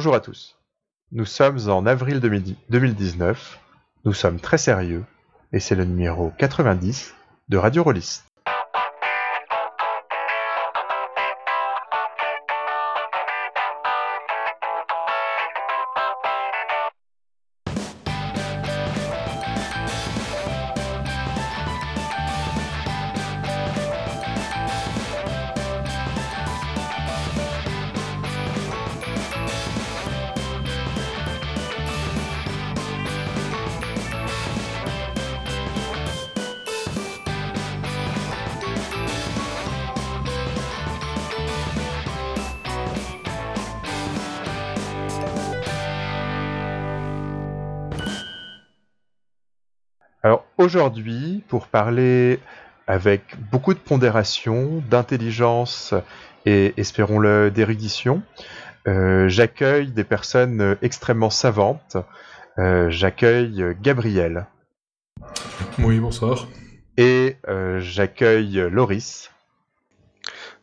Bonjour à tous. Nous sommes en avril 2019. Nous sommes très sérieux et c'est le numéro 90 de Radio Rollist. Parler avec beaucoup de pondération, d'intelligence et espérons-le d'érudition, euh, j'accueille des personnes extrêmement savantes. Euh, j'accueille Gabriel. Oui, bonsoir. Et euh, j'accueille Loris.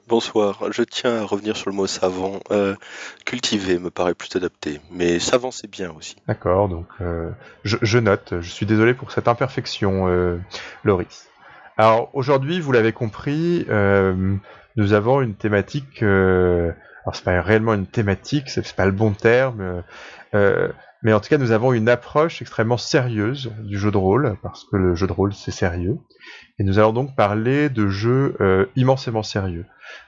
Bonsoir, je tiens à revenir sur le mot savant. Euh, cultiver me paraît plus adapté, mais savant c'est bien aussi. D'accord, donc euh, je, note, je suis désolé pour cette imperfection, euh, Loris. Alors aujourd'hui, vous l'avez compris, nous avons une thématique, alors c'est pas réellement une thématique, c'est pas le bon terme, mais en tout cas nous avons une approche extrêmement sérieuse du jeu de rôle, parce que le jeu de rôle c'est sérieux, et nous allons donc parler de jeux immensément sérieux.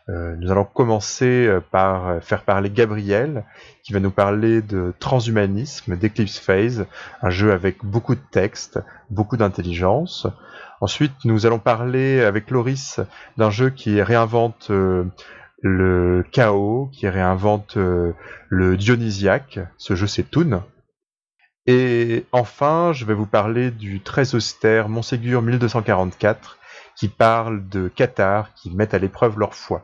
Euh, nous allons commencer euh, par euh, faire parler Gabriel, qui va nous parler de transhumanisme, d'Eclipse Phase, un jeu avec beaucoup de texte, beaucoup d'intelligence. Ensuite, nous allons parler avec Loris d'un jeu qui réinvente le chaos, qui réinvente le dionysiaque. Ce jeu, c'est Toon. Et enfin, je vais vous parler du très austère Montségur 1244, qui parle de Qatar, qui mettent à l'épreuve leur foi.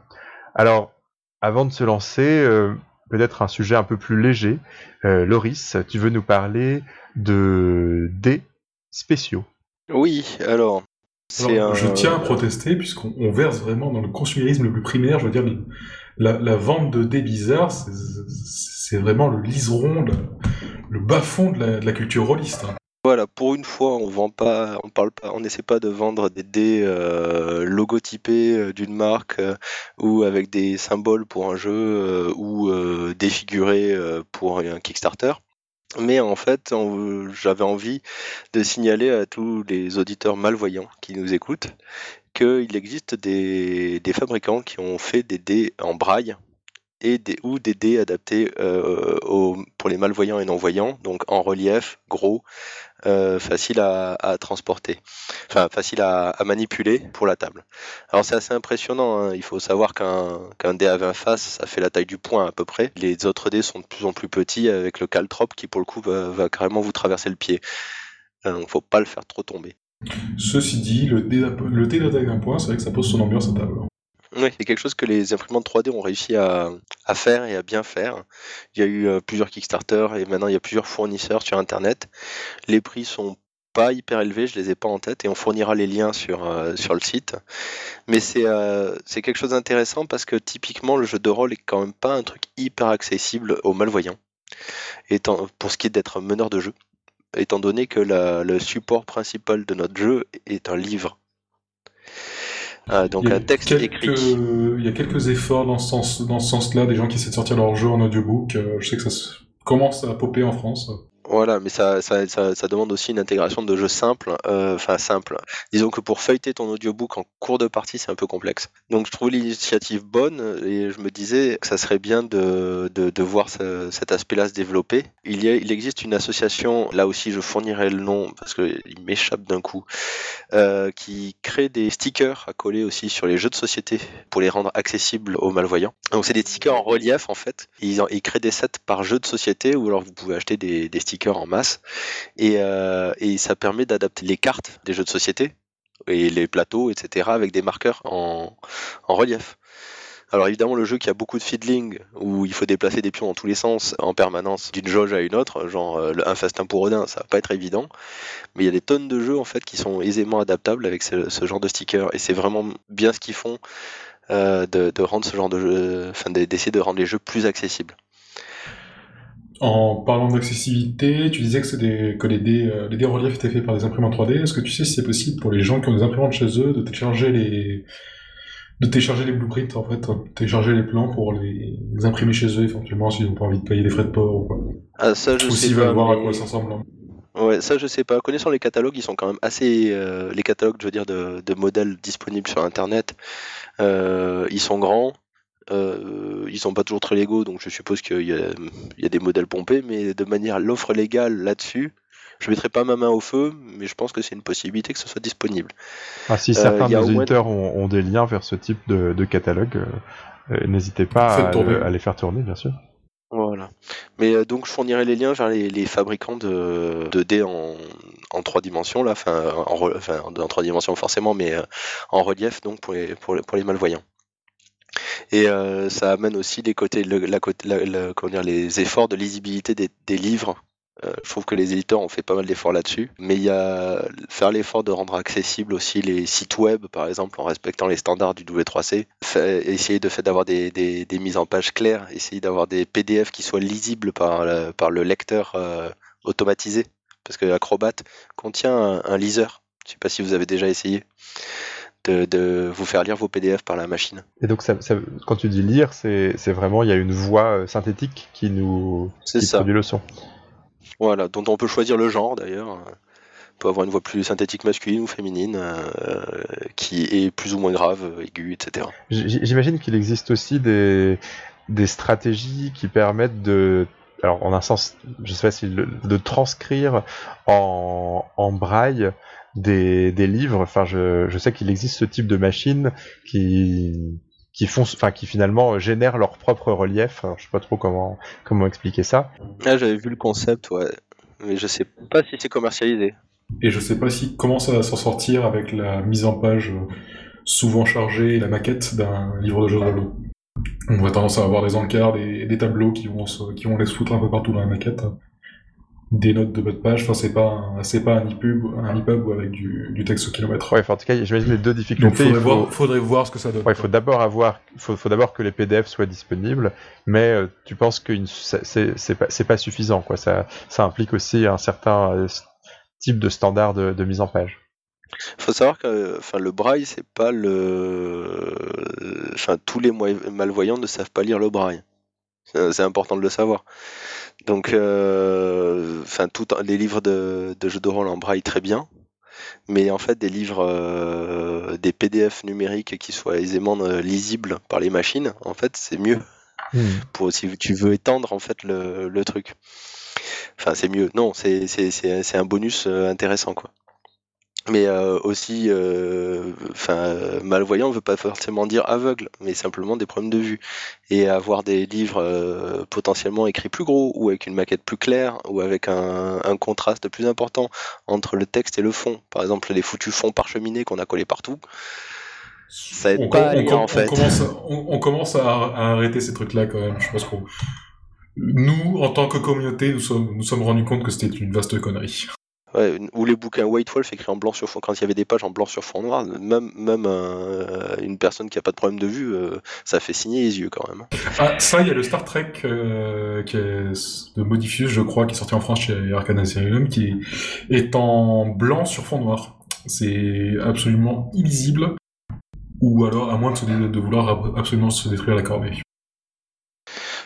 Alors, avant de se lancer, euh, peut-être un sujet un peu plus léger. Euh, Loris, tu veux nous parler de dés spéciaux Oui, alors. Je tiens à protester puisqu'on verse vraiment dans le consumérisme le plus primaire. Je veux dire, la, vente de dés bizarres, c'est vraiment le liseron, le, bas-fond de, la, culture rôliste. Hein. Voilà, pour une fois, on vend pas, on parle pas, on n'essaie pas de vendre des dés euh, logotypés euh, d'une marque euh, ou avec des symboles pour un jeu ou défigurés pour un Kickstarter. Mais en fait, j'avais envie de signaler à tous les auditeurs malvoyants qui nous écoutent qu'il existe des, fabricants qui ont fait des dés en braille et ou des dés adaptés euh, pour les malvoyants et non-voyants, donc en relief, gros, euh, facile à, transporter, enfin facile à, manipuler pour la table. Alors c'est assez impressionnant, hein. il faut savoir qu'un dé à 20 faces, ça fait la taille du poing à peu près. Les autres dés sont de plus en plus petits avec le caltrope qui pour le coup va, carrément vous traverser le pied. Euh, donc faut pas le faire trop tomber. Ceci dit, le dé, taille d'un point, c'est vrai que ça pose son ambiance à table. Oui, c'est quelque chose que les imprimantes 3D ont réussi à, faire et à bien faire. Il y a eu euh, plusieurs Kickstarter et maintenant il y a plusieurs fournisseurs sur Internet. Les prix sont pas hyper élevés, je les ai pas en tête et on fournira les liens sur, euh, le site. Mais euh, c'est quelque chose d'intéressant parce que typiquement le jeu de rôle est quand même pas un truc hyper accessible aux malvoyants. Pour ce qui est d'être meneur de jeu, étant donné que le support principal de notre jeu est un livre. Ah, donc un texte écrit. Il y a quelques efforts dans ce sens, dans ce sens-là, des gens qui essaient de sortir leur jeu en audiobook. Euh, je sais que ça commence à popper en France. Voilà, mais ça, ça, ça, demande aussi une intégration de jeux simples, euh, enfin simple. Disons que pour feuilleter ton audiobook en cours de partie, c'est un peu complexe. Donc je trouve l'initiative bonne et je me disais que ça serait bien de, de, voir cet aspect-là se développer. Il, y il existe une association, là aussi je fournirai le nom parce qu'il m'échappe d'un coup, euh, qui crée des stickers à coller aussi sur les jeux de société pour les rendre accessibles aux malvoyants. Donc c'est des stickers en relief en fait. Ils, ils créent des sets par jeu de société ou alors vous pouvez acheter des, des stickers en masse. Euh, et, ça permet d'adapter les cartes des jeux de société et les plateaux, etc., avec des marqueurs en, relief. Alors évidemment, le jeu qui a beaucoup de fiddling, où il faut déplacer des pions dans tous les sens en permanence, d'une jauge à une autre, genre euh, un festin pour Odin, ça va pas être évident. Mais il y a des tonnes de jeux en fait qui sont aisément adaptables avec ce, genre de stickers, et c'est vraiment bien ce qu'ils font euh, de, rendre ce genre de jeu, enfin d'essayer de rendre les jeux plus accessibles. En parlant d'accessibilité, tu disais que, des, que les, dés, euh, les dés reliefs étaient faits par des imprimantes 3D. Est-ce que tu sais si c'est possible pour les gens qui ont des imprimantes chez eux de télécharger les, de télécharger les blueprints, en fait, de télécharger les plans pour les, imprimer chez eux, éventuellement, s'ils n'ont pas envie de payer des frais de port ou quoi. Ah, ça, je ou sais s'ils pas. veulent voir à quoi ça ressemble. hein. Ouais, ça je sais pas. Connaissant les catalogues, ils sont quand même assez. euh, les catalogues, je veux dire, de, de modèles disponibles sur Internet, euh, ils sont grands. Euh, ils sont pas toujours très légaux, donc je suppose qu'il y, a- il y a des modèles pompés, mais de manière l'offre légale là-dessus, je mettrai pas ma main au feu, mais je pense que c'est une possibilité que ce soit disponible. Ah, si Euh, certains il y a de au nos moins- éditeurs ont, ont des liens vers ce type de, de catalogue, euh, euh, n'hésitez pas à, les faire tourner, bien sûr. Voilà. Mais euh, donc je fournirai les liens vers les, les fabricants de, de dés en, en trois dimensions, là, enfin en, re- enfin, en trois dimensions forcément, mais euh, en relief donc pour les, pour les, pour les malvoyants. Et euh, ça amène aussi les côtés, comment dire, les efforts de lisibilité des, livres. Euh, je trouve que les éditeurs ont fait pas mal d'efforts là-dessus, mais il y a faire l'effort de rendre accessible aussi les sites web, par exemple, en respectant les standards du W3C. Fait- essayer de fait d'avoir des, mises en page claires, essayer d'avoir des PDF qui soient lisibles par, par le lecteur euh, automatisé, parce que Acrobat contient un, un liseur. Je sais pas si vous avez déjà essayé de, de vous faire lire vos PDF par la machine. Et donc, ça, ça- quand tu dis lire, c'est vraiment, il y a une voix euh, synthétique qui nous qui ça. produit le son. Voilà, dont on peut choisir le genre d'ailleurs. On peut avoir une voix plus synthétique masculine ou féminine, euh, qui est plus ou moins grave, aiguë, etc. J'imagine qu'il existe aussi des, des stratégies qui permettent de, alors en un sens, je sais pas si le- de transcrire en, en braille des, des livres. Enfin, je, je sais qu'il existe ce type de machines qui qui font, enfin, qui finalement génèrent leur propre relief. Alors, je sais pas trop comment comment expliquer ça. Ah, j'avais vu le concept, ouais. Mais je sais pas si c'est commercialisé. Et je sais pas si comment ça va s'en sortir avec la mise en page euh, souvent chargée et la maquette d'un livre de jeu de rôle. On va tendance à avoir des encarts, des, des tableaux qui vont, se, qui vont les se foutre un peu partout dans la maquette. Des notes de bas de page, enfin c'est pas un, c'est pas un EPUB, un EPUB avec du, du texte au kilomètre. Ouais, enfin, en tout cas, j'imagine les deux Donc difficultés. faudrait, il faut- voir, faudrait voir ce que ça donne. Ouais, il faut d'abord avoir, faut, faut d'abord que les PDF soient disponibles, mais euh, tu penses que c'est c'est pas, c'est pas suffisant, quoi. Ça, ça implique aussi un certain euh, type de standard de, de mise en page. Faut savoir que enfin, le braille, c'est pas le. Enfin, tous les malvoyants ne savent pas lire le braille. C'est c'est important de le savoir. Donc, euh, enfin, tout les livres de, de jeux de rôle en braille, très bien. Mais en fait, des livres, euh, des PDF numériques qui soient aisément euh, lisibles par les machines, en fait, c'est mieux pour si tu veux étendre en fait le, le truc. Enfin, c'est mieux. Non, c'est c'est- c'est- c'est un bonus intéressant quoi. Mais euh, aussi, euh, enfin, euh, malvoyant ne veut pas forcément dire aveugle, mais simplement des problèmes de vue. Et avoir des livres euh, potentiellement écrits plus gros, ou avec une maquette plus claire, ou avec un, un contraste plus important entre le texte et le fond. Par exemple, les foutus fonds parcheminés qu'on a collés partout. Ça aide on, pas on- on- en fait. on commence, à, on, commence à, à arrêter ces trucs-là quand même. Je pense qu'on nous, en tant que communauté, nous sommes nous sommes rendus compte que c'était une vaste connerie. Ouais, ou les bouquins White Wolf écrits en blanc sur fond, quand il y avait des pages en blanc sur fond noir, même, même euh, une personne qui a pas de problème de vue, euh, ça fait signer les yeux quand même. Ah, ça, il y a le Star Trek euh, qui est de Modifius, je crois, qui est sorti en France chez Arcane Asylum, qui est, en blanc sur fond noir. C'est absolument illisible. Ou alors, à moins de, se de vouloir ab- absolument se détruire la corvée.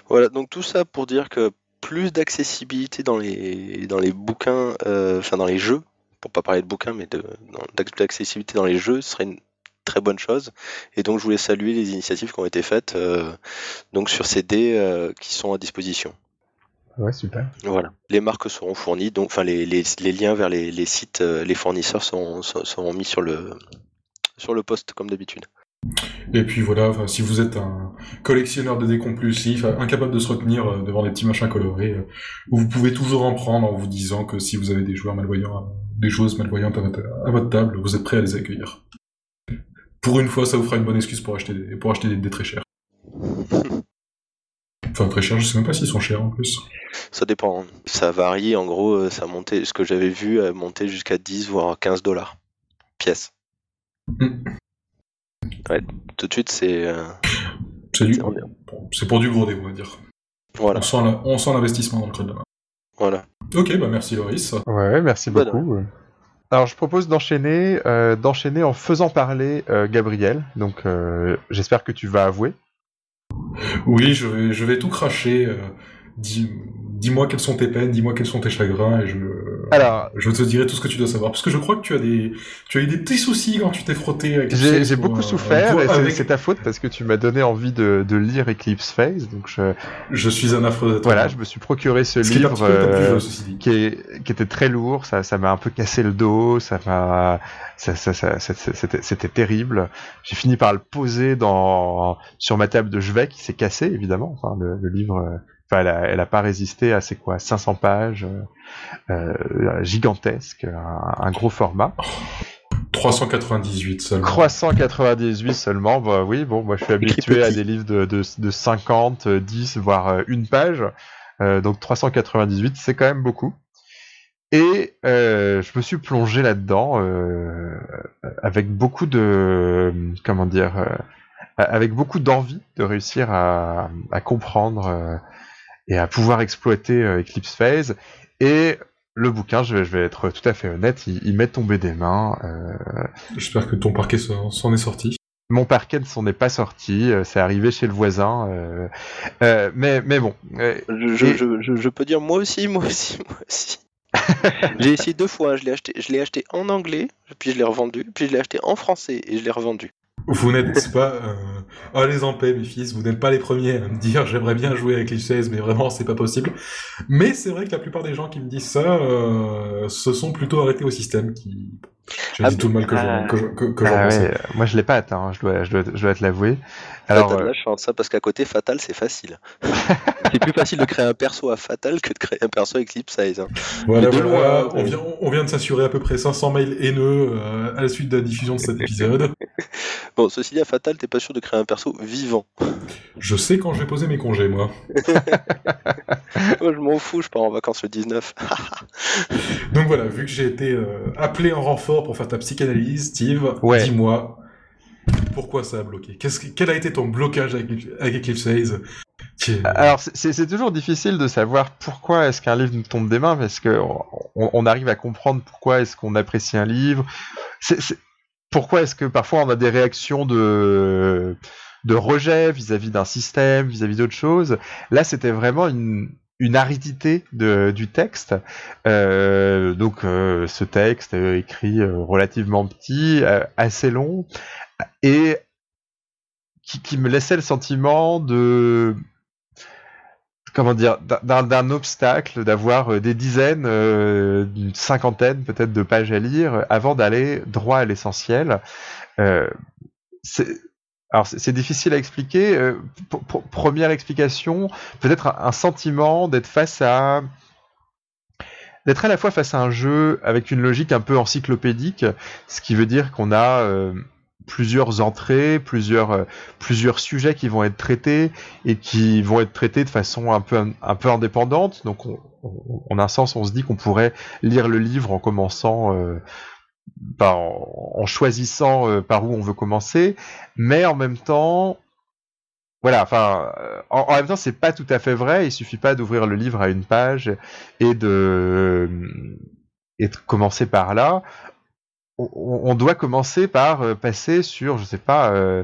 Voilà, donc tout ça pour dire que plus d'accessibilité dans les, dans les bouquins, euh, enfin dans les jeux, pour pas parler de bouquins, mais dans- d'accessibilité dans les jeux, ce serait une très bonne chose. Et donc je voulais saluer les initiatives qui ont été faites euh, donc sur ces dés euh, qui sont à disposition. Ouais, super. Voilà. Les marques seront fournies, donc enfin les, les, les liens vers les, les sites, euh, les fournisseurs seront, seront- seront mis sur le sur le poste comme d'habitude. Et puis voilà, si vous êtes un collectionneur de dés compulsif, incapable de se retenir euh, devant des petits machins colorés, euh, vous pouvez toujours en prendre en vous disant que si vous avez des joueurs malvoyants, euh, des joueuses malvoyantes à votre, à votre table, vous êtes prêt à les accueillir. Pour une fois, ça vous fera une bonne excuse pour acheter des, pour acheter des dés très chers. Enfin, très chers, je sais même pas s'ils sont chers en plus. Ça dépend. Ça varie. En gros, euh, ça montait, ce que j'avais vu, a monté jusqu'à 10 voire 15 dollars pièce. Mm. Ouais, tout de suite, c'est. euh, C'est du, pour du gros dé, on va dire. Voilà. On sent l'investissement dans le creux de la main. Voilà. Ok, bah merci Loris. Ouais, merci beaucoup. Alors je propose d'enchaîner, euh, d'enchaîner en faisant parler euh, Gabriel. Donc euh, j'espère que tu vas avouer. Oui, je vais, je vais tout cracher. Dis, dis-moi quelles sont tes peines, dis-moi quels sont tes chagrins, et je, Alors, je te dirai tout ce que tu dois savoir. Parce que je crois que tu as des, tu as eu des petits soucis quand tu t'es frotté avec. J'ai, j'ai beaucoup souffert, et c'est ta faute parce que tu m'as donné envie de, de lire Eclipse Phase, donc je. Je suis un affreux. Voilà, je me suis procuré ce livre euh, qui, est, qui était très lourd, ça, ça m'a un peu cassé le dos, ça m'a, ça, ça, ça, c'était, c'était terrible. J'ai fini par le poser dans sur ma table de chevet qui s'est cassé évidemment. Enfin, le, le livre Enfin, elle a, pas résisté à ces quoi 500 pages, euh, euh, gigantesque, un, gros format. 398 seulement. 398 seulement, bah oui, bon, moi je suis habitué à des livres de, de, de 50, 10, voire euh, une page. donc 398, c'est quand même beaucoup. Et je me suis plongé là-dedans avec beaucoup de, comment dire, avec beaucoup d'envie de réussir à, à comprendre et à pouvoir exploiter euh, Eclipse Phase. Et le bouquin, je vais, je vais, être tout à fait honnête, il, m'est tombé des mains. Euh... J'espère que ton parquet s'en est sorti. Mon parquet ne s'en est pas sorti, euh, c'est arrivé chez le voisin. Euh, euh, mais, mais bon. Je, je, je, peux dire moi aussi, moi aussi, moi aussi. j'ai essayé deux fois, je l'ai acheté, je l'ai acheté en anglais, puis je l'ai revendu, puis je l'ai acheté en français et je l'ai revendu. Vous n'êtes pas. Euh... Allez en paix, mes fils, vous n'êtes pas les premiers à me dire j'aimerais bien jouer avec les 16, mais vraiment, c'est pas possible. Mais c'est vrai que la plupart des gens qui me disent ça euh, se sont plutôt arrêtés au système qui. J'ai ah, dit tout le mal que j'en que, ah, ouais, Moi, je l'ai pas atteint, hein, je, dois, je, dois, je dois te l'avouer. Alors, t'as de la chance, ça, parce qu'à côté, Fatal, c'est facile. c'est plus facile de créer un perso à Fatal que de créer un perso avec Eclipse Size. Hein. Voilà, on, vient, on vient de s'assurer à peu près 500 mails haineux euh, à la suite de la diffusion de cet épisode. bon, ceci dit, à Fatal, t'es pas sûr de créer un perso vivant. Je sais quand je vais poser mes congés, moi. moi, je m'en fous, je pars en vacances le 19. Donc voilà, vu que j'ai été euh, appelé en renfort pour faire ta psychanalyse, Steve, dis-moi, pourquoi ça a bloqué? Quel a été ton blocage avec, Eclipse Haze? Alors c'est toujours difficile de savoir pourquoi est-ce qu'un livre nous tombe des mains parce que on, arrive à comprendre pourquoi est-ce qu'on apprécie un livre. pourquoi est-ce que parfois on a des réactions de de rejet vis-à-vis d'un système, vis-à-vis d'autres choses? Là, c'était vraiment une, une aridité du texte. Euh, donc, euh, ce texte écrit euh, relativement petit, assez long, et qui, me laissait le sentiment de comment dire d'un obstacle d'avoir des dizaines une cinquantaine peut-être de pages à lire avant d'aller droit à l'essentiel alors c'est difficile à expliquer euh, première explication peut-être un, sentiment d'être face à d'être à la fois face à un jeu avec une logique un peu encyclopédique ce qui veut dire qu'on a plusieurs entrées, plusieurs, euh, plusieurs sujets qui vont être traités et qui vont être traités de façon un peu, un peu indépendante. Donc, on, en un sens, on se dit qu'on pourrait lire le livre en commençant, euh, en, choisissant euh, par où on veut commencer, mais en même temps, voilà, enfin, en, en, même temps, c'est pas tout à fait vrai. Il suffit pas d'ouvrir le livre à une page et de et de commencer par là on, doit commencer par euh, passer sur, je sais pas, euh,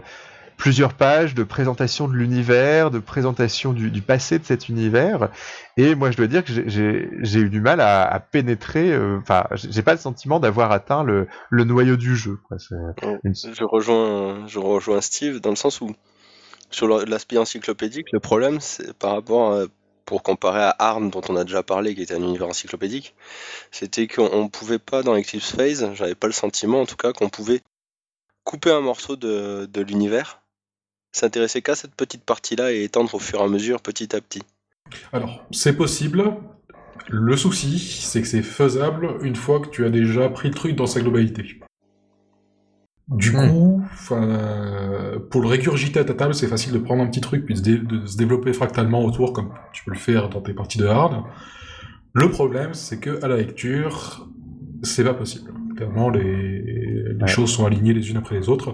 plusieurs pages de présentation de l'univers, de présentation du, passé de cet univers. Et moi, je dois dire que j'ai eu du mal à, pénétrer. Euh, enfin, j'ai pas le sentiment d'avoir atteint le, noyau du jeu. Je rejoins, je rejoins Steve dans le sens où sur l'aspect encyclopédique, le problème, c'est par rapport à pour comparer à ARM, dont on a déjà parlé, qui était un univers encyclopédique, c'était qu'on ne pouvait pas, dans Eclipse Phase, j'avais pas le sentiment en tout cas, qu'on pouvait couper un morceau de, l'univers, s'intéresser qu'à cette petite partie-là et étendre au fur et à mesure, petit à petit. Alors, c'est possible. Le souci, c'est que c'est faisable une fois que tu as déjà pris le truc dans sa globalité. Du hmm. coup, pour le régurgiter à ta table, c'est facile de prendre un petit truc puis de, se développer fractalement autour, comme tu peux le faire dans tes parties de hard. Le problème, c'est que à la lecture, c'est pas possible. Clairement, les, les choses sont alignées les unes après les autres.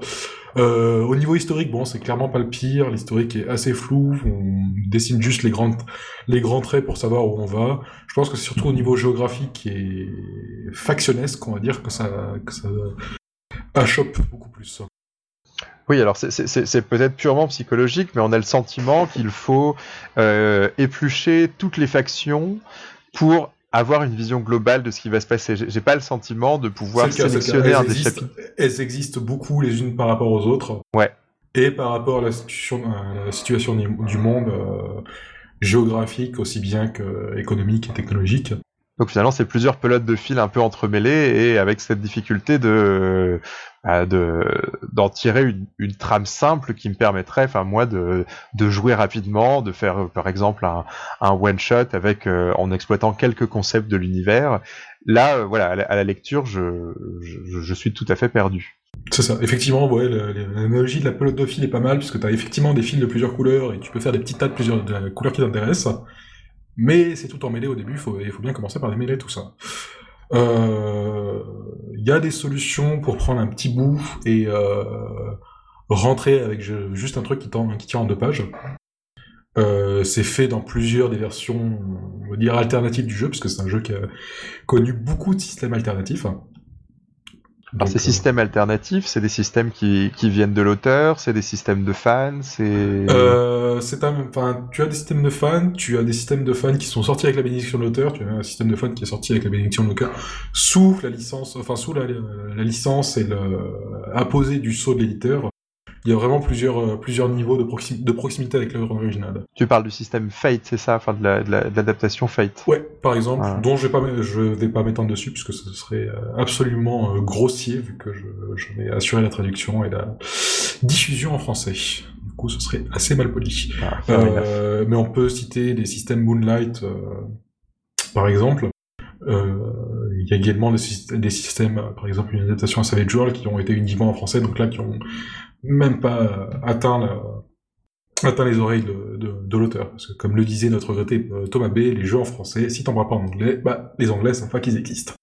Euh, au niveau historique, bon, c'est clairement pas le pire. L'historique est assez flou. On dessine juste les grandes, les grands traits pour savoir où on va. Je pense que c'est surtout au niveau géographique et factionnesque, on va dire, que ça, que ça achoppe beaucoup plus. Oui, alors c'est peut-être purement psychologique, mais on a le sentiment qu'il faut euh, éplucher toutes les factions pour avoir une vision globale de ce qui va se passer. J'ai pas le sentiment de pouvoir sélectionner un des chapitres. Elles existent beaucoup les unes par rapport aux autres. Ouais. Et par rapport à la situation, la situation du monde euh, géographique aussi bien qu'économique et technologique. Donc finalement, c'est plusieurs pelotes de fil un peu entremêlées et avec cette difficulté de de d'en tirer une, trame simple qui me permettrait, enfin moi, de jouer rapidement, de faire par exemple un, one shot avec euh, en exploitant quelques concepts de l'univers. Là, euh, voilà, à la, lecture, je, suis tout à fait perdu. C'est ça, effectivement, ouais, l'analogie de la pelote de fil est pas mal, puisque tu as effectivement des fils de plusieurs couleurs, et tu peux faire des petits tas de plusieurs couleurs qui t'intéressent. Mais c'est tout emmêlé au début, il faut, bien commencer par démêler tout ça. Il euh, y a des solutions pour prendre un petit bout et euh, rentrer avec juste un truc qui, tient en deux pages. Euh, c'est fait dans plusieurs des versions, alternatives du jeu, parce que c'est un jeu qui a connu beaucoup de systèmes alternatifs. Alors ces euh, systèmes alternatifs, c'est des systèmes qui, qui viennent de l'auteur, c'est des systèmes de fans, c'est... Euh, c'est un, enfin, tu as des systèmes de fans, tu as des systèmes de fans qui sont sortis avec la bénédiction de l'auteur, tu as un système de fans qui est sorti avec la bénédiction de l'auteur, sous la licence, enfin sous la, la licence et le apposé du sceau de l'éditeur, il y a vraiment plusieurs, euh, plusieurs niveaux de, de proximité avec l'œuvre originale. Tu parles du système Fate, c'est ça? Enfin, de l'adaptation la, Fate Ouais, par exemple, dont je vais pas, je vais pas m'étendre dessus, puisque ce serait euh, absolument euh, grossier, vu que je, je, vais assurer la traduction et la diffusion en français. Du coup, ce serait assez mal poli. Ah, euh, mais on peut citer des systèmes Moonlight, par exemple. Il y a également des, des, systèmes, par exemple une adaptation à Savage World, qui ont été uniquement en français, donc là qui ont même pas atteint, atteint les oreilles de, l'auteur. Parce que comme le disait notre regretté euh, Thomas B, les jeux en français, si t'en parles pas en anglais, bah les anglais savent pas qu'ils existent.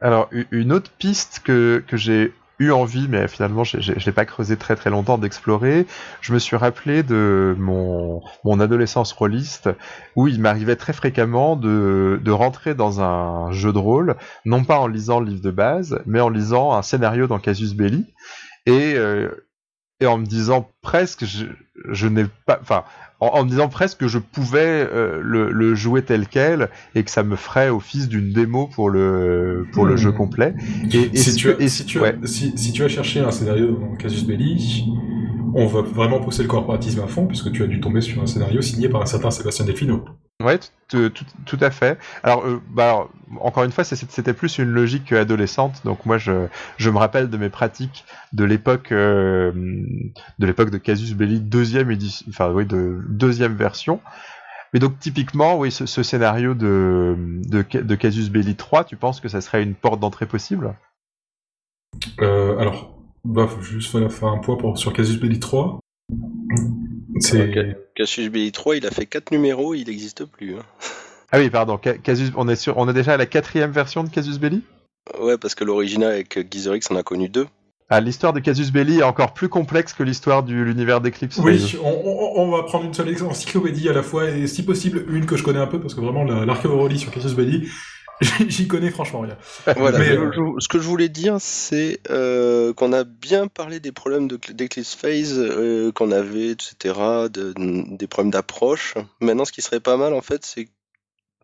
Alors une autre piste que, que j'ai eu envie, mais finalement je l'ai pas creusé très très longtemps d'explorer. Je me suis rappelé de mon, mon adolescence rôliste où il m'arrivait très fréquemment de, de rentrer dans un jeu de rôle, non pas en lisant le livre de base, mais en lisant un scénario dans Casus Belli. Et euh, et en me disant presque, je, je n'ai pas, enfin, en, me disant presque que je pouvais euh, le, le, jouer tel quel et que ça me ferait office d'une démo pour le pour le jeu hmm. complet. Et, si, tu as, si, tu si, si, tu as cherché un scénario dans Casus Belli, on va vraiment pousser le corporatisme à fond puisque tu as dû tomber sur un scénario signé par un certain Sébastien Delfino. Ouais, tout, à fait. Alors, euh, bah, encore une fois, c'était plus une logique adolescente. Donc moi, je, je me rappelle de mes pratiques de l'époque euh, de de Casus Belli deuxième édition, enfin oui, de deuxième version. Mais donc typiquement, oui, ce, scénario de, de, Casus Belli 3, tu penses que ça serait une porte d'entrée possible? Euh, Alors, bah, faut juste faire un point sur Casus Belli 3. Casus Belli 3, il a fait 4 numéros, il n'existe plus. Hein. Ah oui, pardon, Casus, on est sur, on est déjà à la quatrième version de Casus Belli? Ouais, parce que l'original avec Gizerix en a connu deux. Ah, l'histoire de Casus Belli est encore plus complexe que l'histoire de l'univers d'Eclipse. Oui, on, va prendre une seule encyclopédie à la fois, et si possible, une que je connais un peu, parce que vraiment, l'archéologie sur Casus Belli, J'y connais franchement rien. Voilà. Mais, euh, ce que je voulais dire, c'est euh, qu'on a bien parlé des problèmes d'Eclipse Phase euh, qu'on avait, etc., des problèmes d'approche. Maintenant, ce qui serait pas mal, en fait, c'est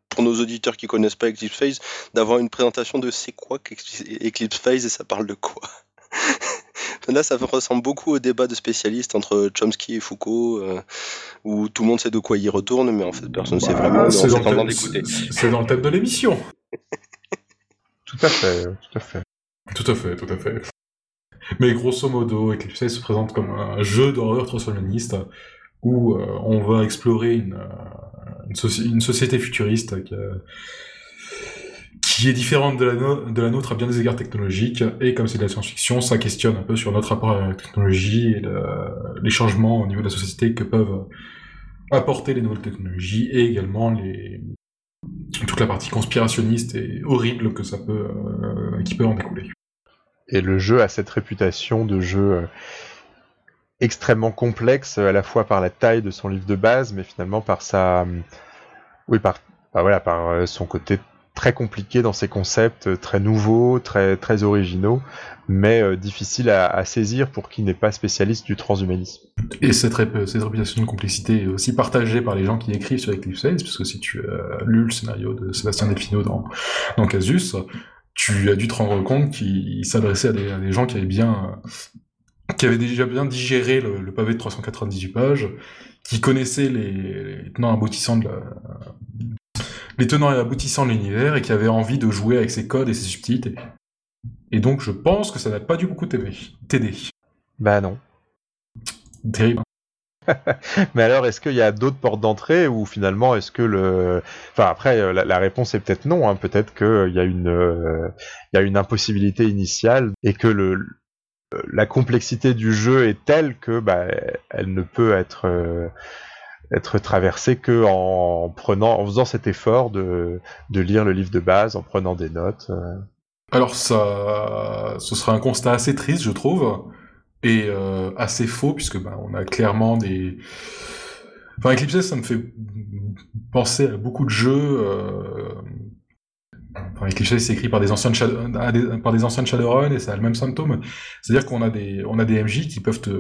pour nos auditeurs qui connaissent pas Eclipse Phase, d'avoir une présentation de c'est quoi Eclipse Phase et ça parle de quoi? Là, ça ressemble beaucoup au débat de spécialistes entre Chomsky et Foucault, où tout le monde sait de quoi il retourne, mais en fait, personne ne sait bah, vraiment. C'est dans, le thème de l'émission. Tout à fait, tout à fait. Tout à fait, tout à fait. Mais grosso modo, Eclipse se présente comme un jeu d'horreur transhumaniste où euh, on va explorer une, euh, société futuriste qui, qui est différente de la, de la, nôtre à bien des égards technologiques, et comme c'est de la science-fiction, ça questionne un peu sur notre rapport à la technologie et les changements au niveau de la société que peuvent apporter les nouvelles technologies, et également les, toute la partie conspirationniste et horrible que ça peut, euh, qui peut en découler. et le jeu a cette réputation de jeu extrêmement complexe, à la fois par la taille de son livre de base, mais finalement par sa, oui, par, bah son côté très compliqué dans ses concepts, très nouveaux, très très originaux, mais euh, difficile à, saisir pour qui n'est pas spécialiste du transhumanisme. Et cette, réputation de complexité est aussi partagée par les gens qui écrivent sur Eclipse 16, puisque si tu as lu le scénario de Sébastien Delfino dans, dans Casus, tu as dû te rendre compte qu'il s'adressait à, des, gens qui avaient bien qui avaient déjà bien digéré le, pavé de 398 pages, qui connaissaient les, les tenants aboutissants de la, les tenants et aboutissants de l'univers et qui avaient envie de jouer avec ses codes et ses subtilités. Et donc je pense que ça n'a pas dû beaucoup t'aider. Bah non. Terrible. Mais alors, est-ce qu'il y a d'autres portes d'entrée ou finalement, est-ce que le, enfin après, euh, la, réponse est peut-être non. Hein. Peut-être qu'il euh, y a une, euh, il y a une impossibilité initiale et que le, la complexité du jeu est telle que, bah, elle ne peut être être traversé que en prenant, en faisant cet effort de, de lire le livre de base, en prenant des notes. Euh. Alors ça, ce serait un constat assez triste, je trouve, et euh, assez faux puisque bah, on a clairement des. Enfin, Eclipse, ça me fait penser à beaucoup de jeux. Euh... Enfin, Eclipse, c'est écrit par des anciens par des anciens Shadowrun et ça a le même symptôme. C'est-à-dire qu'on a des, on a des MJ qui peuvent te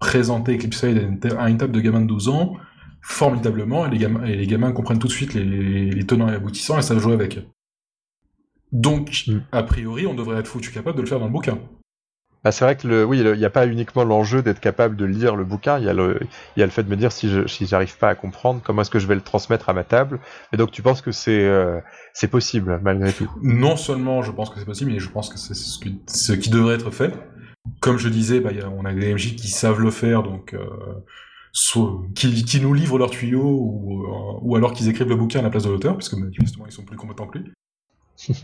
présenter Eclipse à une table de gamins de 12 ans formidablement et les, gamins, et les gamins comprennent tout de suite les, tenants et aboutissants et savent jouer avec. Donc, mm. a priori, on devrait être foutu capable de le faire dans le bouquin. Bah, c'est vrai que le, oui, il n'y a pas uniquement l'enjeu d'être capable de lire le bouquin, il y, a le, il y a le fait de me dire si je si j'arrive pas à comprendre, comment est-ce que je vais le transmettre à ma table. Et donc tu penses que c'est euh, c'est possible malgré tout? Non seulement je pense que c'est possible, mais je pense que c'est ce, ce, qui devrait être fait. Comme je disais, bah, y a, on a des MJ qui savent le faire, donc euh, qui, nous livrent leurs tuyaux ou, euh, ou alors qu'ils écrivent le bouquin à la place de l'auteur, puisque manifestement ils sont plus compétents que lui.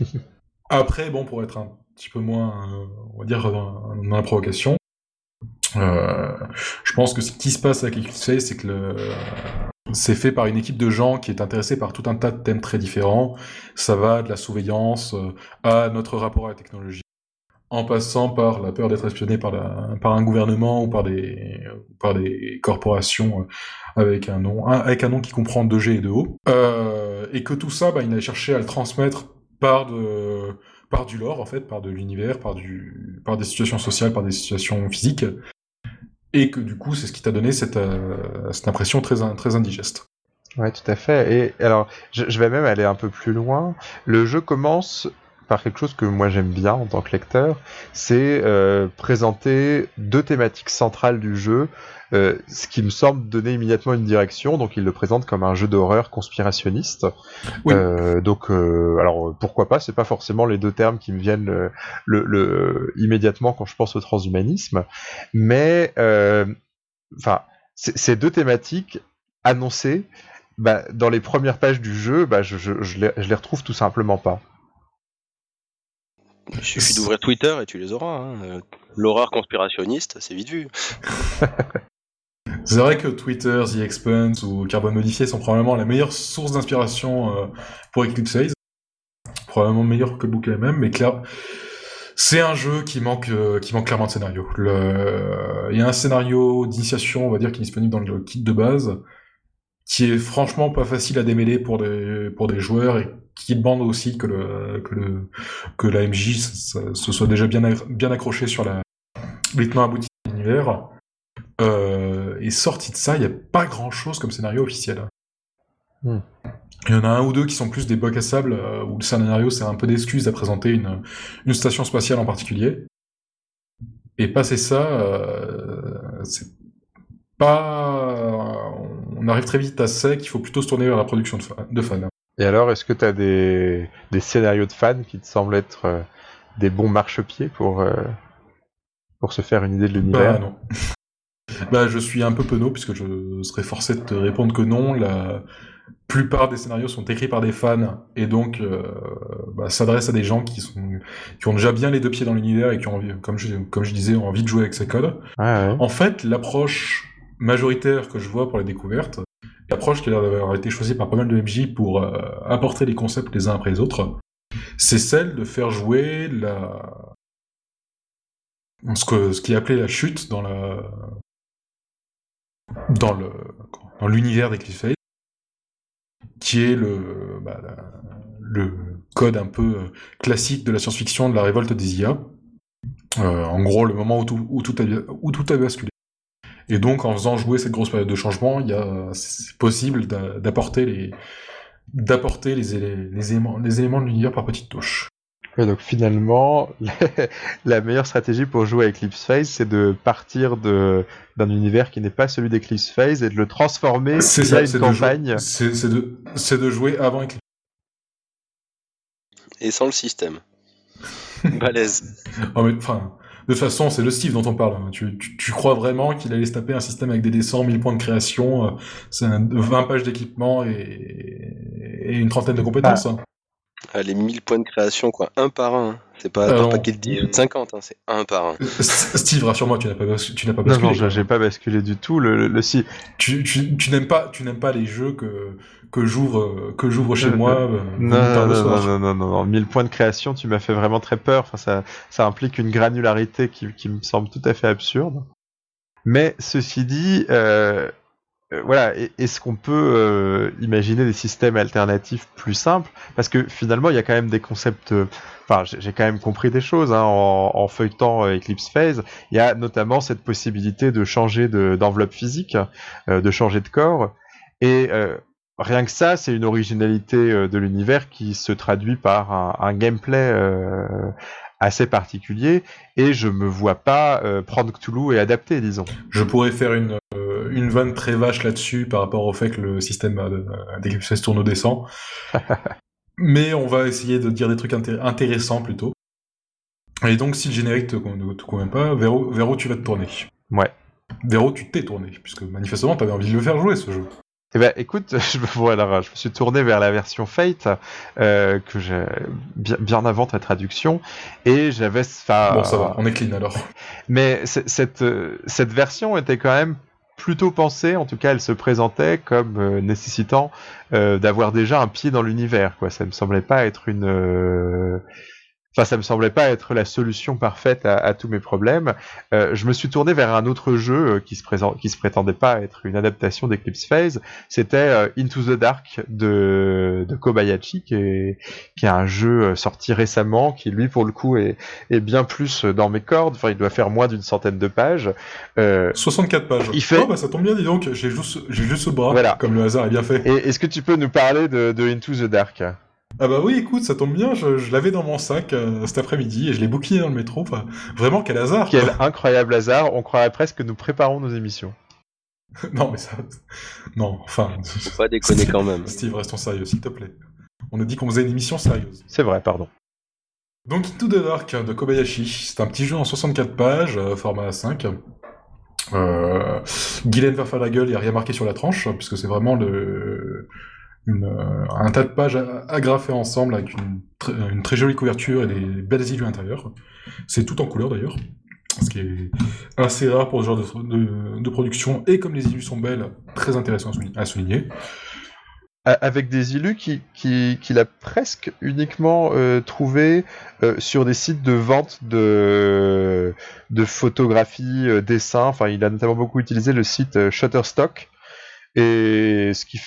Après, bon, pour être un petit peu moins, euh, on va dire, dans, la provocation, euh, je pense que ce qui se passe avec Eclipse c'est que le... c'est fait par une équipe de gens qui est intéressée par tout un tas de thèmes très différents. Ça va de la surveillance à notre rapport à la technologie en passant par la peur d'être espionné par, par un gouvernement ou par des, par des corporations euh, avec un nom, avec un nom qui comprend 2G et 2O, euh, et que tout ça, bah, il a cherché à le transmettre par de, par du lore en fait, par de l'univers, par par des situations sociales, par des situations physiques, et que du coup, c'est ce qui t'a donné cette, euh, cette impression très, très indigeste. Ouais, tout à fait. Et alors, je, vais même aller un peu plus loin. Le jeu commence par quelque chose que moi j'aime bien en tant que lecteur, c'est euh, présenter deux thématiques centrales du jeu, euh, ce qui me semble donner immédiatement une direction. Donc il le présente comme un jeu d'horreur conspirationniste. Euh, donc alors pourquoi pas? C'est pas forcément les deux termes qui me viennent le, immédiatement quand je pense au transhumanisme, mais enfin ces deux thématiques annoncées. Bah, dans les premières pages du jeu, bah, je, je, je les retrouve tout simplement pas. Il suffit d'ouvrir Twitter et tu les auras. Hein. L'horreur conspirationniste, c'est vite vu. c'est vrai que Twitter, The Expanse ou Carbon Modifié sont probablement la meilleure source d'inspiration euh, pour Eclipse Probablement meilleur que le bouquin même, mais clair... c'est un jeu qui manque, euh, qui manque clairement de scénario. Il y a un scénario d'initiation, on va dire, qui est disponible dans le kit de base, qui est franchement pas facile à démêler pour des, pour des joueurs et qui demande aussi que le que le que la MJ se soit déjà bien bien accroché sur la rythme abouti de l'univers. Euh, et sorti de ça, il n'y a pas grand chose comme scénario officiel. Hmm. Il y en a un ou deux qui sont plus des bocs à sable, euh, où le scénario c'est un peu d'excuses à présenter une, une station spatiale en particulier. Et passer ça, euh, c'est pas. On arrive très vite à sec, il faut plutôt se tourner vers la production de, fans. Et alors, est-ce que tu as des, des, scénarios de fans qui te semblent être euh, des bons marchepieds pour, euh, pour se faire une idée de l'univers? Bah non. bah je suis un peu penaud puisque je serais forcé de te répondre que non. La plupart des scénarios sont écrits par des fans et donc euh, bah, s'adressent à des gens qui, sont, qui ont déjà bien les deux pieds dans l'univers et qui ont envie, comme je, comme je disais, ont envie de jouer avec ces codes. En fait, l'approche majoritaire que je vois pour les découvertes, L'approche qui a d'avoir été choisie par pas mal de MJ pour euh, apporter les concepts les uns après les autres, c'est celle de faire jouer la, ce que qui est appelé la chute dans la le dans l'univers d'Eclipse Phase, qui est le bah, le code un peu euh, classique de la science-fiction de la révolte des IA. Euh, en gros, le moment où tout a basculé. Et donc, en faisant jouer cette grosse période de changement, il y a, c'est possible d'apporter les, d'apporter les, les, éléments, les éléments de l'univers par petites touches. donc finalement, la meilleure stratégie pour jouer à Eclipse Phase, c'est de partir de, d'un univers qui n'est pas celui d'Eclipse Phase et de le transformer en une campagne. C'est, de, c'est de jouer avant Eclipse et sans le système. Balèze. oh, enfin, de toute façon, c'est le Steve dont on parle. Hein. Tu, tu, crois vraiment qu'il allait se taper un système avec des dessins, 1000 points de création, euh, c'est 20 pages d'équipement et, et, une trentaine de compétences ah. Hein. les 1000 points de création, quoi, un par un. C'est pas un paquet de 50, hein, c'est un par un. Steve, rassure-moi, tu n'as pas, tu n'as pas basculé. Non, non, j'ai pas basculé du tout. Le, le, si... Tu, tu, tu n'aimes pas, tu n'aimes pas les jeux que que j'ouvre que j'ouvre chez moi. Euh, non, non, non, non, non, non, 1000 points de création, tu m'as fait vraiment très peur. Enfin, ça, ça implique une granularité qui, qui me semble tout à fait absurde. Mais ceci dit, euh, euh, voilà, est-ce qu'on peut euh, imaginer des systèmes alternatifs plus simples? Parce que finalement, il y a quand même des concepts. Euh, enfin, j'ai quand même compris des choses hein, en, feuilletant Eclipse Phase. Il y a notamment cette possibilité de changer d'enveloppe physique, de changer de corps, et rien que ça, c'est une originalité de l'univers qui se traduit par un, gameplay assez particulier et je me vois pas prendre Cthulhu et adapter, disons. Je pourrais faire une, une vanne très vache là-dessus par rapport au fait que le système d'Eclipse tourne au descend. Mais on va essayer de dire des trucs intéressants plutôt. Et donc, si le générique te, te convient pas, vers où, tu vas te tourner Ouais. Vers où tu t'es tourné Puisque manifestement, t'avais envie de le faire jouer ce jeu. Eh ben, écoute, je me, je me suis tourné vers la version Fate, euh, que j'ai bien, bien, avant ta traduction, et j'avais. Bon, ça va, on est clean alors. Mais cette, cette version était quand même plutôt pensée, en tout cas elle se présentait comme euh, nécessitant euh, d'avoir déjà un pied dans l'univers. Quoi. Ça me semblait pas être une, euh, Enfin, ça me semblait pas être la solution parfaite à, tous mes problèmes. Euh, je me suis tourné vers un autre jeu euh, qui se présente, qui se prétendait pas être une adaptation d'Eclipse Phase. C'était euh, Into the Dark de, de Kobayashi, qui est, qui est un jeu sorti récemment, qui lui pour le coup est, est bien plus dans mes cordes. Enfin, il doit faire moins d'une centaine de pages. 64 pages. Il fait... Oh bah ça tombe bien, dis donc. J'ai juste, j'ai juste le bras. Voilà. Comme le hasard est bien fait. Et est-ce que tu peux nous parler de, de Into the Dark? Ah bah oui, écoute, ça tombe bien, je, l'avais dans mon sac euh, cet après-midi et je l'ai boucliné dans le métro. Enfin, vraiment, quel hasard Quel incroyable hasard, on croirait presque que nous préparons nos émissions. non, mais ça... Non, enfin... Faut pas déconner quand même. Steve, restons sérieux, s'il te plaît. On a dit qu'on faisait une émission sérieuse. C'est vrai, pardon. Donc, Into the Dark de Kobayashi, c'est un petit jeu en 64 pages, euh, format 5. Euh, Guylaine va faire la gueule, il n'y a rien marqué sur la tranche, puisque c'est vraiment le euh, un tas de pages agrafées ensemble avec une, très jolie couverture et des belles îles à l'intérieur. C'est tout en couleur d'ailleurs, ce qui est assez rare pour ce genre de, de, production, et comme les illus sont belles, très intéressant à souligner. Avec des illus qu'il qui, qui a presque uniquement euh, euh, sur des sites de vente de, de photographies, euh, dessins. Enfin, il a notamment beaucoup utilisé le site Shutterstock. Et ce qui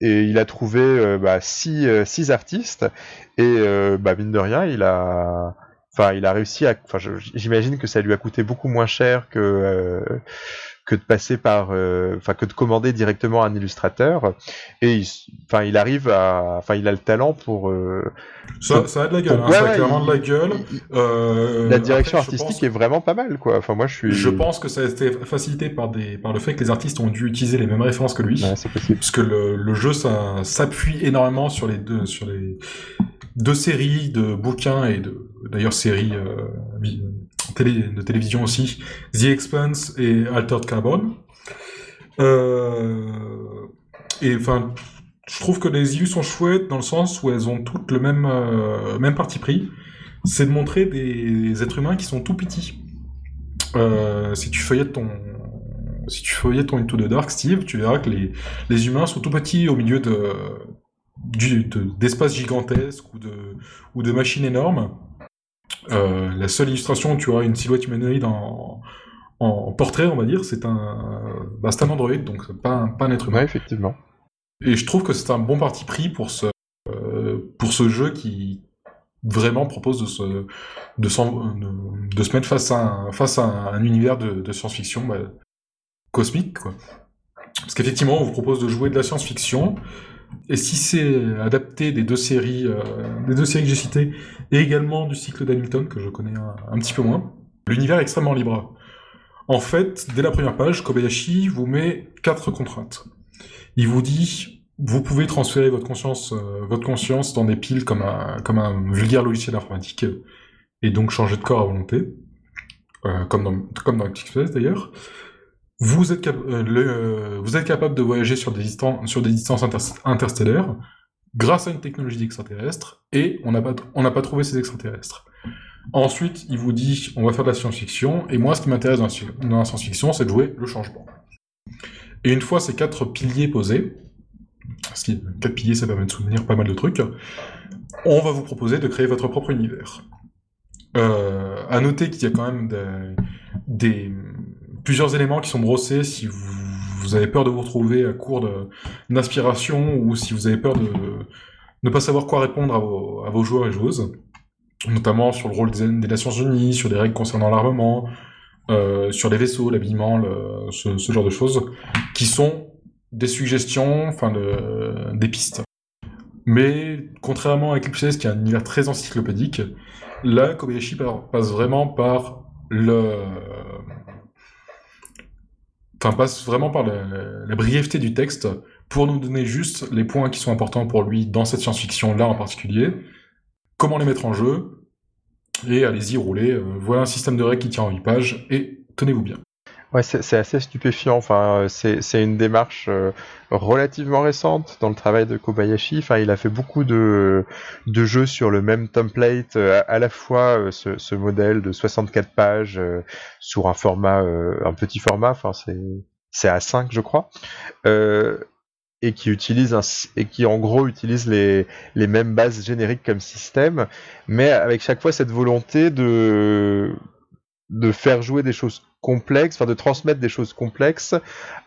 et il a trouvé euh, bah, six, euh, six, artistes. Et euh, bah, mine de rien il a enfin il a réussi à enfin j'imagine que ça lui a coûté beaucoup moins cher que que de passer par, euh, enfin que de commander directement un illustrateur. Et il, enfin il arrive à, enfin il a le talent pour. Euh, ça, ça, a de la gueule, hein, ça a clairement de la gueule. Euh, la direction artistique est vraiment pas mal, quoi. Enfin moi je suis. Je pense que ça a été facilité par des, par le fait que les artistes ont dû utiliser les mêmes références que lui. Ouais, c'est possible. Parce que le, le jeu ça s'appuie énormément sur les deux, sur les deux séries de bouquins et de d'ailleurs séries euh, de télévision aussi, The Expanse et Altered Carbon. Euh, et enfin, je trouve que les illus sont chouettes dans le sens où elles ont toutes le même, euh, même parti pris. C'est de montrer des êtres humains qui sont tout petits. Euh, si tu feuillettes ton, si tu ton Into the Dark, Steve, tu verras que les, les humains sont tout petits au milieu de, d'espaces gigantesques ou de, ou de machines énormes. La seule illustration où tu auras une silhouette humanoïde en, en portrait, on va dire, c'est un, bah, un Android, donc pas un, pas un être humain. Ouais, effectivement. Et je trouve que c'est un bon parti pris pour ce, pour ce jeu qui vraiment propose de se, de, de, se mettre face à un, face à un, univers de, science-fiction bah, cosmique. Quoi. Parce qu'effectivement, on vous propose de jouer de la science-fiction, et si c'est adapté des deux séries, euh, des deux séries que j'ai citées, et également du cycle d'Hamilton, que je connais un, petit peu moins, l'univers est extrêmement libre. En fait, dès la première page, Kobayashi vous met quatre contraintes. Il vous dit, vous pouvez transférer votre conscience, euh, votre conscience dans des piles comme un, comme un vulgaire logiciel informatique, et donc changer de corps à volonté, euh, comme dans, comme dans d'ailleurs. Vous êtes, euh, le, vous êtes capable de voyager sur des, distances, interstellaires grâce à une technologie extraterrestre, et on n'a pas trouvé ces extraterrestres. Ensuite, il vous dit, on va faire de la science-fiction, et moi, ce qui m'intéresse dans la science-fiction, c'est de jouer le changement. Et une fois ces quatre piliers posés, parce que quatre piliers, ça permet de souvenir pas mal de trucs, on va vous proposer de créer votre propre univers. Euh, à noter qu'il y a quand même des, plusieurs éléments qui sont brossés si vous, avez peur de vous retrouver à court d'inspiration ou si vous avez peur de ne pas savoir quoi répondre à vos, joueurs et joueuses, notamment sur le rôle des, Nations Unies, sur des règles concernant l'armement, euh, sur les vaisseaux, l'habillement, ce, genre de choses, qui sont des suggestions, enfin des pistes. Mais contrairement à Eclipse qui a un univers très encyclopédique, là, Kobayashi passe vraiment par le. Enfin, passe vraiment par la, brièveté du texte pour nous donner juste les points qui sont importants pour lui dans cette science-fiction-là en particulier, comment les mettre en jeu, et allez-y, rouler. Euh, voilà un système de règles qui tient en 8 pages, et tenez-vous bien. Ouais, c'est assez stupéfiant. Enfin, c'est une démarche euh, relativement récente dans le travail de Kobayashi. Enfin, il a fait beaucoup de, de jeux sur le même template, euh, à, la fois euh, ce, modèle de 64 pages sur un format, un petit format. Enfin, c'est A5, je crois. et qui utilise un, et qui en gros utilise les, les mêmes bases génériques comme système, mais avec chaque fois cette volonté de de faire jouer des choses complexes, enfin de transmettre des choses complexes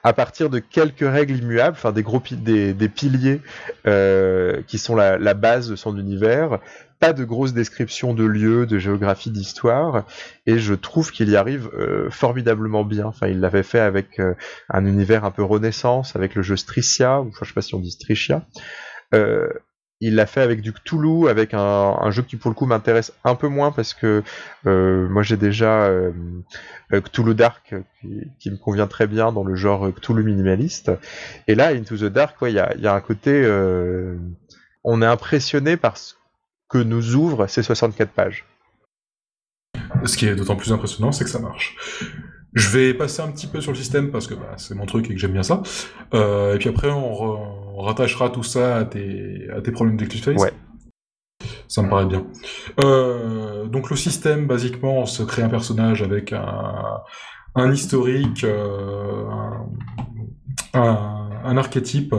à partir de quelques règles immuables, enfin des gros des, des piliers euh, qui sont la, la, base de son univers, pas de grosses descriptions de lieux, de géographie, d'histoire, et je trouve qu'il y arrive euh, formidablement bien. Enfin, il l'avait fait avec euh, un univers un peu renaissance, avec le jeu Stricia, ou je sais pas si on dit Stricia. Euh, il l'a fait avec du Cthulhu, avec un, jeu qui pour le coup m'intéresse un peu moins parce que euh, moi j'ai déjà euh, euh, Cthulhu Dark qui, me convient très bien dans le genre Cthulhu minimaliste. Et là, Into the Dark, il y, a, un côté... on est impressionné par ce que nous ouvrent ces 64 pages. Ce qui est d'autant plus impressionnant, c'est que ça marche. Je vais passer un petit peu sur le système parce que bah, c'est mon truc et que j'aime bien ça. Euh, et puis après, on, rattachera tout ça à tes, à tes problèmes d'Eclipse Ouais. Ça me paraît bien. Euh, donc le système, basiquement, on se crée un personnage avec un, un historique, euh, un, un, archétype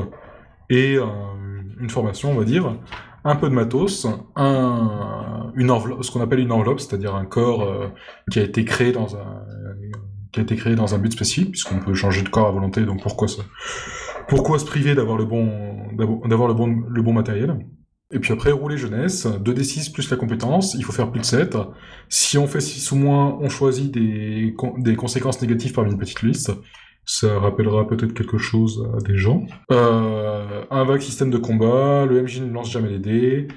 et une formation, on va dire un peu de matos, un, une enveloppe, ce qu'on appelle une enveloppe, c'est-à-dire un corps qui a été créé dans un, qui a été créé dans un but spécifique, puisqu'on peut changer de corps à volonté, donc pourquoi se, pourquoi se priver d'avoir le bon, d'avoir le bon, le bon matériel? Et puis après, rouler jeunesse, 2d6 plus la compétence, il faut faire plus de 7. Si on fait 6 ou moins, on choisit des, des conséquences négatives parmi une petite liste. Ça rappellera peut-être quelque chose à des gens. Euh, un vague système de combat, le MJ ne lance jamais les dés,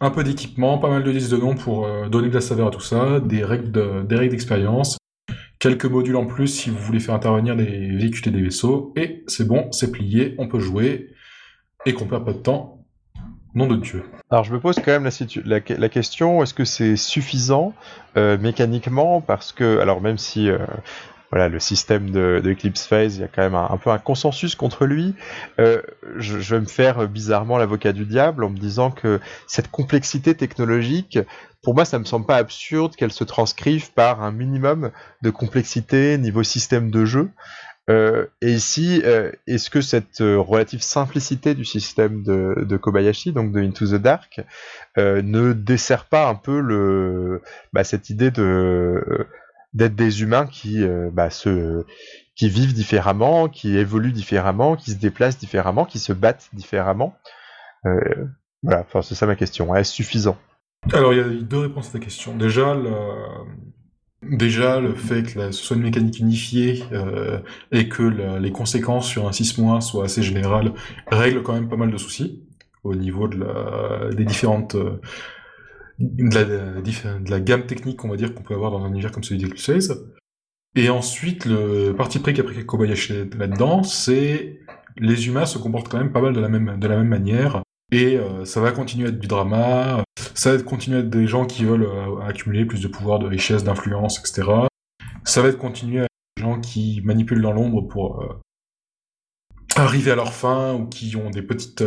un peu d'équipement, pas mal de listes de noms pour euh, donner de la saveur à tout ça, des règles d'expérience, quelques modules en plus si vous voulez faire intervenir des véhicules et des vaisseaux, et c'est bon, c'est plié, on peut jouer, et qu'on perd pas de temps. Nom de Dieu. Alors je me pose quand même la, question, est-ce que c'est suffisant euh, mécaniquement? Parce que, alors même si euh, voilà, le système de, Eclipse Phase, il y a quand même un, peu un consensus contre lui. Euh, je, vais me faire bizarrement l'avocat du diable en me disant que cette complexité technologique pour moi, ça me semble pas absurde qu'elle se transcrive par un minimum de complexité niveau système de jeu. et ici, est-ce que cette relative simplicité du système de, Kobayashi, donc de Into the Dark, ne dessert pas un peu le, bah, cette idée de d'être des humains qui bah, se qui vivent différemment, qui évoluent différemment, qui se déplacent différemment, qui se battent différemment? voilà, enfin c'est ça ma question. Est-ce suffisant? Alors il y a deux réponses à ta question. Déjà, le... Déjà, le fait que ce soit une mécanique unifiée euh, et que les conséquences sur un 6 mois soient assez générales règle quand même pas mal de soucis au niveau des différentes euh, de, la, gamme technique, on va dire, qu'on peut avoir dans un univers comme celui d'Eclipse 16. Et ensuite, le parti pris qu'a pris Kobayashi là-dedans, c'est les humains se comportent quand même pas mal de la même manière. Et euh, ça va continuer à être du drama, ça va continuer à être des gens qui veulent euh, accumuler plus de pouvoir, de richesse, d'influence, etc. Ça va continuer à être des gens qui manipulent dans l'ombre pour euh, arriver à leur fin ou qui ont des petites,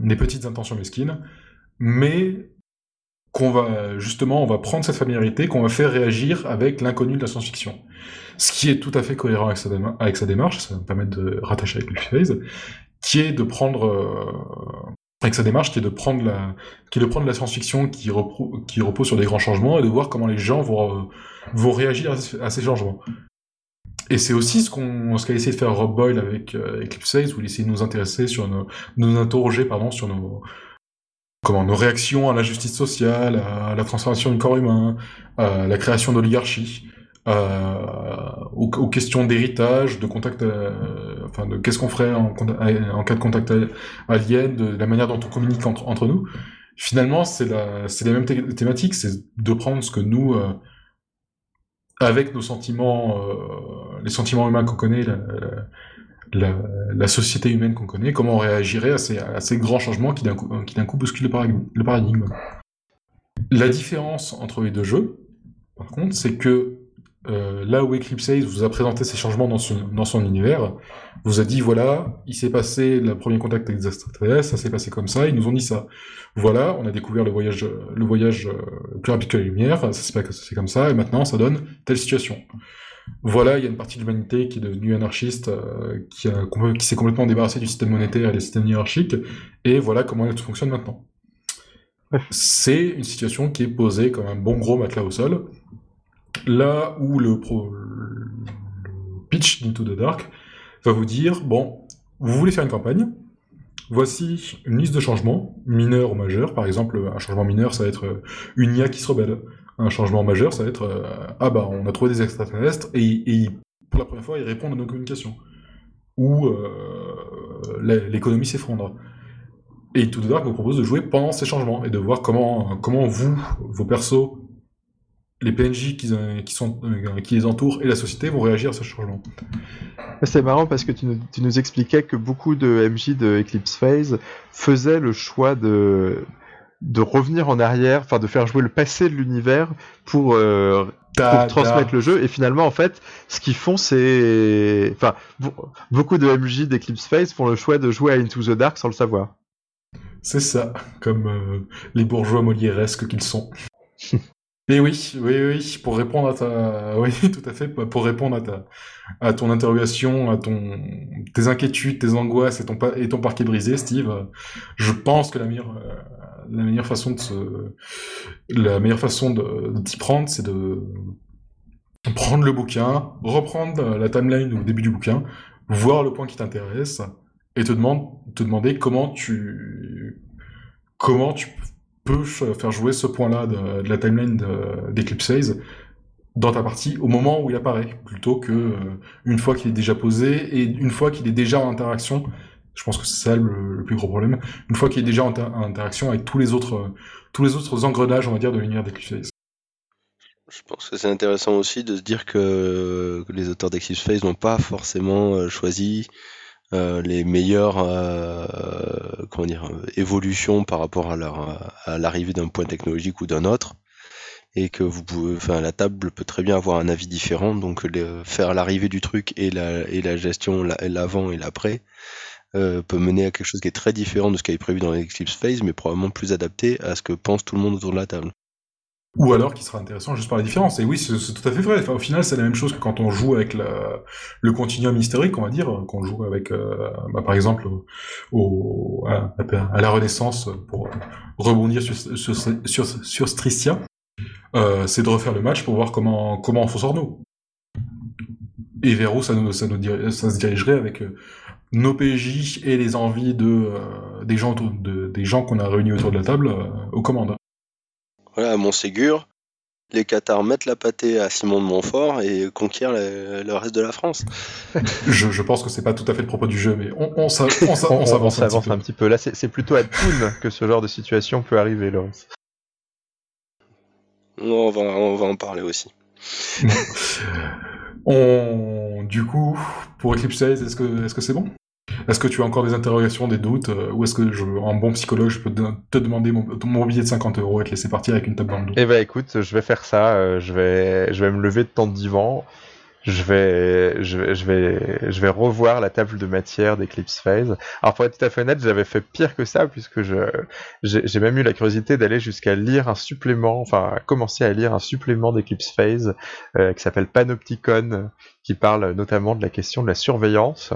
des petites intentions mesquines. Mais qu'on va justement, on va prendre cette familiarité, qu'on va faire réagir avec l'inconnu de la science-fiction. Ce qui est tout à fait cohérent avec sa, avec sa démarche, ça va me permettre de rattacher avec le phase, qui est de prendre avec sa démarche qui est de prendre la, qui est prendre la science-fiction qui, repose sur des grands changements et de voir comment les gens vont, euh, vont réagir à, ces changements. Et c'est aussi ce qu'on, ce qu'a essayé de faire Rob Boyle avec euh, Eclipse 16, où il essayait de nous intéresser sur nos, nous interroger, pardon, sur nos, comment, nos réactions à la justice sociale, à la transformation du corps humain, à la création d'oligarchies. Euh, aux, questions d'héritage, de contact, euh, enfin de qu'est-ce qu'on ferait en, cas de contact alien, de la manière dont on communique entre, nous. Finalement, c'est la, c'est les mêmes thématiques, c'est de prendre ce que nous, euh, avec nos sentiments, les sentiments humains qu'on connaît, la, société humaine qu'on connaît, comment on réagirait à ces, grands changements qui d'un coup, qui d'un coup bousculent le paradigme. La différence entre les deux jeux, par contre, c'est que euh, là où Eclipse vous a présenté ces changements dans son, dans son univers, vous a dit voilà, il s'est passé le premier contact avec les extraterrestres, ça s'est passé comme ça, ils nous ont dit ça. Voilà, on a découvert le voyage, le voyage euh, plus rapide que la lumière, ça s'est passé comme ça, et maintenant ça donne telle situation. Voilà, il y a une partie de l'humanité qui est devenue anarchiste, euh, qui, a, qui s'est complètement débarrassée du système monétaire et des systèmes hiérarchiques, et voilà comment elle fonctionne maintenant. C'est une situation qui est posée comme un bon gros matelas au sol, Là où le, pitch d'Into the Dark va vous dire, bon, vous voulez faire une campagne, voici une liste de changements, mineurs ou majeurs. Par exemple, un changement mineur, ça va être euh, une IA qui se rebelle. Un changement majeur, ça va être, euh, ah bah, on a trouvé des extraterrestres, et, pour la première fois, ils répondent à nos communications. Ou euh, l'économie s'effondre. Et Tout the Dark vous propose de jouer pendant ces changements, et de voir comment, comment vous, vos persos, les PNJ qui, euh, qui, sont, euh, qui les entourent et la société vont réagir à ce changement. C'est marrant parce que tu nous, tu nous, expliquais que beaucoup de MJ de Eclipse Phase faisaient le choix de, de revenir en arrière, enfin de faire jouer le passé de l'univers pour, euh, transmettre le jeu. Et finalement, en fait, ce qu'ils font, c'est. Enfin, beaucoup de MJ d'Eclipse Phase font le choix de jouer à Into the Dark sans le savoir. C'est ça, comme les bourgeois molièresques qu'ils sont. Mais oui, oui, oui, pour répondre à ta, oui, tout à fait, pour répondre à ta, à ton interrogation, à ton, tes inquiétudes, tes angoisses et ton, et parquet brisé, Steve, je pense que la meilleure, euh, la meilleure façon de se, la meilleure façon d'y prendre, c'est de prendre le bouquin, reprendre la timeline au début du bouquin, voir le point qui t'intéresse et te demande, te demander comment tu, comment tu peut faire jouer ce point-là de, la timeline d'Eclipse Phase dans ta partie au moment où il apparaît, plutôt que euh, une fois qu'il est déjà posé et une fois qu'il est déjà en interaction. Je pense que c'est ça le, plus gros problème. Une fois qu'il est déjà en, interaction avec tous les autres, tous les autres engrenages, on va dire, de l'univers d'Eclipse. Je pense que c'est intéressant aussi de se dire que, les auteurs d'Eclipse Phase n'ont pas forcément euh, choisi euh, les meilleures euh, évolutions par rapport à leur à l'arrivée d'un point technologique ou d'un autre et que vous pouvez enfin la table peut très bien avoir un avis différent donc faire l'arrivée du truc et la et la gestion l'avant et l'après euh, peut mener à quelque chose qui est très différent de ce qui est prévu dans l'Eclipse Phase mais probablement plus adapté à ce que pense tout le monde autour de la table. Ou alors qui sera intéressant juste par la différence. Et oui, c'est tout à fait vrai. Enfin, au final, c'est la même chose que quand on joue avec le continuum historique, on va dire, qu'on joue avec, euh, bah, par exemple, au, à, la Renaissance, pour rebondir sur, sur, sur, sur Stristia, euh, c'est de refaire le match pour voir comment, comment on s'en nous. Et vers où ça, nous, ça, nous ça se dirigerait avec euh, nos PJ et les envies de, euh, des gens, de, des gens qu'on a réunis autour de la table aux commandes. Voilà, à Montségur, les Qatars mettent la pâtée à Simon de Montfort et conquièrent le, reste de la France. je, je, pense que c'est pas tout à fait le propos du jeu, mais on, on, s'avance un, un, petit peu. Là, c'est plutôt à Toon que ce genre de situation peut arriver, Laurence. Non, on va, on va en parler aussi. on, du coup, pour Eclipse 16, est-ce que est-ce que c'est bon? Est-ce que tu as encore des interrogations, des doutes euh, Ou est-ce que, je, en bon psychologue, je peux te, demander mon, billet de 50 euros et te laisser partir avec une table dans le dos? Eh ben écoute, je vais faire ça. Euh, je, vais, me lever de temps de divan. Je vais, revoir la table de matière d'Eclipse Phase. Alors pour être tout à fait honnête, j'avais fait pire que ça puisque j'ai même eu la curiosité d'aller jusqu'à lire un supplément, enfin commencer à lire un supplément d'Eclipse Phase euh, qui s'appelle Panopticon, qui parle notamment de la question de la surveillance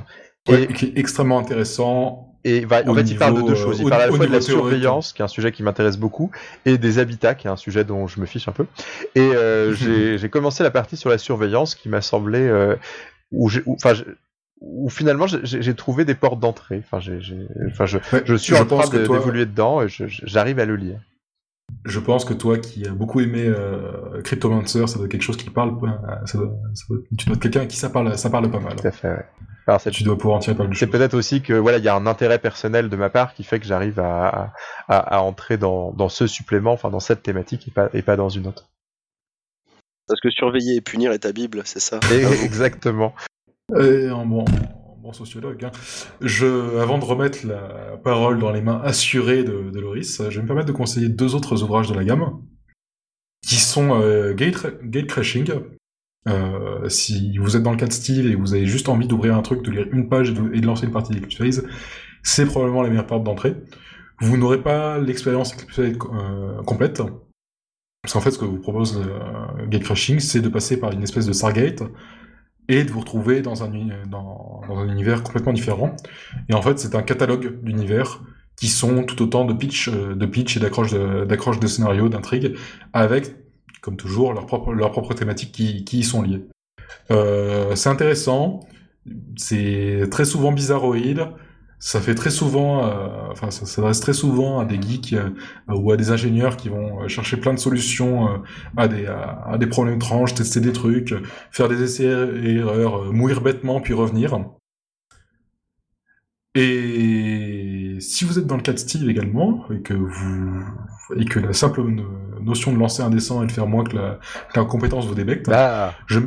et, qui est extrêmement intéressant. Et en fait, il parle de deux choses. Il parle à la fois de la surveillance, qui est un sujet qui m'intéresse beaucoup, et des habitats, qui est un sujet dont je me fiche un peu. Et euh, j'ai commencé la partie sur la surveillance, qui m'a semblé euh, où, enfin, où finalement j'ai trouvé des portes d'entrée. Enfin, enfin, je, je suis en train d'évoluer dedans et j'arrive à le lire. Je pense que toi qui as beaucoup aimé euh, Cryptomancer, ça doit être quelque chose qui parle. Ça doit, tu dois être quelqu'un à qui ça parle, ça parle pas mal. Tout à fait, ouais tu dois pouvoir en tirer C'est peut-être aussi que voilà, il y a un intérêt personnel de ma part qui fait que j'arrive à, à, entrer dans, dans, ce supplément, enfin dans cette thématique et pas, et pas dans une autre. Parce que surveiller et punir est ta Bible, c'est ça Exactement. Et un bon, bon sociologue. Hein. Je, avant de remettre la parole dans les mains assurées de, de, Loris, je vais me permettre de conseiller deux autres ouvrages de la gamme, qui sont euh, Gate, Gate Crashing, euh, si vous êtes dans le cas de style et vous avez juste envie d'ouvrir un truc, de lire une page et de, lancer une partie d'Eclipse Phase, c'est probablement la meilleure porte d'entrée. Vous n'aurez pas l'expérience Eclipse Phase euh, complète, parce qu'en fait, ce que vous propose euh, Gate Crashing, c'est de passer par une espèce de Stargate et de vous retrouver dans un, univers complètement différent. Et en fait, c'est un catalogue d'univers qui sont tout autant de pitch, de pitch et d'accroche de, d'accroche de scénario, d'intrigue, avec comme toujours, leurs propres, leurs propres thématiques qui, qui y sont liées. Euh, c'est intéressant, c'est très souvent bizarroïde, ça fait très souvent, euh, enfin ça s'adresse très souvent à des geeks euh, ou à des ingénieurs qui vont chercher plein de solutions à des à, des problèmes étranges, tester des trucs, faire des essais et erreurs, mourir bêtement puis revenir. Et si vous êtes dans le cas de Steve également, et que vous et que la simple notion de lancer un dessin et de faire moins que la, compétence vous débecte, ah. je,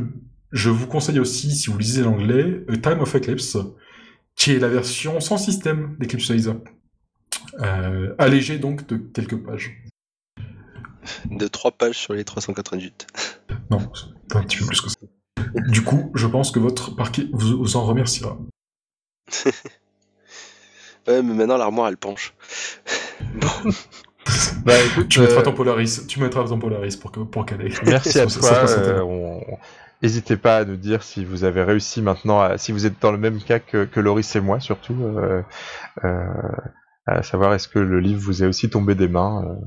je vous conseille aussi, si vous lisez l'anglais, Time of Eclipse, qui est la version sans système d'Eclipse Size. Euh, allégée donc de quelques pages. De 3 pages sur les 388. Non, un petit peu plus que ça. Du coup, je pense que votre parquet vous en remerciera. Ouais, mais maintenant l'armoire elle penche. bon. Bah, écoute, tu mettras euh, ton Polaris, tu mettras ton Polaris pour, pour qu'elle ait. Merci à toi. Euh, n'hésitez pas à nous dire si vous avez réussi maintenant, à... si vous êtes dans le même cas que, que Loris et moi surtout, euh, à savoir est-ce que le livre vous est aussi tombé des mains.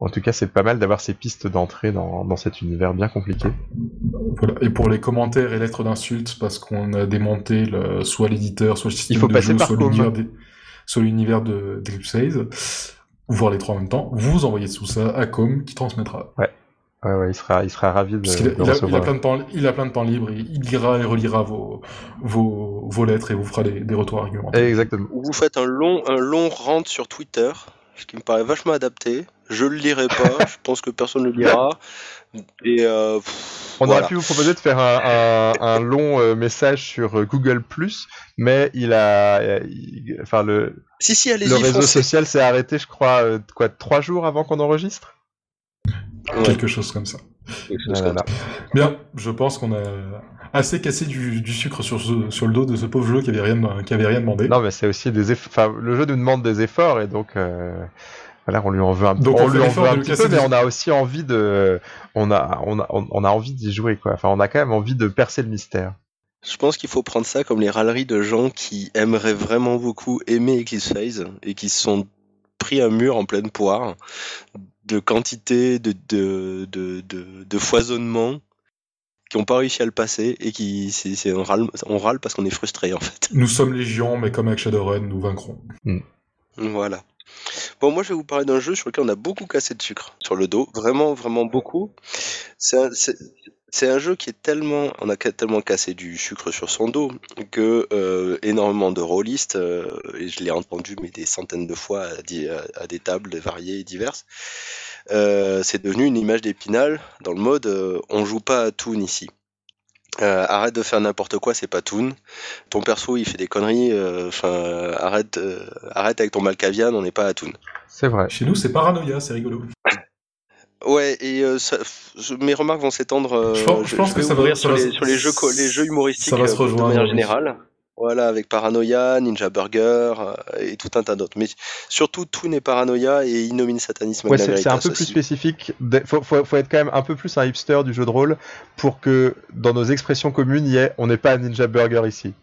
En tout cas, c'est pas mal d'avoir ces pistes d'entrée dans, dans, cet univers bien compliqué. Voilà. Et pour les commentaires et lettres d'insultes, parce qu'on a démonté le, soit l'éditeur, soit le système Il faut de passer jeu, par soit l'univers l'univers de d'Eclipse voir les trois en même temps, vous envoyez tout ça à Com qui transmettra. Ouais. Ouais, ouais, il sera, il sera ravi de, il, a, il, a, plein de temps, il a plein de temps libre, il lira et relira vos, vos, vos lettres et vous fera des, des retours argumentaires. Exactement. Vous faites un long, un long rant sur Twitter, ce qui me paraît vachement adapté. Je le lirai pas, je pense que personne ne le lira. Et euh, On aurait pu vous proposer de faire un, un, long euh, message sur euh, Google mais il a, enfin le, si, si, le réseau social s'est arrêté, je crois, quoi, trois jours avant qu'on enregistre? Quelque chose comme ça. Bien, je pense qu'on a assez cassé du, du sucre sur, sur, le dos de ce pauvre jeu qui avait rien, qui avait rien demandé. Non, mais c'est aussi des efforts. Enfin, le jeu nous demande des efforts et donc Voilà, on lui en veut un, Donc, on on lui fait en l'effort veut un de le petit peu, mais on a aussi envie de, on a, on a, on a envie d'y jouer, quoi. Enfin, on a quand même envie de percer le mystère. Je pense qu'il faut prendre ça comme les râleries de gens qui aimeraient vraiment beaucoup aimer Eclipse Phase et qui se sont pris un mur en pleine poire de quantité, de, de, de, de, de foisonnement, qui n'ont pas réussi à le passer et qui c'est, c'est un râle, on râle parce qu'on est frustré en fait. Nous sommes légion, mais comme avec Shadowrun, nous vaincrons. Voilà. Bon, moi je vais vous parler d'un jeu sur lequel on a beaucoup cassé de sucre sur le dos, vraiment, vraiment beaucoup. C'est un, jeu qui est tellement, on a tellement cassé du sucre sur son dos que euh, énormément de rôlistes, euh, et je l'ai entendu mais des centaines de fois à, des tables variées et diverses, euh, c'est devenu une image d'épinal dans le mode on joue pas à Toon ici. Euh, arrête de faire n'importe quoi, c'est pas Toon. Ton perso il fait des conneries, euh, enfin arrête, euh, arrête avec ton Malkavian, on n'est pas à Toon. C'est vrai. Chez nous, c'est paranoïa, c'est rigolo. Ouais, et euh, ça- mes remarques vont s'étendre. euh, Je pense- je pense vais que ça va- sur, les, sur les jeux, co- les jeux humoristiques ça va se euh, de rejoindre, manière générale. Voilà, avec Paranoia, Ninja Burger euh, et tout un tas d'autres. Mais surtout, tout n'est Paranoia et Innomine Satanisme Ouais, c'est un peu plus spécifique. Des- Faut, faut, faut être quand même un peu plus un hipster du jeu de rôle pour que dans nos expressions communes, il y ait on n'est pas un Ninja Burger ici.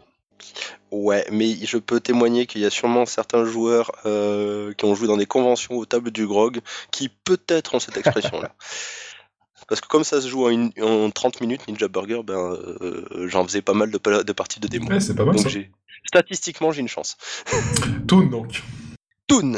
Ouais, mais je peux témoigner qu'il y a sûrement certains joueurs euh, qui ont joué dans des conventions aux tables du grog qui peut-être ont cette expression-là. Parce que comme ça se joue en, une- en 30 minutes, Ninja Burger, ben, euh, j'en faisais pas mal de, pa- de parties de démo. Ouais, c'est pas mal Donc ça. statistiquement, j'ai une chance. Toon, donc. Toon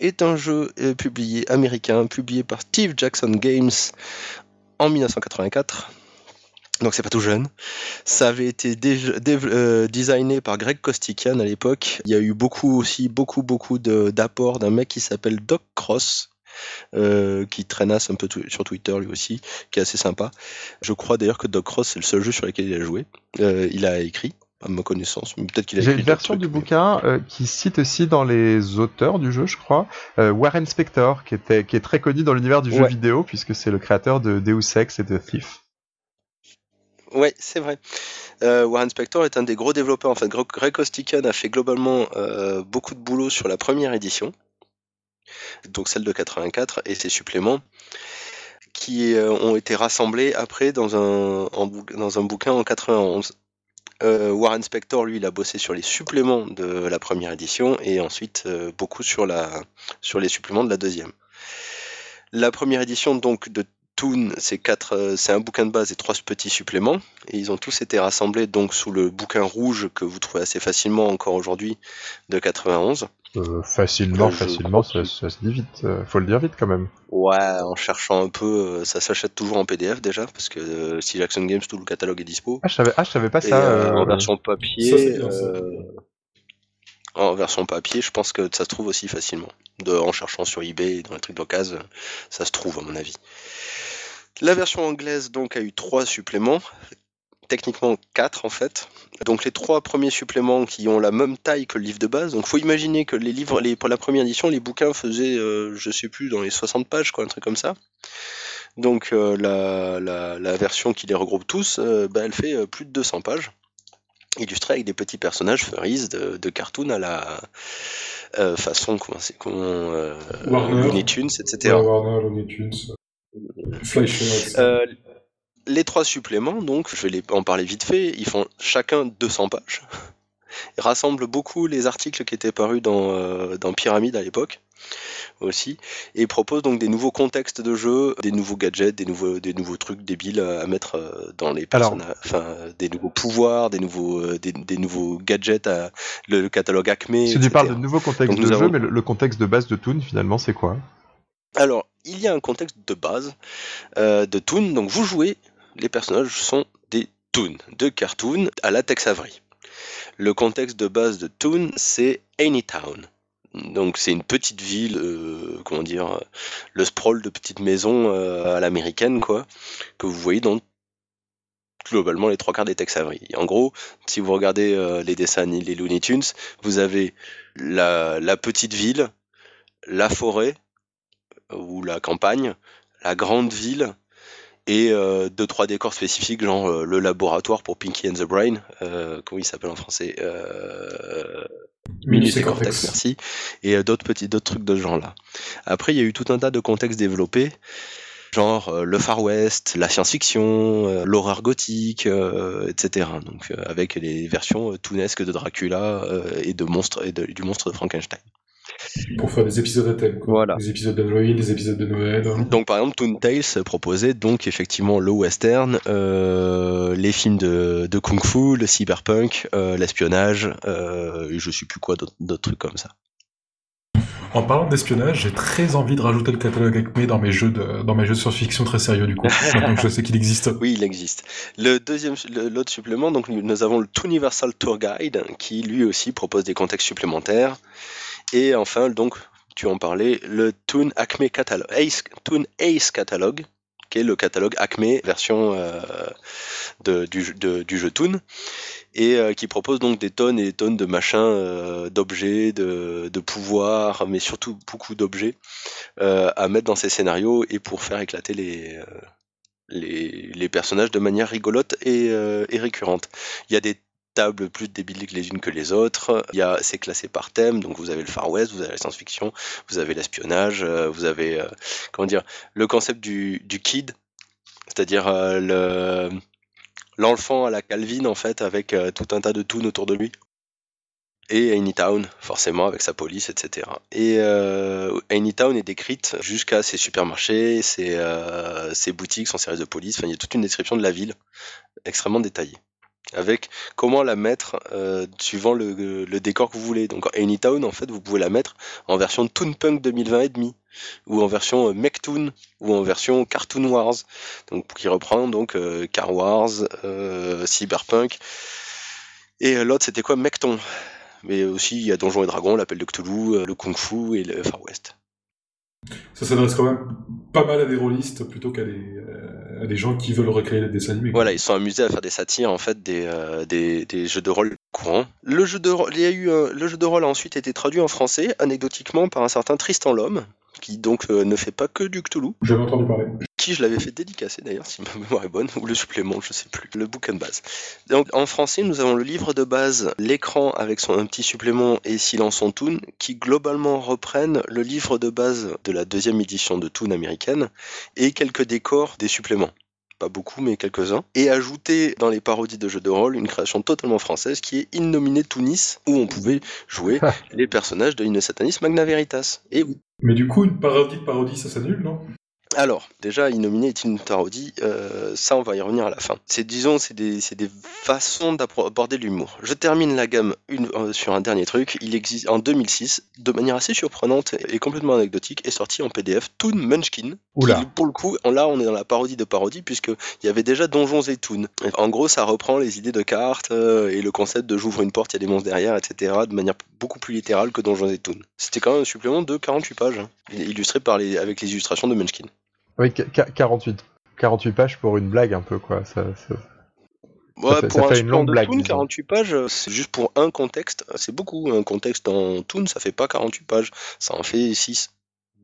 est un jeu euh, publié américain, publié par Steve Jackson Games en 1984. Donc c'est pas tout jeune. Ça avait été euh, designé par Greg Kostikian à l'époque. Il y a eu beaucoup aussi, beaucoup, beaucoup d'apports d'un mec qui s'appelle Doc Cross, euh, qui traînasse un peu sur Twitter lui aussi, qui est assez sympa. Je crois d'ailleurs que Doc Cross c'est le seul jeu sur lequel il a joué. Il a écrit, à ma connaissance, mais peut-être qu'il a J'ai une version trucs, du mais- bouquin euh, qui cite aussi dans les auteurs du jeu, je crois, euh, Warren Spector, qui, était, qui est très connu dans l'univers du jeu vidéo, puisque c'est le créateur de Deus Ex et de Thief. Ouais, c'est vrai. Euh, Warren Spector est un des gros développeurs. En fait, Greg Kostikian a fait globalement euh, beaucoup de boulot sur la première édition, donc celle de 84, et ses suppléments, qui euh, ont été rassemblés après dans un, en dans un bouquin en 91. Euh, Warren Spector, lui, il a bossé sur les suppléments de la première édition et ensuite euh, beaucoup sur, les suppléments de la deuxième. La première édition donc de Toon, c'est euh, c'est un bouquin de base et trois petits suppléments, et ils ont tous été rassemblés donc sous le bouquin rouge que vous trouvez assez facilement encore aujourd'hui de 91. Euh, facilement, je facilement, ça, ça se dit vite. euh, faut le dire vite quand même. Ouais, en cherchant un peu, euh, ça s'achète toujours en PDF déjà parce que euh, si Jackson Games tout le catalogue est dispo. Ah, je savais, ah, je savais pas Et ça. euh, euh, en version papier, Ça, euh, en version papier, je pense que ça se trouve aussi facilement. De, en cherchant sur eBay, dans les trucs d'occasion, ça se trouve à mon avis. La version anglaise donc a eu trois suppléments, techniquement quatre en fait. Donc les trois premiers suppléments qui ont la même taille que le livre de base. Donc faut imaginer que les livres, les, pour la première édition, les bouquins faisaient, euh, je sais plus, dans les 60 pages, quoi, un truc comme ça. Donc euh, la, la, la version qui les regroupe tous, euh, bah, elle fait euh, plus de 200 pages, illustrée avec des petits personnages furries de, de cartoon à la façon comment c'est comment Warner. Looney Tunes, etc. Warner, Looney Tunes, Fleischer, etc. Euh, les trois suppléments, donc, je vais les- en parler vite fait, ils font chacun 200 pages. Ils rassemblent beaucoup les articles qui étaient parus dans, euh, dans Pyramide à l'époque aussi, et ils proposent donc des nouveaux contextes de jeu, des nouveaux gadgets, des nouveaux, des nouveaux trucs débiles à mettre euh, dans les Alors- personnages, enfin, des nouveaux pouvoirs, des nouveaux, euh, des, des nouveaux gadgets, à, le, le catalogue Acme. Si tu parles de nouveau contexte Donc, nous de jeu, mais le, le contexte de base de Toon, finalement, c'est quoi? Alors, il y a un contexte de base euh, de Toon. Donc, vous jouez, les personnages sont des Toons, de cartoon à latex Avery. Le contexte de base de Toon, c'est Anytown. Donc, c'est une petite ville, euh, comment dire, le sprawl de petites maisons euh, à l'américaine, quoi, que vous voyez dans globalement les trois quarts des Tex Avery. En gros, si vous regardez euh, les dessins, les Looney Tunes, vous avez la, la petite ville, la forêt ou la campagne, la grande ville et euh, deux trois décors spécifiques genre euh, le laboratoire pour Pinky and the Brain euh, comment il s'appelle en français euh, Minus et Cortex, Cortex. merci et euh, d'autres petits d'autres trucs de ce genre là après il y a eu tout un tas de contextes développés genre euh, le Far West la science-fiction euh, l'horreur gothique euh, etc donc euh, avec les versions toonesques de Dracula euh, et de monstres et de- du monstre de Frankenstein Pour faire des épisodes à thème. quoi. Voilà. Des épisodes d'Halloween, des épisodes de Noël. Donc par exemple, Toon Tales proposait donc effectivement le western, euh, les films de, de kung-fu, le cyberpunk, euh, l'espionnage, euh, et je sais plus quoi d'autres trucs comme ça. En parlant d'espionnage, j'ai très envie de rajouter le catalogue Acme dans mes jeux de, dans mes jeux de science-fiction très sérieux du coup. je sais qu'il existe. Oui, il existe. Le deuxième, l'autre supplément, donc nous avons le Tooniversal Tour Guide qui lui aussi propose des contextes supplémentaires. Et enfin, donc tu en parlais, le Toon Acme Catalogue, Ace, Toon Ace Catalogue, qui est le catalogue Acme version euh, du, jeu- Toon, et euh, qui propose donc des tonnes et des tonnes de machins, euh, d'objets, de, pouvoirs, mais surtout beaucoup d'objets à mettre dans ces scénarios et pour faire éclater les, personnages de manière rigolote et, et récurrente. Il y a des tables plus débiles les unes que les autres. Il y a, c'est classé par thème, donc vous avez le Far West, vous avez la science-fiction, vous avez l'espionnage, euh, vous avez, euh, comment dire, le concept du, kid, c'est-à-dire euh, le, l'enfant à la Calvin en fait, avec tout un tas de toons autour de lui. Et Anytown, forcément, avec sa police, etc. Et Anytown est décrite jusqu'à ses supermarchés, ses, ses boutiques, son service de police. Enfin, il y a toute une description de la ville extrêmement détaillée. Avec comment la mettre euh, suivant le, décor que vous voulez. Donc Anytown, en fait, vous pouvez la mettre en version Toonpunk 2020 et demi, ou en version euh, Mechtoon, ou en version Cartoon Wars, donc qui reprend donc euh, Car Wars, euh, Cyberpunk. Et l'autre, c'était quoi? Mechton mais aussi il y a Donjons et Dragons, l'appel de Cthulhu, le Kung Fu et le Far West. Ça s'adresse quand même? Pas mal à des rôlistes plutôt qu'à des, euh, à des gens qui veulent recréer les dessins animés. Voilà, ils sont amusés à faire des satires en fait des, euh, des, jeux de rôle courants. Le jeu de il y a eu un- le jeu de rôle a ensuite été traduit en français anecdotiquement par un certain Tristan Lhomme qui donc euh, ne fait pas que du Cthulhu, J'avais entendu parler. qui je l'avais fait dédicacer d'ailleurs si ma mémoire est bonne ou le supplément, je sais plus, le bouquin de base. Donc en français, nous avons le livre de base, l'écran avec son un petit supplément et Silence en Toon qui globalement reprennent le livre de base de la deuxième édition de Toon américaine et quelques décors des suppléments. Pas beaucoup, mais quelques-uns. Et ajouter dans les parodies de jeux de rôle une création totalement française qui est Innominé Tunis, où on pouvait jouer les personnages de Satanis Magna Veritas. Et oui. Mais du coup, une parodie de parodie, ça s'annule, non? Alors, déjà, Innominé est une parodie, euh, ça on va y revenir à la fin. C'est, disons, c'est des, c'est des façons d'aborder l'humour. Je termine la gamme une- euh, sur un dernier truc. Il existe en 2006, de manière assez surprenante et complètement anecdotique, est sorti en PDF Toon Munchkin. Oula. qui, pour le coup, là on est dans la parodie de parodie, puisqu'il y avait déjà Donjons et Toon. En gros, ça reprend les idées de cartes euh, et le concept de j'ouvre une porte, il y a des monstres derrière, etc., de manière beaucoup plus littérale que Donjons et Toon. C'était quand même un supplément de 48 pages, hein, illustré par les, avec les illustrations de Munchkin. Oui, qu- qu- 48, 48 pages pour une blague un peu quoi. Ça, ça- Ouais, fait- pour ça un fait une longue de blague, Toon, disons. 48 pages, euh, c'est juste pour un contexte. C'est beaucoup. Un contexte dans Toon, ça fait pas 48 pages. Ça en fait 6,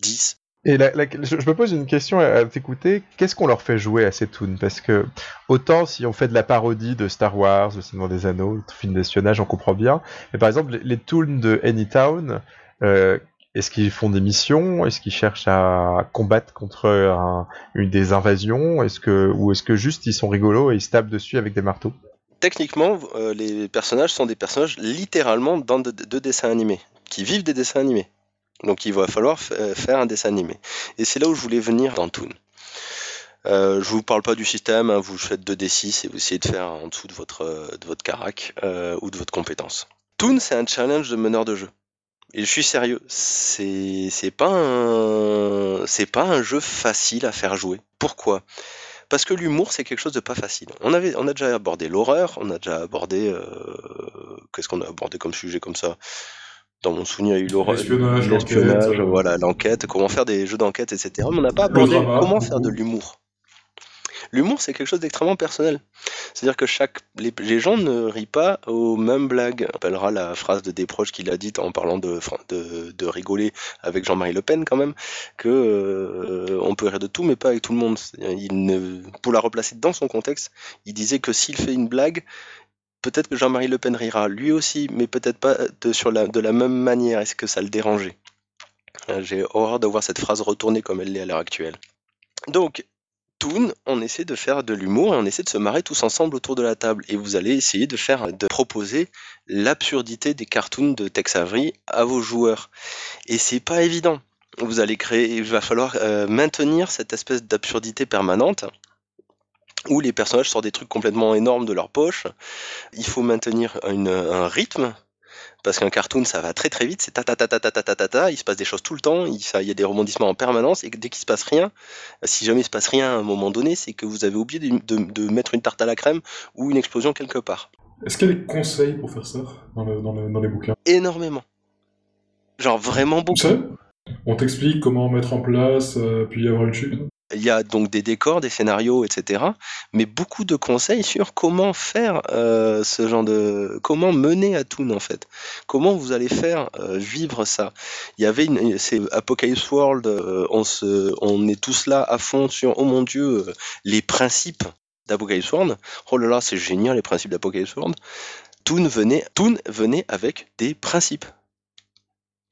10. Et la- la- je, je me pose une question à, à t'écouter. Qu'est-ce qu'on leur fait jouer à ces toons Parce que autant si on fait de la parodie de Star Wars, le Seigneur des Anneaux, le film d'espionnage, on comprend bien. Mais par exemple, les, les toons de Anytown, euh, est-ce qu'ils font des missions? Est-ce qu'ils cherchent à combattre contre un- une des invasions? Est-ce que ou est-ce que juste ils sont rigolos et ils se tapent dessus avec des marteaux? Techniquement, euh, les personnages sont des personnages littéralement dans de, de dessins animés, qui vivent des dessins animés. Donc il va falloir euh, faire un dessin animé. Et c'est là où je voulais venir dans Toon. Euh, je vous parle pas du système, hein, vous faites 2d6 et vous essayez de faire en dessous de votre, de votre carac euh, ou de votre compétence. Toon, c'est un challenge de meneur de jeu. Et je suis sérieux, c'est pas un c'est pas un jeu facile à faire jouer. Pourquoi? Parce que l'humour c'est quelque chose de pas facile. On avait on a déjà abordé l'horreur, on a déjà abordé euh, qu'est-ce qu'on a abordé comme sujet comme ça? Dans mon souvenir, il y a eu l'horreur, L'espionnage, l'espionnage, l'enquête, voilà, l'enquête, comment faire des jeux d'enquête, etc. Mais on n'a pas abordé comment faire de l'humour. L'humour, c'est quelque chose d'extrêmement personnel. C'est-à-dire que chaque, les, gens ne rient pas aux mêmes blagues. On appellera la phrase de Desproges qu'il a dite en parlant de, de, rigoler avec Jean-Marie Le Pen quand même, que euh, on peut rire de tout, mais pas avec tout le monde. Il ne, pour la replacer dans son contexte, il disait que s'il fait une blague, peut-être que Jean-Marie Le Pen rira lui aussi, mais peut-être pas de, sur la, de la même manière. Est-ce que ça le dérangeait? Euh, J'ai horreur de voir cette phrase retourner comme elle l'est à l'heure actuelle. Donc, On essaie de faire de l'humour et on essaie de se marrer tous ensemble autour de la table. Et vous allez essayer de faire, de proposer l'absurdité des cartoons de Tex Avery à vos joueurs. Et c'est pas évident. Vous allez créer, il va falloir euh, maintenir cette espèce d'absurdité permanente où les personnages sortent des trucs complètement énormes de leur poche. Il faut maintenir un rythme, parce qu'un cartoon ça va très très vite, c'est ta ta ta ta ta ta ta ta il se passe des choses tout le temps, il, y a des rebondissements en permanence, et dès qu'il se passe rien, si jamais il se passe rien à un moment donné, c'est que vous avez oublié de, mettre une tarte à la crème ou une explosion quelque part. Est-ce qu'il y a des conseils pour faire ça dans, les bouquins? Énormément. Genre vraiment beaucoup. On t'explique comment mettre en place, euh, puis avoir une chute il y a donc des décors, des scénarios, etc. Mais beaucoup de conseils sur comment faire euh, ce genre de, comment mener à Toon en fait, comment vous allez faire euh, vivre ça. Il y avait une, c'est Apocalypse World, euh, on se, on est tous là à fond sur, oh mon dieu, les principes d'Apocalypse World. Oh là là, c'est génial les principes d'Apocalypse World. Toon venait, Toon venait avec des principes,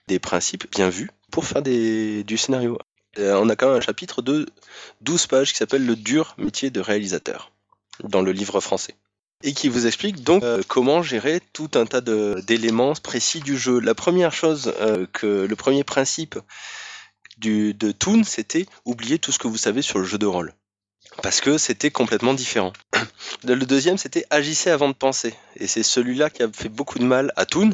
des principes bien vus pour faire des, du scénario. Euh, on a quand même un chapitre de 12 pages qui s'appelle Le dur métier de réalisateur dans le livre français. Et qui vous explique donc euh, comment gérer tout un tas d'éléments précis du jeu. La première chose euh, que le premier principe de Toon, c'était oublier tout ce que vous savez sur le jeu de rôle. Parce que c'était complètement différent. Le deuxième, c'était agissez avant de penser. Et c'est celui-là qui a fait beaucoup de mal à Toon,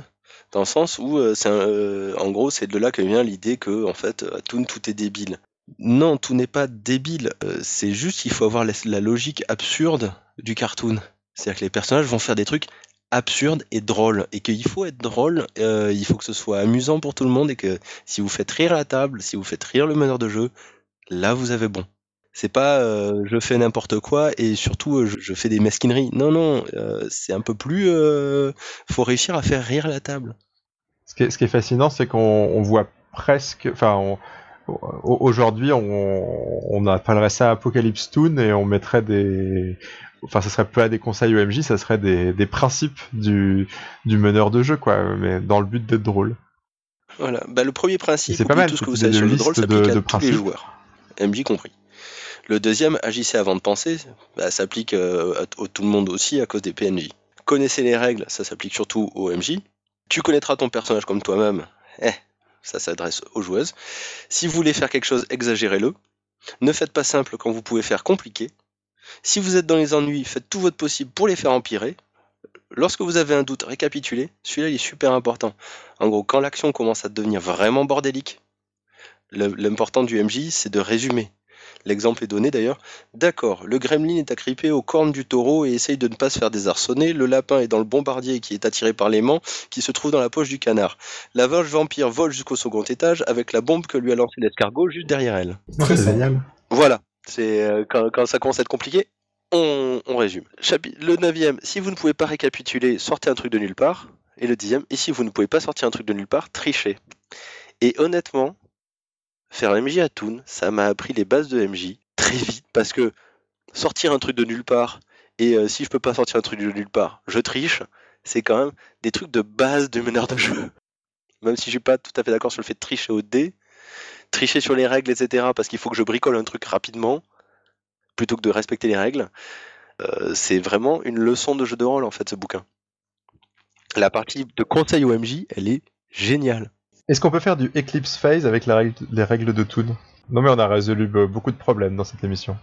dans le sens où, euh, c'est euh, en gros, c'est de là que vient l'idée que, en fait, à Toon, tout est débile. Non, tout n'est pas débile. Euh, c'est juste qu'il faut avoir la, logique absurde du cartoon. C'est-à-dire que les personnages vont faire des trucs absurdes et drôles. Et qu'il faut être drôle, il faut que ce soit amusant pour tout le monde. Et que si vous faites rire la table, si vous faites rire le meneur de jeu, là vous avez bon. C'est pas je fais n'importe quoi et surtout je, fais des mesquineries. Non, non, c'est un peu plus. faut réussir à faire rire la table. Ce qui est, ce qui est fascinant, c'est qu'on voit presque. Enfin, aujourd'hui, on, on appellerait ça Apocalypse Toon et on mettrait des. Enfin, ça serait pas des conseils OMJ, ça serait des, des principes du, du meneur de jeu, quoi, mais dans le but d'être drôle. Voilà. Bah, le premier principe, c'est pas mal. Tout ce que vous savez sur le drôle s'applique à tous les joueurs, MJ compris. Le deuxième, agissez avant de penser, bah, s'applique euh, à, tout le monde aussi à cause des PNJ. Connaissez les règles, ça s'applique surtout aux MJ. Tu connaîtras ton personnage comme toi-même. Eh, ça s'adresse aux joueuses. Si vous voulez faire quelque chose, exagérez-le. Ne faites pas simple quand vous pouvez faire compliqué. Si vous êtes dans les ennuis, faites tout votre possible pour les faire empirer. Lorsque vous avez un doute, récapitulez. Celui-là, il est super important. En gros, quand l'action commence à devenir vraiment bordélique, l'important du MJ, c'est de résumer. L'exemple est donné d'ailleurs. D'accord, le gremlin est agrippé aux cornes du taureau et essaye de ne pas se faire désarçonner. Le lapin est dans le bombardier qui est attiré par l'aimant qui se trouve dans la poche du canard. La vache vampire vole jusqu'au second étage avec la bombe que lui a lancée l'escargot juste derrière elle. C'est génial. Voilà, c'est euh, quand, ça commence à être compliqué, on, résume. le neuvième, si vous ne pouvez pas récapituler, sortez un truc de nulle part. Et le dixième, et si vous ne pouvez pas sortir un truc de nulle part, trichez. Et honnêtement, faire MJ à Toon, ça m'a appris les bases de MJ très vite parce que sortir un truc de nulle part et euh, si je peux pas sortir un truc de nulle part, je triche, c'est quand même des trucs de base de meneur de jeu. Même si je suis pas tout à fait d'accord sur le fait de tricher au dé, tricher sur les règles, etc. parce qu'il faut que je bricole un truc rapidement plutôt que de respecter les règles. Euh, c'est vraiment une leçon de jeu de rôle en fait ce bouquin. La partie de conseil au MJ, elle est géniale. Est-ce qu'on peut faire du Eclipse Phase avec les règles de Toon? Non mais on a résolu beaucoup de problèmes dans cette émission.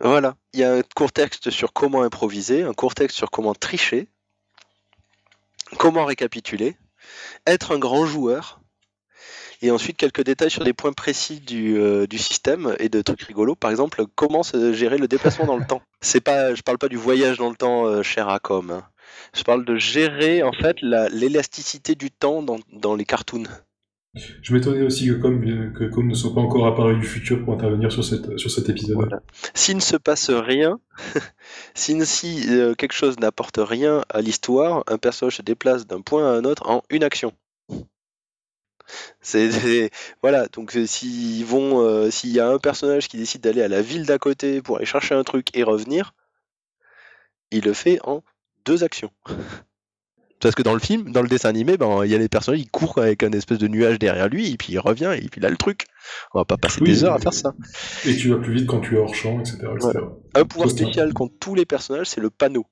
Voilà, il y a un court texte sur comment improviser, un court texte sur comment tricher, comment récapituler, être un grand joueur, et ensuite quelques détails sur des points précis du, euh, système et de trucs rigolos. Par exemple, comment gérer le déplacement dans le temps. C'est pas, je parle pas du voyage dans le temps euh, cher à com. Hein. Je parle de gérer en fait l'élasticité du temps dans les cartoons. Je m'étonnais aussi que comme, que comme ne soit pas encore apparu du futur pour intervenir sur, cet épisode. S'il ne se passe rien, si, euh, quelque chose n'apporte rien à l'histoire, un personnage se déplace d'un point à un autre en une action. Voilà, donc euh, s'ils euh, s'il y a un personnage qui décide d'aller à la ville d'à côté pour aller chercher un truc et revenir, il le fait en deux actions. Parce que dans le film, dans le dessin animé, ben, il y a les personnages, ils courent avec un espèce de nuage derrière lui, et puis il revient, et puis il a le truc. On va pas passer des heures à faire ça. Et tu vas plus vite quand tu es hors champ, etc. Un pouvoir spécial contre tous les personnages, c'est le panneau.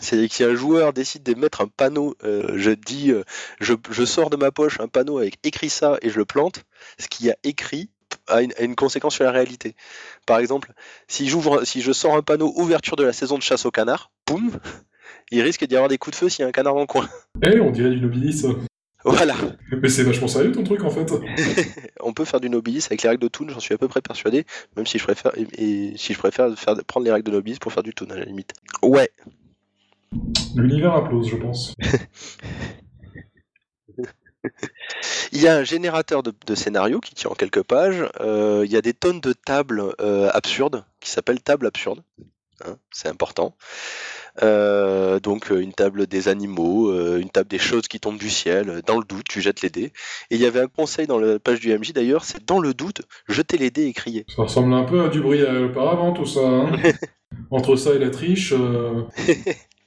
C'est que si un joueur décide de mettre un panneau, euh, je dis, euh, je, sors de ma poche un panneau avec écrit ça et je le plante, ce qui a écrit a une, conséquence sur la réalité. Par exemple, si, si je sors un panneau ouverture de la saison de chasse au canard, boum, il risque d'y avoir des coups de feu s'il y a un canard en coin. Eh, on dirait du nobilis. Voilà. Mais c'est vachement sérieux ton truc en fait. on peut faire du nobilis avec les règles de Toon, j'en suis à peu près persuadé, même si je préfère, et, si je préfère faire, prendre les règles de nobilis pour faire du Toon à la limite. Ouais, L'univers applause, je pense. Il y a un générateur de, scénarios qui tient en quelques pages. Euh, il y a des tonnes de tables euh, absurdes qui s'appellent tables absurdes. Hein, c'est important. Euh, donc une table des animaux, une table des choses qui tombent du ciel. Dans le doute, tu jettes les dés. Et il y avait un conseil dans la page du MJ d'ailleurs, c'est dans le doute, jeter les dés et crier. Ça ressemble un peu à du bruit auparavant tout ça. Hein. Entre ça et la triche.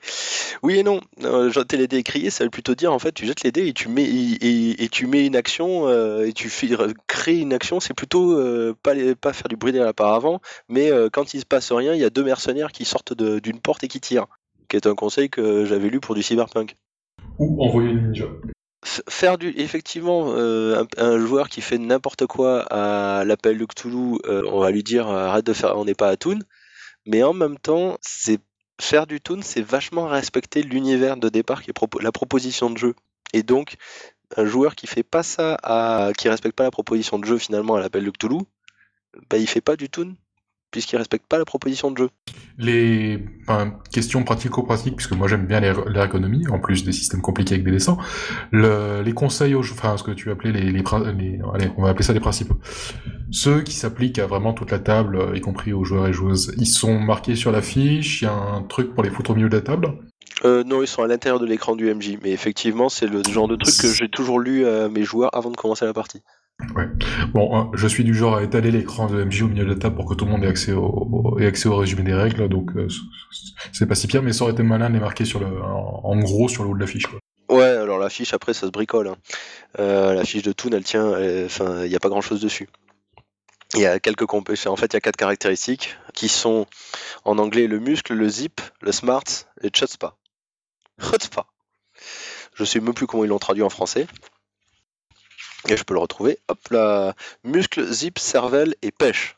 Oui et non. Euh, jeter les dés et crier, ça veut plutôt dire en fait tu jettes les dés et tu mets et, tu mets une action euh, et tu fais, créer une action. C'est plutôt euh, pas pas faire du bruit derrière avant, mais quand il se passe rien, il y a deux mercenaires qui sortent d'une porte et qui tirent. Qui est un conseil que j'avais lu pour du cyberpunk. Ou envoyer une ninja. faire du effectivement un, joueur qui fait n'importe quoi à l'appel de Cthulhu, on va lui dire arrête de faire, on n'est pas à Toon. Mais en même temps, c'est faire du toon, c'est vachement respecter l'univers de départ qui est la proposition de jeu. Et donc, un joueur qui fait pas ça, à... qui respecte pas la proposition de jeu finalement à l'appel de Cthulhu, bah, il fait pas du toon puisqu'il respecte pas la proposition de jeu. Les questions pratico-pratiques, puisque moi j'aime bien l'ergonomie, en plus des systèmes compliqués avec des dessins, les conseils aux enfin ce que tu appelais les, les, allez, on va appeler ça les principaux. Ceux qui s'appliquent à vraiment toute la table, euh, y compris aux joueurs et joueuses, ils sont marqués sur la fiche, il y a un truc pour les foutre au milieu de la table? Euh, non, ils sont à l'intérieur de l'écran du MJ, mais effectivement, c'est le genre de truc que j'ai toujours lu à mes joueurs avant de commencer la partie. Bon, hein, je suis du genre à étaler l'écran de MJ au milieu de la table pour que tout le monde ait accès au, résumé des règles, donc euh, c'est pas si pire, mais ça aurait été malin de les marquer sur le, en, gros sur le haut de la fiche. Quoi. Ouais, alors la fiche après ça se bricole. Hein. Euh, la fiche de Toon, elle tient, enfin, il n'y a pas grand chose dessus. Il y a quelques en fait, il y a quatre caractéristiques qui sont en anglais le muscle, le zip, le smart et chutzpah. Chutzpah. Je sais même plus comment ils l'ont traduit en français. Et je peux le retrouver. Hop là. Muscle, zip, cervelle et pêche.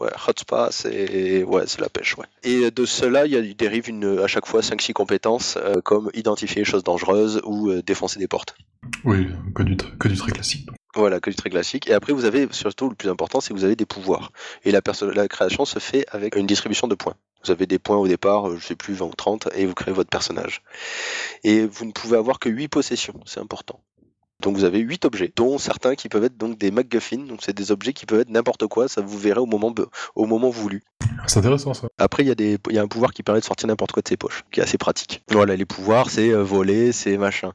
Ouais, hotspot, c'est ouais, c'est la pêche, ouais. Et de cela, il, y a, il dérive une, à chaque fois 5-6 compétences, euh, comme identifier les choses dangereuses ou euh, défoncer des portes. Oui, que du, que du très classique. Voilà, que du très classique. Et après, vous avez, surtout, le plus important, c'est que vous avez des pouvoirs. Et la, la création se fait avec une distribution de points. Vous avez des points au départ, euh, je sais plus, 20 ou 30, et vous créez votre personnage. Et vous ne pouvez avoir que 8 possessions, c'est important. Donc vous avez 8 objets, dont certains qui peuvent être donc des MacGuffin, donc c'est des objets qui peuvent être n'importe quoi, ça vous verrez au moment, au moment voulu. C'est intéressant ça. Après, il y, a des, y a un pouvoir qui permet de sortir n'importe quoi de ses poches, qui est assez pratique. Voilà, les pouvoirs, c'est euh, voler, c'est machin.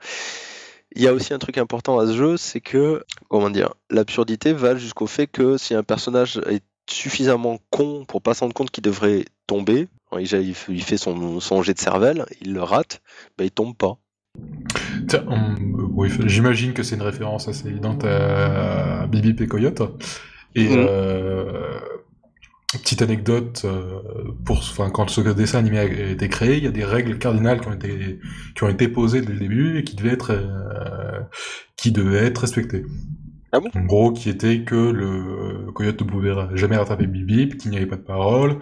Il y a aussi un truc important à ce jeu, c'est que, comment dire, l'absurdité va jusqu'au fait que si un personnage est suffisamment con pour pas se rendre compte qu'il devrait tomber, il fait son, son jet de cervelle, il le rate, bah, il tombe pas. J'imagine que c'est une référence assez évidente à Bibi et Coyote. Et mhm. euh, petite anecdote, euh, pour, enfin, quand ce dessin animé a été créé, il y a des règles cardinales qui ont été, qui ont été posées dès le début et qui devaient être, euh, qui devaient être respectées. Ah bon? En gros, qui était que le coyote ne pouvait jamais rattraper Bibi, qu'il n'y avait pas de parole,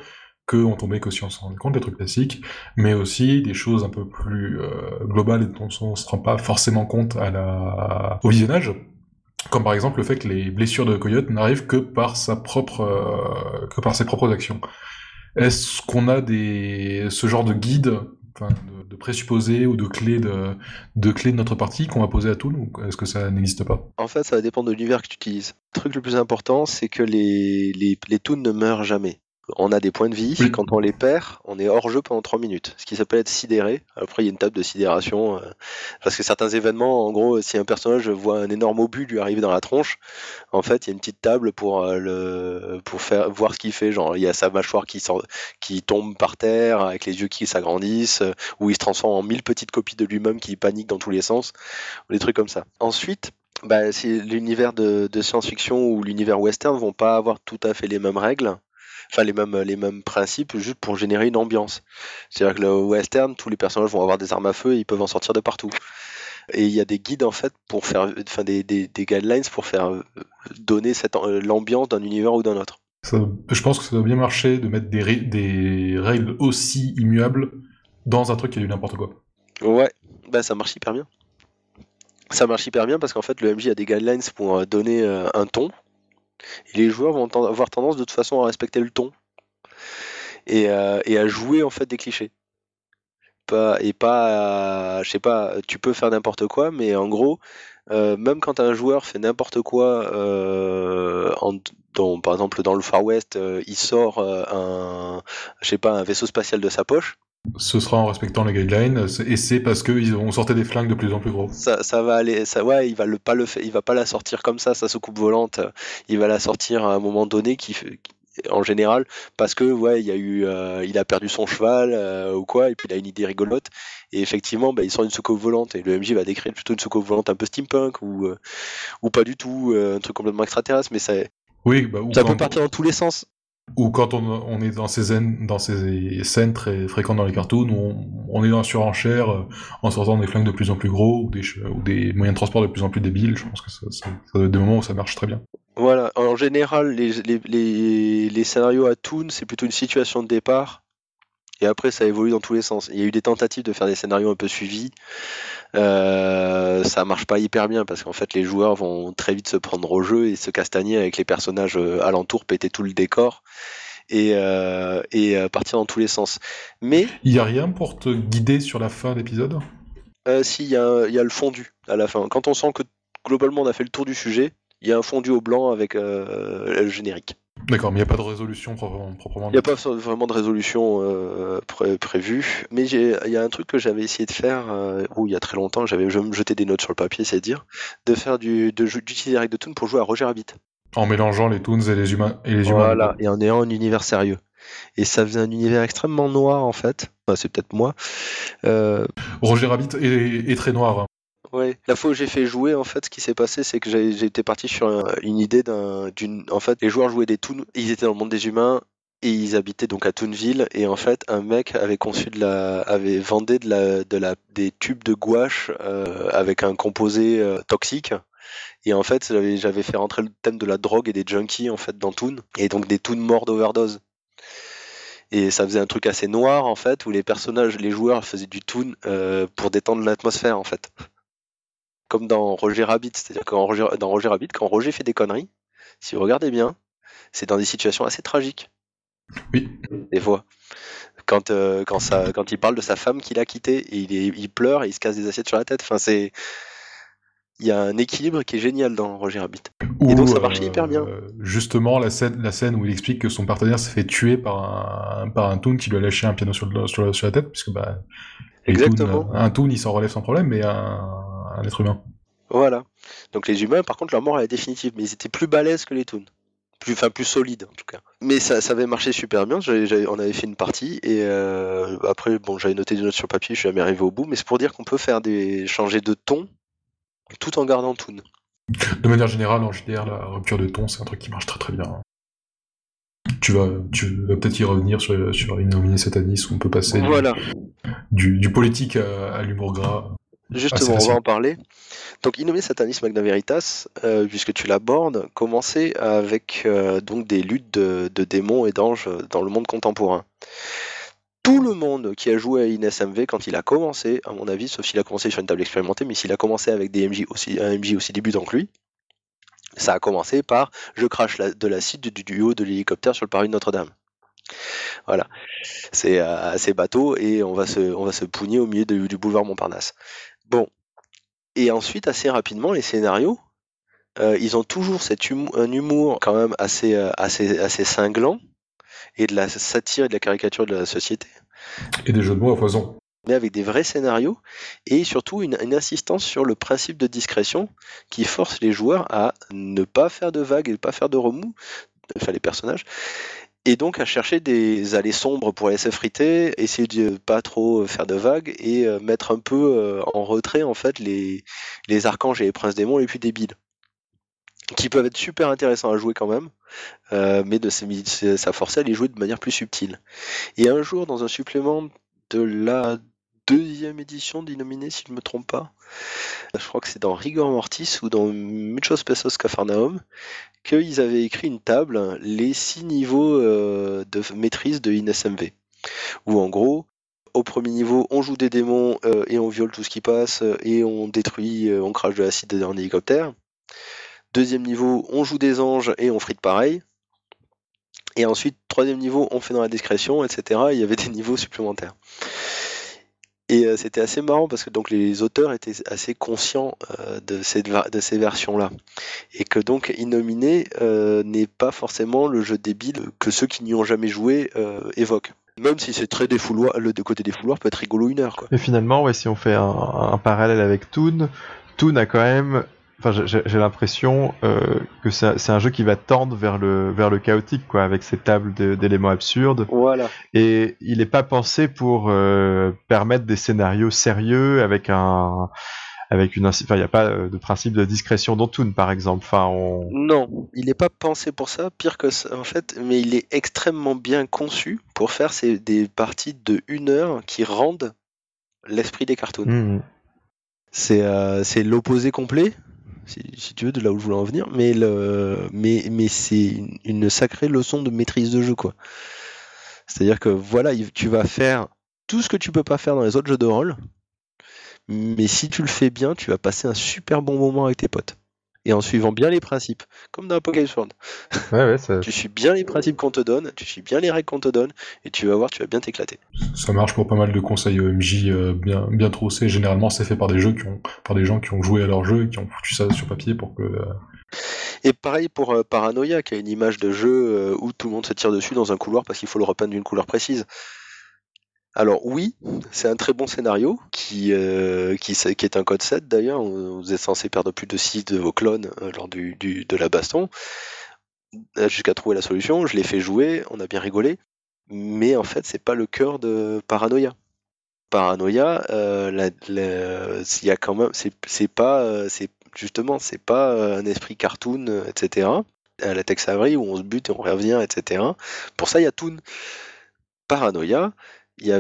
qu'on tombait que si on s'en rendait compte, des trucs classiques, mais aussi des choses un peu plus euh, globales et dont on se rend pas forcément compte à la... au visionnage, comme par exemple le fait que les blessures de Coyote n'arrivent que par sa propre euh, que par ses propres actions. Est-ce qu'on a des ce genre de guide de, présupposés ou de clés de, de de notre partie qu'on va poser à Toon ou est-ce que ça n'existe pas? En fait, ça va dépendre de l'univers que tu utilises. Le truc le plus important, c'est que les, les, les ne meurent jamais on a des points de vie, quand on les perd, on est hors jeu pendant 3 minutes, ce qui s'appelle être sidéré. Après, il y a une table de sidération, euh, parce que certains événements, en gros, si un personnage voit un énorme obus lui arriver dans la tronche, en fait, il y a une petite table pour, euh, le, pour faire, voir ce qu'il fait. Genre, il y a sa mâchoire qui, sort, qui tombe par terre, avec les yeux qui s'agrandissent, euh, ou il se transforme en mille petites copies de lui-même qui paniquent dans tous les sens, ou des trucs comme ça. Ensuite, bah, si l'univers de, de science-fiction ou l'univers western vont pas avoir tout à fait les mêmes règles enfin les mêmes, les mêmes principes juste pour générer une ambiance. C'est-à-dire que le western, tous les personnages vont avoir des armes à feu et ils peuvent en sortir de partout. Et il y a des guides en fait pour faire, enfin des, des, guidelines pour faire euh, donner cette euh, l'ambiance d'un univers ou d'un autre. je pense que ça doit bien marcher de mettre des, des règles aussi immuables dans un truc qui est du n'importe quoi. Ouais, bah ça marche hyper bien. Ça marche hyper bien parce qu'en fait le MJ a des guidelines pour euh, donner un ton et les joueurs vont avoir tendance de toute façon à respecter le ton et, euh, à jouer en fait des clichés. Et pas, je sais pas, tu peux faire n'importe quoi, mais en gros, euh, même quand un joueur fait n'importe quoi, euh, par exemple dans le Far West, il sort un, pas, un vaisseau spatial de sa poche, ce sera en respectant les guidelines et c'est parce qu'ils vont sortir des flingues de plus en plus gros. Ça, ça va aller, ça, ouais, il va le pas le il va pas la sortir comme ça, sa soucoupe volante. Il va la sortir à un moment donné qui, en général, parce que ouais, il y a eu, euh, il a perdu son cheval euh, ou quoi, et puis il a une idée rigolote. Et effectivement, bah, il sort une soucoupe volante et le MJ va décrire plutôt une soucoupe volante un peu steampunk ou euh, ou pas du tout, un truc complètement extraterrestre, mais ça, oui, bah, ça peut partir dans tous les sens. Ou quand on, est dans ces, scènes, dans ces scènes très fréquentes dans les cartoons, on, on est dans la surenchère euh, en sortant des flingues de plus en plus gros ou des, moyens de transport de plus en plus débiles. Je pense que ça doit être des moments où ça marche très bien. Voilà, en général, les, les, les, les scénarios à Toon, c'est plutôt une situation de départ et après, ça évolue dans tous les sens. Il y a eu des tentatives de faire des scénarios un peu suivis. Euh, ça marche pas hyper bien parce qu'en fait, les joueurs vont très vite se prendre au jeu et se castagner avec les personnages euh, alentours, péter tout le décor et, euh, et partir dans tous les sens. Mais il y a rien pour te guider sur la fin d'épisode. si, il y, a, y a le fondu à la fin. Quand on sent que globalement on a fait le tour du sujet, il y a un fondu au blanc avec le générique. D'accord, mais il n'y a pas de résolution proprement. Il n'y a pas vraiment de résolution euh, prévue, mais il y a un truc que j'avais essayé de faire, euh, il y a très longtemps, j'avais jeté des notes sur le papier, c'est dire, de faire du, d'utiliser les règles de Toon pour jouer à Roger Rabbit. En mélangeant les Toons et les humains. Et les voilà, humains. et en ayant un univers sérieux. Et ça faisait un univers extrêmement noir en fait. c'est peut-être moi. Euh, Roger Rabbit est, très noir. Hein. Ouais, la fois où j'ai fait jouer, en fait, ce qui s'est passé, c'est que j'ai été parti sur une idée d'une. En fait, les joueurs jouaient des Toons, ils étaient dans le monde des humains et ils habitaient donc à Toonville. Et en fait, un mec avait conçu avait vendé des tubes de gouache euh, avec un composé euh, toxique. Et en fait, j'avais fait rentrer le thème de la drogue et des junkies en fait dans Toon. Et donc des Toons morts d'overdose et ça faisait un truc assez noir en fait où les personnages, les joueurs faisaient du toon euh, pour détendre l'atmosphère en fait comme dans Roger Rabbit. C'est-à-dire que dans Roger Rabbit, quand Roger fait des conneries, si vous regardez bien, c'est dans des situations assez tragiques. Oui. Des fois. Quand, euh, quand, ça, quand il parle de sa femme qu'il a quittée, et il, il pleure et il se casse des assiettes sur la tête. Enfin, c'est. Il y a un équilibre qui est génial dans Roger Rabbit. et donc ça marche hyper bien. Euh, justement, la scène, la scène où il explique que son partenaire s'est fait tuer par un, par un toon qui lui a lâché un piano sur, sur, sur la tête, puisque bah, Exactement. un toon il s'en relève sans problème, mais un, un être humain. Voilà. Donc les humains, par contre, leur mort elle est définitive, mais ils étaient plus balèzes que les toons. Plus, enfin, plus solides en tout cas. Mais ça, ça avait marché super bien. on avait fait une partie et euh, après, bon, j'avais noté des notes sur papier, je suis jamais arrivé au bout, mais c'est pour dire qu'on peut faire des changer de ton tout en gardant toon. De manière générale, en JDR, la rupture de ton, c'est un truc qui marche très très bien. Tu vas, tu vas peut-être y revenir sur, sur Innominé Satanis où on peut passer voilà. du, du, politique à l'humour gras. Justement, on va en parler. Donc, Innomé Satanis Magna Veritas, euh, puisque tu l'abordes, commençait avec euh, donc des luttes de, démons et d'anges dans le monde contemporain. Tout le monde qui a joué à INSMV quand il a commencé, à mon avis, sauf s'il a commencé sur une table expérimentée, mais s'il a commencé avec des MJ aussi, un MJ aussi débutant que lui, ça a commencé par je crache de l'acide du duo de l'hélicoptère sur le Paris de Notre-Dame. Voilà, c'est assez bateau et on va se, on va se pougner au milieu du boulevard Montparnasse. Bon, et ensuite assez rapidement les scénarios, ils ont toujours cet humour, un humour quand même assez, assez, assez cinglant et de la satire et de la caricature de la société. Et des jeux de mots à foison. Mais avec des vrais scénarios et surtout une, insistance sur le principe de discrétion qui force les joueurs à ne pas faire de vagues et ne pas faire de remous, enfin les personnages, et donc à chercher des allées sombres pour aller s'effriter, essayer de pas trop faire de vagues et euh, mettre un peu euh, en retrait en fait les, les archanges et les princes démons les plus débiles qui peuvent être super intéressants à jouer quand même, euh, mais de, ça forçait à les jouer de manière plus subtile. Et un jour, dans un supplément de la deuxième édition d'Innominé, si je ne me trompe pas, je crois que c'est dans Rigor Mortis ou dans Muchos Pesos Cafarnaum, qu'ils avaient écrit une table, les six niveaux euh, de maîtrise de INSMV, où en gros, au premier niveau, on joue des démons euh, et on viole tout ce qui passe et on détruit, on crache de l'acide dans un hélicoptère. Deuxième niveau, on joue des anges et on frite pareil. Et ensuite, troisième niveau, on fait dans la discrétion, etc. il y avait des niveaux supplémentaires. Et euh, c'était assez marrant parce que donc les auteurs étaient assez conscients euh, de, ces versions-là. Et que donc Innominé euh, n'est pas forcément le jeu débile que ceux qui n'y ont jamais joué évoquent. Même si c'est très défouloir, le côté des fouloirs peut être rigolo une heure. Quoi. Mais finalement, ouais, si on fait un parallèle avec Toon, Toon a quand même Enfin, j'ai l'impression euh, que c'est un jeu qui va tendre vers le vers le chaotique, quoi, avec ses tables d'éléments absurdes. Voilà. Et il n'est pas pensé pour euh, permettre des scénarios sérieux avec un avec une enfin il n'y a pas de principe de discrétion dans Toon par exemple enfin on... non il n'est pas pensé pour ça pire que ça en fait mais il est extrêmement bien conçu pour faire ces, des parties de une heure qui rendent l'esprit des cartoons mmh. c'est euh, c'est l'opposé complet si, tu veux, de là où je voulais en venir, mais, c'est une, sacrée leçon de maîtrise de jeu, quoi. C'est-à-dire que voilà, tu vas faire tout ce que tu peux pas faire dans les autres jeux de rôle, mais si tu le fais bien, tu vas passer un super bon moment avec tes potes et en suivant bien les principes, comme dans Apocalypse World. tu suis bien les principes qu'on te donne, tu suis bien les règles qu'on te donne, et tu vas voir, tu vas bien t'éclater. Ça marche pour pas mal de conseils EMJ euh, bien, bien troussés. Généralement, c'est fait par des jeux qui ont, par des gens qui ont joué à leur jeu et qui ont foutu ça sur papier pour que. Euh, et pareil pour euh, Paranoia, qui a une image de jeu où tout le monde se tire dessus dans un couloir parce qu'il faut le repeindre d'une couleur précise. Alors oui, c'est un très bon scénario qui, euh, est un code 7 d'ailleurs. Vous êtes censé perdre plus de 6 de vos clones euh, lors du, de la baston euh, jusqu'à trouver la solution. Je l'ai fait jouer, on a bien rigolé, mais en fait c'est pas le cœur de Paranoia. Paranoia, même, c'est pas, c'est justement, c'est pas un esprit cartoon, etc. À la Tex Avery où on se bute et on revient, etc. Pour ça, il y a Toon. Paranoia, il y a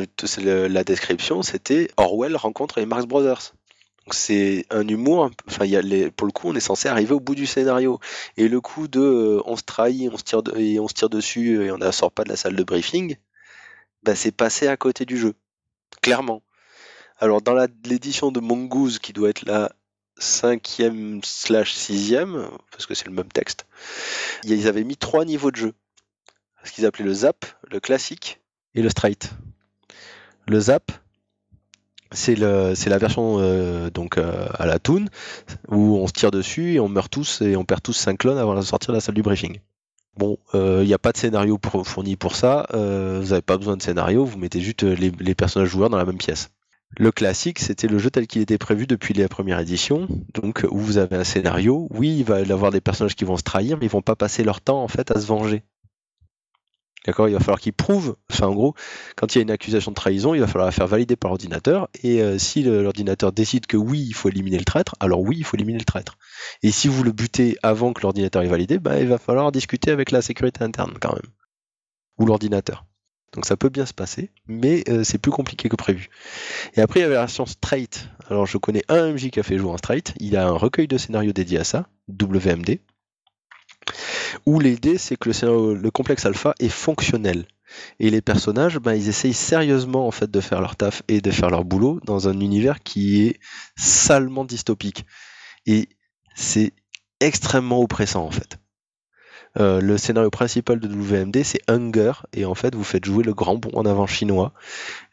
la description, c'était Orwell rencontre les Marx Brothers. Donc c'est un humour, enfin y a les, pour le coup on est censé arriver au bout du scénario et le coup de euh, on se trahit, on se tire et on se tire dessus et on ne sort pas de la salle de briefing, bah, c'est passé à côté du jeu, clairement. Alors dans l'édition de Mongoose qui doit être la cinquième slash sixième, parce que c'est le même texte, ils avaient mis trois niveaux de jeu. Ce qu'ils appelaient le zap, le classique et le straight. Le Zap, c'est la version euh, donc euh, à la Toon où on se tire dessus et on meurt tous et on perd tous 5 clones avant de sortir de la salle du briefing. Bon, il euh, n'y a pas de scénario fourni pour ça, vous n'avez pas besoin de scénario, vous mettez juste les, personnages joueurs dans la même pièce. Le classique, c'était le jeu tel qu'il était prévu depuis la première édition, donc où vous avez un scénario. Oui, il va y avoir des personnages qui vont se trahir, mais ils vont pas passer leur temps en fait à se venger. D'accord Il va falloir qu'il prouve, enfin en gros, quand il y a une accusation de trahison, il va falloir la faire valider par l'ordinateur. Et euh, si l'ordinateur décide que oui, il faut éliminer le traître, alors oui, il faut éliminer le traître. Et si vous le butez avant que l'ordinateur ait validé, bah, il va falloir discuter avec la sécurité interne quand même. Ou l'ordinateur. Donc ça peut bien se passer, mais euh, c'est plus compliqué que prévu. Et après, il y avait la version straight. Alors je connais un MJ qui a fait jouer en straight. Il a un recueil de scénarios dédié à ça, WMD. Où l'idée, c'est que le, complexe alpha est fonctionnel. Et les personnages, ben, ils essayent sérieusement en fait de faire leur taf et de faire leur boulot dans un univers qui est salement dystopique. Et c'est extrêmement oppressant en fait. Euh, le scénario principal de WMD, c'est Hunger, et en fait, vous faites jouer le grand bond en avant chinois.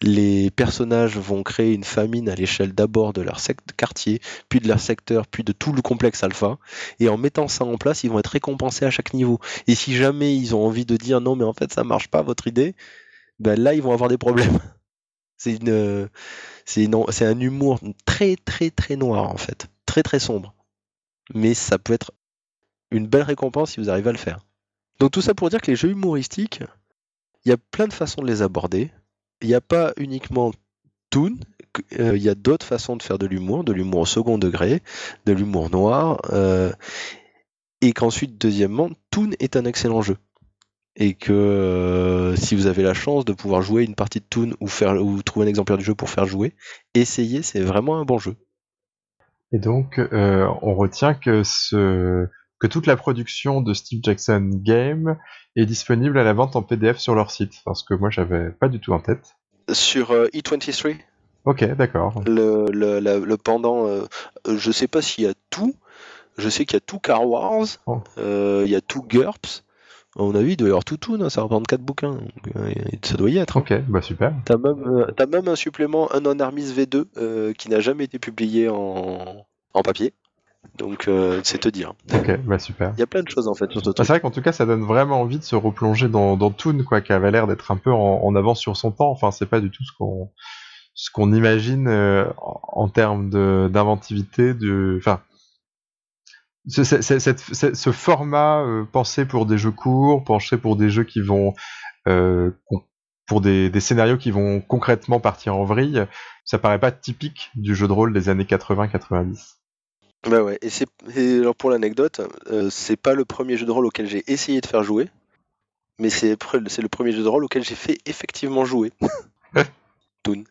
Les personnages vont créer une famine à l'échelle d'abord de leur quartier, puis de leur secteur, puis de tout le complexe alpha. Et en mettant ça en place, ils vont être récompensés à chaque niveau. Et si jamais ils ont envie de dire non, mais en fait, ça marche pas votre idée, ben là, ils vont avoir des problèmes. C'est une, c'est un humour très très très noir en fait, très très sombre. Mais ça peut être une belle récompense si vous arrivez à le faire. Donc tout ça pour dire que les jeux humoristiques, il y a plein de façons de les aborder. Il n'y a pas uniquement Toon, euh, il y a d'autres façons de faire de l'humour, de l'humour au second degré, de l'humour noir. Euh, et qu'ensuite, deuxièmement, Toon est un excellent jeu et que euh, si vous avez la chance de pouvoir jouer une partie de Toon ou, faire, ou trouver un exemplaire du jeu pour faire jouer, essayez, c'est vraiment un bon jeu. Et donc, on retient que, ce, que toute la production de Steve Jackson Game est disponible à la vente en PDF sur leur site, parce que moi, j'avais pas du tout en tête. Sur euh, E23 Ok, d'accord. Le, le, le, pendant, je sais pas s'il y a tout, je sais qu'il y a tout Car Wars, oh. il y a tout GURPS, à mon avis, il doit y avoir tout tout, ça représente 4 bouquins. Euh, ça doit y être. Hein. Ok, bah super. T'as même, euh, même un supplément, un Non Armis V2, euh, qui n'a jamais été publié en, en papier. Donc c'est te dire. Ok, bah super. Il y a plein de choses en fait sur bah, C'est vrai qu'en tout cas, ça donne vraiment envie de se replonger dans, dans Toon, quoi, qui avait l'air d'être un peu en, avance sur son temps. Enfin, c'est pas du tout ce qu'on ce qu'on imagine en, en termes d'inventivité, de, enfin, ce format euh, pensé pour des jeux courts, pensé pour des jeux qui vont euh, pour des, scénarios qui vont concrètement partir en vrille, ça paraît pas typique du jeu de rôle des années 80-90. Bah ouais, et c'est alors pour l'anecdote, euh, c'est pas le premier jeu de rôle auquel j'ai essayé de faire jouer, mais c'est le premier jeu de rôle auquel j'ai fait effectivement jouer. Toon.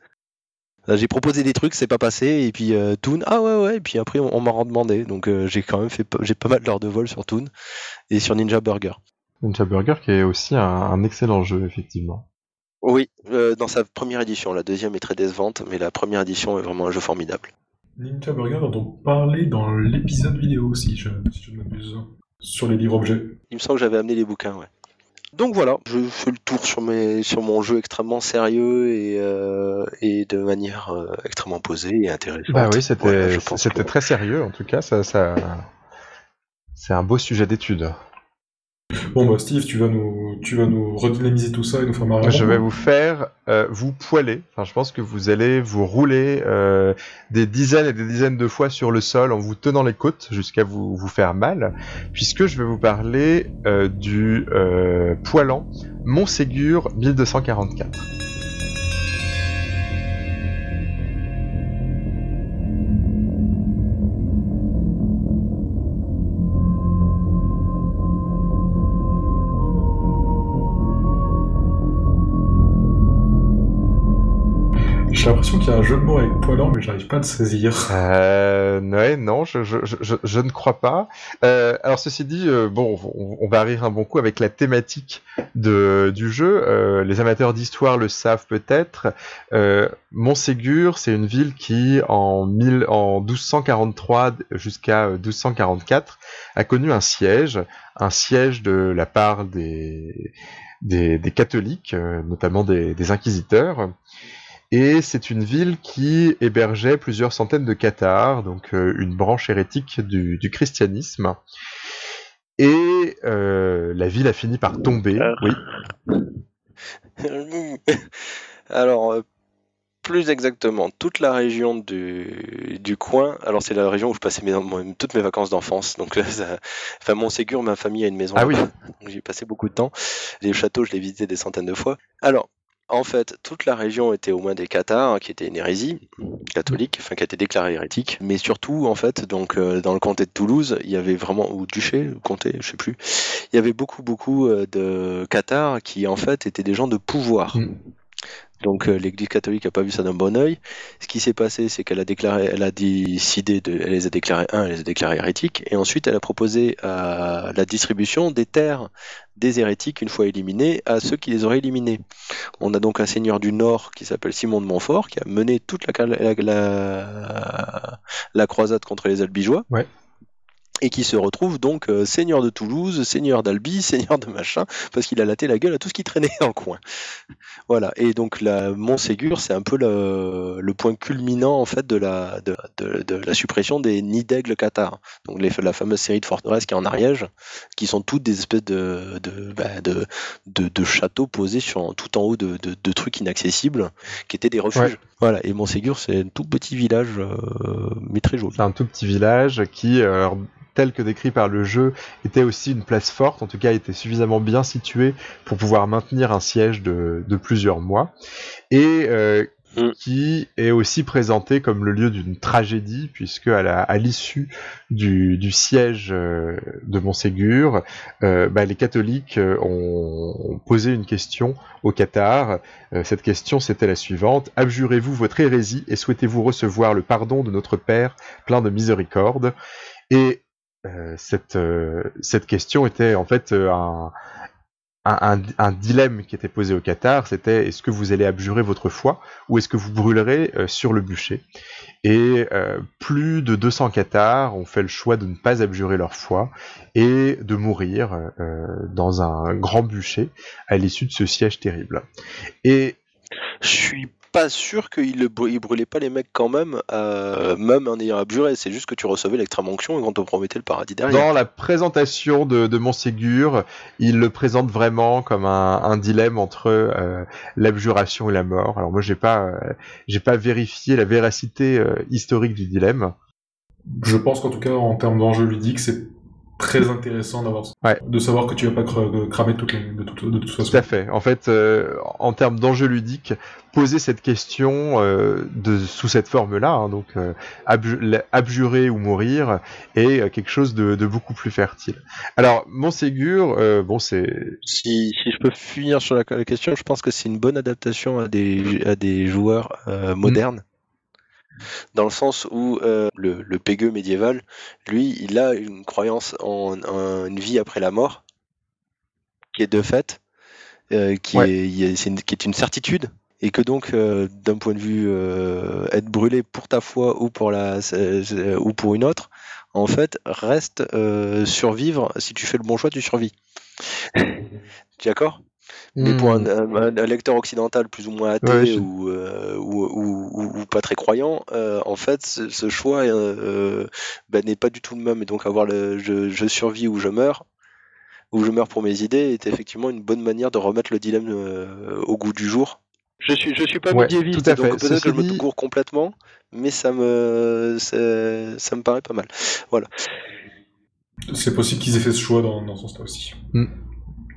J'ai proposé des trucs, c'est pas passé, et puis euh, Toon, ah ouais ouais, et puis après on, m'a redemandé, donc euh, j'ai quand même fait j'ai pas mal d'heures de vol sur Toon et sur Ninja Burger. Ninja Burger qui est aussi un, excellent jeu effectivement. Oui, euh, dans sa première édition, la deuxième est très décevante, mais la première édition est vraiment un jeu formidable. Ninja Burger dont on parlait dans l'épisode vidéo aussi, je, si je ne m'abuse, sur les livres objets. Il me semble que j'avais amené les bouquins, ouais. Donc voilà, je fais le tour sur, mes, sur mon jeu extrêmement sérieux et, euh, et de manière euh, extrêmement posée et intéressante. Bah oui, c'était c'était très sérieux en tout cas, ça, ça c'est un beau sujet d'étude. Bon bah Steve, tu vas nous, tu vas nous redynamiser tout ça et nous faire marrer. Je vais vous faire euh, vous poiler. Enfin, je pense que vous allez vous rouler euh, des dizaines et des dizaines de fois sur le sol en vous tenant les côtes jusqu'à vous, vous faire mal, puisque je vais vous parler euh, du poilant Montségur 1244. J'ai l'impression qu'il y a un jeu de mots avec poilant, mais j'arrive pas à le saisir. Euh, ouais, non, je, ne crois pas. Euh, alors ceci dit, euh, bon, on, va rire un bon coup avec la thématique de, du jeu. Euh, les amateurs d'histoire le savent peut-être. Montségur, c'est une ville qui, en, mille, en 1243 jusqu'à 1244, a connu un siège, un siège de la part des, des, catholiques, notamment des inquisiteurs. Et c'est une ville qui hébergeait plusieurs centaines de cathares, donc euh, une branche hérétique du, christianisme. Et euh, la ville a fini par tomber. Oui. Alors, euh, plus exactement, toute la région du, du coin, alors c'est la région où je passais toutes mes vacances d'enfance. Donc, ça, enfin, Montségur, ma famille a une maison. Ah oui. J'ai passé beaucoup de temps. Les châteaux, je les visité des centaines de fois. Alors, en fait, toute la région était au moins des cathares, qui était une hérésie catholique, enfin qui a été déclarée hérétique. Mais surtout, en fait, donc euh, dans le comté de Toulouse, il y avait vraiment, ou duché, comté, je sais plus, il y avait beaucoup, beaucoup euh, de cathares qui en fait étaient des gens de pouvoir. Mm. Donc euh, l'Église catholique n'a pas vu ça d'un bon oeil. Ce qui s'est passé, c'est qu'elle a déclaré, elle décidé de, elle les a déclarés un, elle les a déclarés hérétiques, et ensuite elle a proposé la distribution des terres des hérétiques une fois éliminés à ceux qui les auraient éliminés. On a donc un seigneur du Nord qui s'appelle Simon de Montfort qui a mené toute la, croisade contre les Albigeois. Et qui se retrouve donc euh, seigneur de Toulouse, seigneur d'Albi, seigneur de machin, parce qu'il a laté la gueule à tout ce qui traînait dans le coin. Voilà, et donc la Montségur, c'est un peu le, point culminant en fait de la, de, la suppression des nids d'aigle Qatar, donc les, la fameuse série de forteresses qui est en Ariège, qui sont toutes des espèces de, de, bah, de, châteaux posés sur, tout en haut de, trucs inaccessibles, qui étaient des refuges. Voilà, et Montségur, c'est un tout petit village, euh, mais très joli. C'est un tout petit village qui, euh, tel que décrit par le jeu, était aussi une place forte, en tout cas était suffisamment bien situé pour pouvoir maintenir un siège de, plusieurs mois, et euh, mm. qui est aussi présenté comme le lieu d'une tragédie, puisque à l'issue du, siège euh, de Montségur, euh, bah, les catholiques ont, posé une question au Qatar. cette question, c'était la suivante. Abjurez-vous votre hérésie et souhaitez-vous recevoir le pardon de notre Père plein de miséricorde? Et cette, euh, cette question était en fait euh, un, un, un, dilemme qui était posé au Qatar, c'était est-ce que vous allez abjurer votre foi ou est-ce que vous brûlerez sur le bûcher? Et plus de 200 Qatars ont fait le choix de ne pas abjurer leur foi et de mourir dans un grand bûcher à l'issue de ce siège terrible. Et je suis pas sûr qu'il brûlait pas les mecs quand même, euh, même en ayant abjuré. C'est juste que tu recevais l'extrême onction et qu'on te promettait le paradis derrière. Dans la présentation de, de Montségur, il le présente vraiment comme un, dilemme entre euh, l'abjuration et la mort. Alors moi, j'ai pas, euh, j'ai pas vérifié la véracité historique du dilemme. Je pense qu'en tout cas, en termes d'enjeu ludique, c'est très intéressant d'avoir de savoir que tu vas pas cramer toutes les, de, toute, de toute façon. Tout à fait. En fait, euh, en termes d'enjeu ludique, poser cette question euh, de, sous cette forme-là, hein, donc euh, abjurer ou mourir, est quelque chose de, beaucoup plus fertile. Alors, Montségur, bon, c'est. Si, si, je peux finir sur la, question, je pense que c'est une bonne adaptation à des, à des joueurs modernes dans le sens où euh, le, le médiéval, lui, il a une croyance en, une vie après la mort, qui est de fait, euh, qui, est, une, qui est une certitude, et que donc, euh, d'un point de vue être brûlé pour ta foi ou pour, la, ou pour une autre, en fait, reste survivre. Si tu fais le bon choix, tu survis. D'accord? Mais pour hmm. un, lecteur occidental plus ou moins athée euh, ou, ou, pas très croyant, euh, en fait, ce, choix euh, ben, n'est pas du tout le même. Et donc avoir le je, je, survis ou je meurs, ou je meurs pour mes idées, est effectivement une bonne manière de remettre le dilemme au goût du jour. Je suis, je suis pas médiéviste, donc peut-être que je me cours complètement, mais ça me, ça me paraît pas mal. Voilà. C'est possible qu'ils aient fait ce choix dans, dans ce sens-là aussi. Hmm.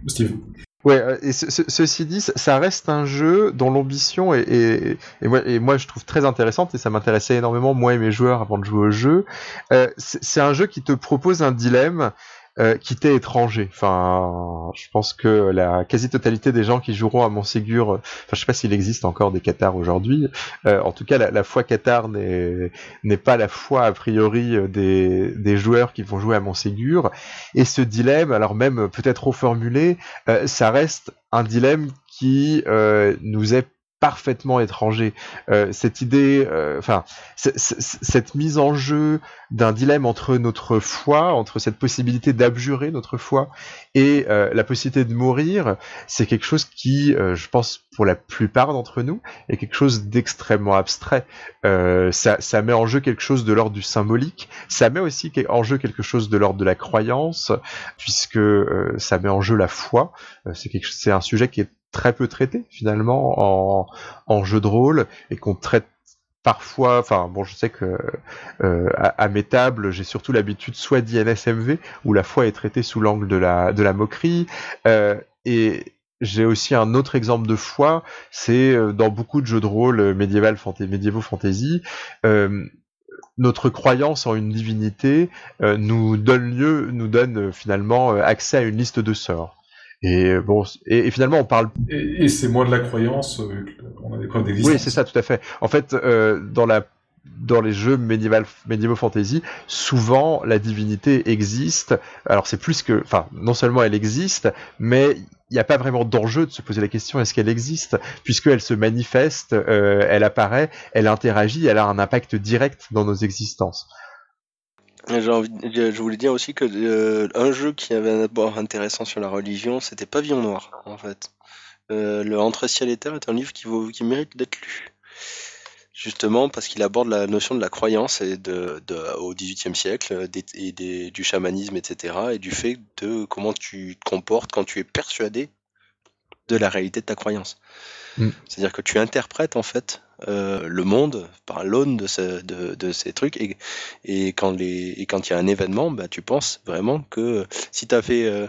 Steve. Ouais, euh, et ceci dit, ça reste un jeu dont l'ambition est, et, moi, et, moi, je trouve très intéressante et ça m'intéressait énormément moi et mes joueurs avant de jouer au jeu. Euh, c'est un jeu qui te propose un dilemme euh, qui t'est étranger. Enfin, je pense que la quasi-totalité des gens qui joueront à Montségur, enfin, je sais pas s'il existe encore des Qatars aujourd'hui. Euh, en tout cas, la, foi Qatar n'est pas la foi a priori des, des joueurs qui vont jouer à Montségur. Et ce dilemme, alors même peut-être reformulé, euh, ça reste un dilemme qui euh, nous est parfaitement étranger. Euh, cette idée, euh, enfin, cette mise en jeu d'un dilemme entre notre foi, entre cette possibilité d'abjurer notre foi et euh, la possibilité de mourir, c'est quelque chose qui, je pense, pour la plupart d'entre nous, est quelque chose d'extrêmement abstrait. Ça, ça, met en jeu quelque chose de l'ordre du symbolique. Ça met aussi en jeu quelque chose de l'ordre de la croyance, puisque ça met en jeu la foi. c'est un sujet qui est très peu traité finalement en, jeu de rôle et qu'on traite parfois, enfin bon, je sais que euh, à, mes tables, j'ai surtout l'habitude soit d'INSMV où la foi est traitée sous l'angle de la de la moquerie euh, et j'ai aussi un autre exemple de foi, c'est euh, dans beaucoup de jeux de rôle médiéval, médiévaux fantasy, notre croyance en une divinité nous donne lieu, nous donne finalement accès à une liste de sorts. Et bon, et, finalement, on parle. Et, c'est moins de la croyance, euh, on a des preuves d'existence. Oui, c'est ça, tout à fait. En fait, euh, dans la dans les jeux médiéval, médiévaux fantasy, souvent la divinité existe. Alors c'est plus que, enfin, non seulement elle existe, mais il n'y a pas vraiment d'enjeu de se poser la question est-ce qu'elle existe, puisqu'elle se manifeste, euh, elle apparaît, elle interagit, elle a un impact direct dans nos existences. Je voulais dire aussi que euh, un jeu qui avait un abord intéressant sur la religion, c'était Pavillon Noir, en fait. Euh, le Entre ciel et terre est un livre qui, vaut, qui mérite d'être lu. Justement parce qu'il aborde la notion de la croyance et de, au XVIIIe siècle et du chamanisme, etc. Et du fait de comment tu te comportes quand tu es persuadé de la réalité de ta croyance. Mm. C'est-à-dire que tu interprètes en fait euh, le monde par l'aune de, ces trucs et, quand il y a un événement, bah, tu penses vraiment que si tu as fait euh,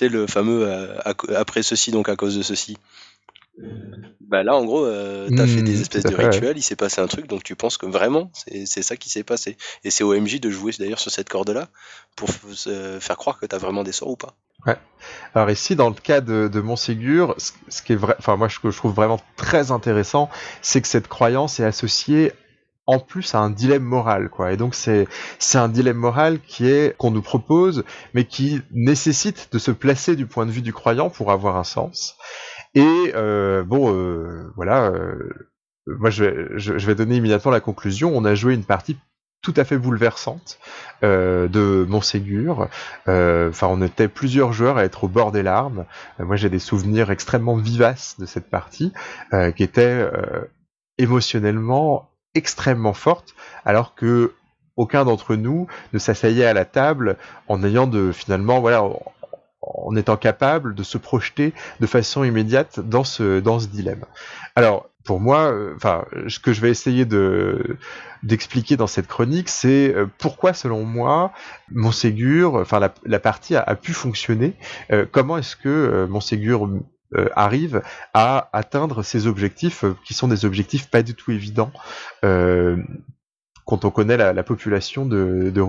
le fameux euh, après ceci donc à cause de ceci. Bah là, en gros, tu as fait des mm, espèces de rituels, il s'est passé un truc, donc tu penses que vraiment, c'est ça qui s'est passé. Et c'est OMJ de jouer d'ailleurs sur cette corde-là pour faire croire que tu as vraiment des sorts ou pas. Ouais. Alors ici, dans le cas de, de Montségur, ce, qui est vrai, enfin moi, ce que je trouve vraiment très intéressant, c'est que cette croyance est associée en plus à un dilemme moral, quoi. Et donc c'est c'est un dilemme moral qui est qu'on nous propose, mais qui nécessite de se placer du point de vue du croyant pour avoir un sens. Et euh, bon, euh, voilà. Euh, moi, je vais, donner immédiatement la conclusion. On a joué une partie tout à fait bouleversante de Montségur. Euh, enfin, on était plusieurs joueurs à être au bord des larmes. Moi, j'ai des souvenirs extrêmement vivaces de cette partie, qui était émotionnellement extrêmement forte, alors que aucun d'entre nous ne s'asseyait à la table en ayant de finalement voilà en étant capable de se projeter de façon immédiate dans ce dans ce dilemme. Alors pour moi, enfin, ce que je vais essayer de d'expliquer dans cette chronique, c'est euh, pourquoi, selon moi, Montségur, enfin la, partie a, pu fonctionner. Euh, comment est-ce que euh, Montségur arrive à atteindre ses objectifs, qui sont des objectifs pas du tout évidents quand on connaît la, population de, de.